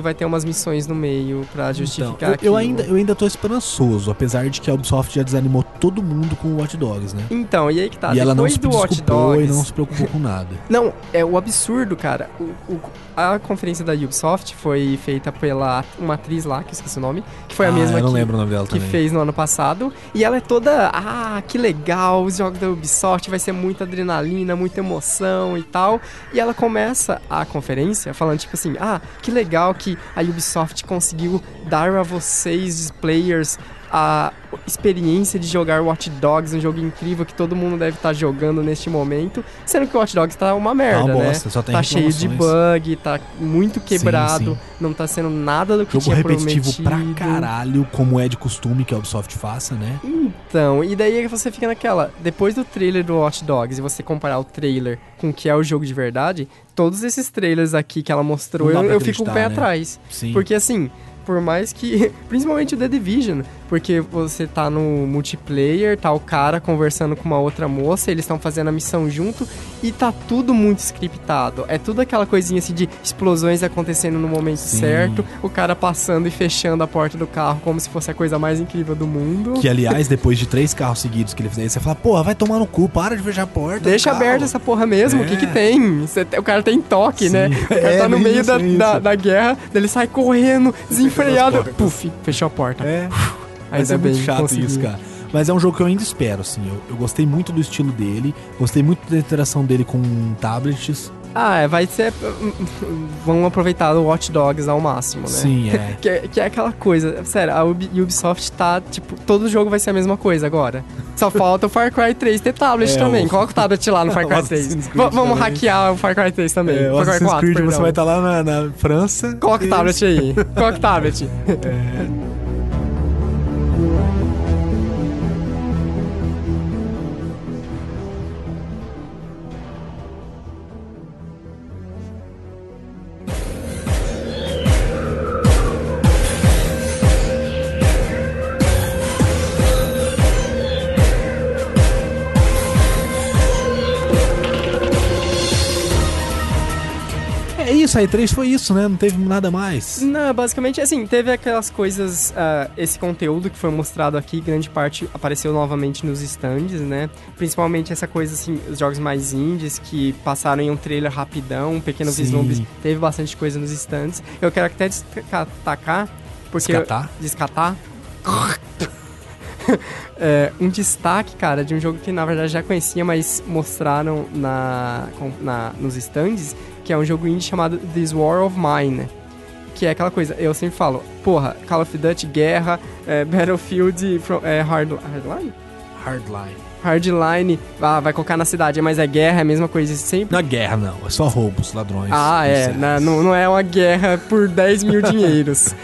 Speaker 2: vai ter umas missões no meio pra justificar
Speaker 1: Então, eu, eu ainda, eu ainda tô esperançoso, apesar de que a Ubisoft já desanimou todo mundo com o Watch Dogs, né?
Speaker 2: Então, e aí que tá,
Speaker 1: e ela não se
Speaker 2: do Watch Dogs...
Speaker 1: e não se preocupou com nada. [LAUGHS]
Speaker 2: Não, é o absurdo, cara. O, o- a conferência da Ubisoft foi feita pela uma atriz lá, que eu esqueci o nome, que foi a
Speaker 1: Ah,
Speaker 2: mesma
Speaker 1: eu não
Speaker 2: que,
Speaker 1: lembro o nome dela
Speaker 2: que
Speaker 1: também.
Speaker 2: fez no ano passado. E ela é toda, ah, que legal, os jogos da Ubisoft, vai ser muita adrenalina, muita emoção e tal. E ela começa a conferência falando tipo assim, ah, que legal que a Ubisoft conseguiu dar a vocês, players, a experiência de jogar Watch Dogs, um jogo incrível que todo mundo deve estar jogando neste momento, sendo que o Watch Dogs tá uma merda,
Speaker 1: Tá uma
Speaker 2: né?
Speaker 1: bosta, só tem
Speaker 2: Tá cheio de bug, tá muito quebrado,
Speaker 1: sim.
Speaker 2: não tá sendo nada do que
Speaker 1: Jogo
Speaker 2: tinha
Speaker 1: repetitivo
Speaker 2: prometido.
Speaker 1: pra caralho, como é de costume que a Ubisoft faça, né?
Speaker 2: Então, e daí você fica naquela, depois do trailer do Watch Dogs e você comparar o trailer com o que é o jogo de verdade, todos esses trailers aqui que ela mostrou, eu, eu fico com o pé
Speaker 1: né?
Speaker 2: atrás.
Speaker 1: Sim.
Speaker 2: Porque assim, por mais que. [LAUGHS] Principalmente o The Division. Porque você tá no multiplayer, tá o cara conversando com uma outra moça, eles estão fazendo a missão junto e tá tudo muito scriptado. É tudo aquela coisinha assim de explosões acontecendo no momento
Speaker 1: Sim.
Speaker 2: certo, o cara passando e fechando a porta do carro como se fosse a coisa mais incrível do mundo.
Speaker 1: Que, aliás, [LAUGHS] depois de três carros seguidos que ele fez, você fala, porra, vai tomar no cu, para de fechar a porta.
Speaker 2: Deixa
Speaker 1: carro."
Speaker 2: aberta essa porra mesmo, o que
Speaker 1: É.
Speaker 2: que tem? Cê te- o cara tem toque,
Speaker 1: Sim.
Speaker 2: né? O cara [LAUGHS]
Speaker 1: É,
Speaker 2: tá no meio
Speaker 1: isso,
Speaker 2: da, da, da guerra, ele sai correndo, desenfreado, puf, fechou a porta.
Speaker 1: É. Vai
Speaker 2: Ainda
Speaker 1: ser muito
Speaker 2: bem,
Speaker 1: chato
Speaker 2: consegui.
Speaker 1: isso, cara. Mas é um jogo que eu ainda espero, assim. Eu, eu gostei muito do estilo dele, gostei muito da interação dele com tablets.
Speaker 2: Ah, é, vai ser. [LAUGHS] Vão aproveitar o Watch Dogs ao máximo, né?
Speaker 1: Sim, é. [LAUGHS]
Speaker 2: Que, é- que é aquela coisa, sério, a Ubi- Ubisoft tá, tipo, todo jogo vai ser a mesma coisa agora. Só falta o Far Cry 3 ter tablet
Speaker 1: É,
Speaker 2: também.
Speaker 1: o-
Speaker 2: Coloca o tablet lá no Far Cry
Speaker 1: O [LAUGHS]
Speaker 2: 3.
Speaker 1: Assassin's Creed
Speaker 2: Va- vamos
Speaker 1: também.
Speaker 2: hackear o Far Cry 3 também.
Speaker 1: É, o
Speaker 2: Far Cry
Speaker 1: Assassin's
Speaker 2: 4,
Speaker 1: Creed você vai estar lá na, na França.
Speaker 2: Coloca o
Speaker 1: e-
Speaker 2: tablet aí. Coloca o tablet.
Speaker 1: É a E3 foi isso, né? Não teve nada mais.
Speaker 2: Não, basicamente, assim, teve aquelas coisas, ah, esse conteúdo que foi mostrado aqui, grande parte apareceu novamente nos stands, né? Principalmente essa coisa, assim, os jogos mais indies que passaram em um trailer rapidão, um pequeno vislumbre, teve bastante coisa nos stands. Eu quero até destacar, porque...
Speaker 1: Descatar?
Speaker 2: Descatar? [LAUGHS] É, um destaque, cara, de um jogo que na verdade já conhecia, mas mostraram na, na, nos stands, que é um jogo indie chamado This War of Mine. Que é aquela coisa, eu sempre falo, porra, Call of Duty, guerra, é, Battlefield, fro- é, hard, Hardline?
Speaker 1: Hardline.
Speaker 2: Hardline, ah, vai colocar na cidade, mas é guerra, é a mesma coisa sempre.
Speaker 1: Não é guerra, não. É só roubos, ladrões.
Speaker 2: Ah, é. na- não, não é uma guerra por [LAUGHS] 10 mil dinheiros.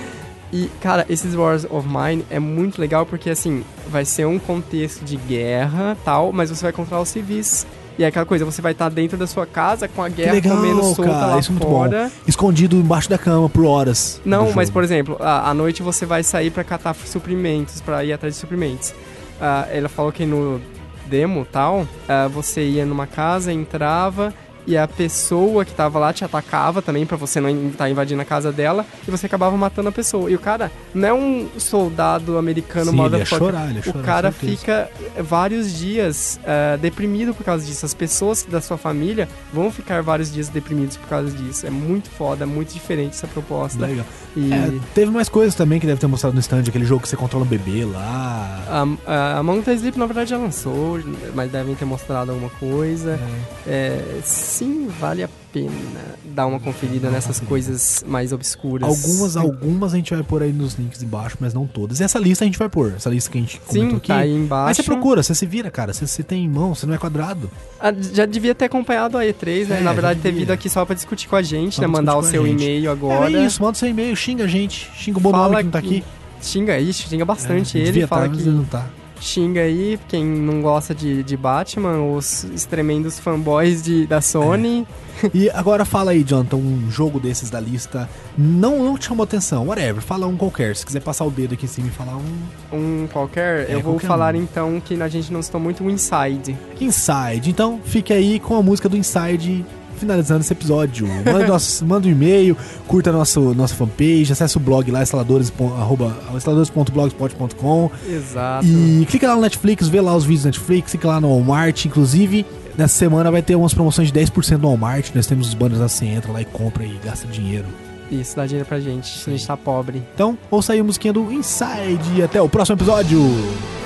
Speaker 2: E, cara, esses Wars of Mine é muito legal porque, assim, vai ser um contexto de guerra tal, mas você vai controlar os civis. E é aquela coisa, você vai estar dentro da sua casa com a guerra
Speaker 1: legal,
Speaker 2: comendo solta
Speaker 1: cara,
Speaker 2: lá
Speaker 1: isso é muito
Speaker 2: fora.
Speaker 1: Escondido embaixo da cama por horas.
Speaker 2: Não, mas por exemplo, à noite você vai sair pra catar suprimentos, pra ir atrás de suprimentos. Ah, ela falou que no demo tal, ah, você ia numa casa, entrava e a pessoa que tava lá te atacava também pra você não estar invadindo a casa dela e você acabava matando a pessoa. E o cara não é um soldado americano
Speaker 1: Sim, ele ia chorar, ele ia
Speaker 2: O
Speaker 1: chorar,
Speaker 2: cara
Speaker 1: certeza.
Speaker 2: fica vários dias ah, deprimido por causa disso. As pessoas da sua família vão ficar vários dias deprimidos por causa disso. É muito foda, muito diferente essa proposta.
Speaker 1: Legal.
Speaker 2: E
Speaker 1: É, teve mais coisas também que deve ter mostrado no stand, aquele jogo que você controla um bebê lá.
Speaker 2: a, the Sleep, na verdade, já lançou, mas devem ter mostrado alguma coisa. É, sim, vale a pena dar uma conferida nessas coisas mais obscuras.
Speaker 1: Algumas, algumas a gente vai pôr aí nos links embaixo, mas não todas. E essa lista a gente vai pôr, essa lista que a gente comentou
Speaker 2: Sim,
Speaker 1: aqui.
Speaker 2: tá aí embaixo.
Speaker 1: Mas você procura, você se vira, cara. Você, você tem em mão, você não é quadrado.
Speaker 2: Ah, já devia ter acompanhado a E3, né?
Speaker 1: É,
Speaker 2: Na verdade, ter vindo aqui só pra discutir com a gente,
Speaker 1: Só
Speaker 2: né? Mandar o seu e-mail agora.
Speaker 1: É isso, manda seu e-mail, xinga a gente. Xinga o Bonome que não tá aqui.
Speaker 2: Xinga isso, xinga bastante
Speaker 1: É,
Speaker 2: ele.
Speaker 1: devia
Speaker 2: Fala
Speaker 1: tá, mas
Speaker 2: que
Speaker 1: ele não tá.
Speaker 2: Xinga aí quem não gosta de, de Batman, os tremendos fanboys de, da Sony.
Speaker 1: E agora fala aí, Jonathan, um jogo desses da lista não, não te chamou atenção, whatever. Fala um qualquer. Se quiser passar o dedo aqui em cima e falar um
Speaker 2: Um qualquer,
Speaker 1: É,
Speaker 2: eu vou
Speaker 1: qualquer
Speaker 2: falar
Speaker 1: um.
Speaker 2: então que a gente não citou muito o Inside.
Speaker 1: Inside. Então, fique aí com a música do Inside. Finalizando esse episódio. Manda, [LAUGHS] nosso, manda um e-mail, curta nosso, nossa fanpage, acesse o blog lá, instaladores.blogspot.com
Speaker 2: Exato.
Speaker 1: E clica lá no Netflix, vê lá os vídeos do Netflix, clica lá no Walmart. Inclusive, nessa semana vai ter umas promoções de 10% no Walmart. Nós temos os banners lá, você entra lá e compra e gasta dinheiro.
Speaker 2: Isso, dá dinheiro pra gente, a gente tá pobre.
Speaker 1: Então, ouça aí a musiquinha do Inside e até o próximo episódio.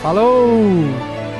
Speaker 2: Falou!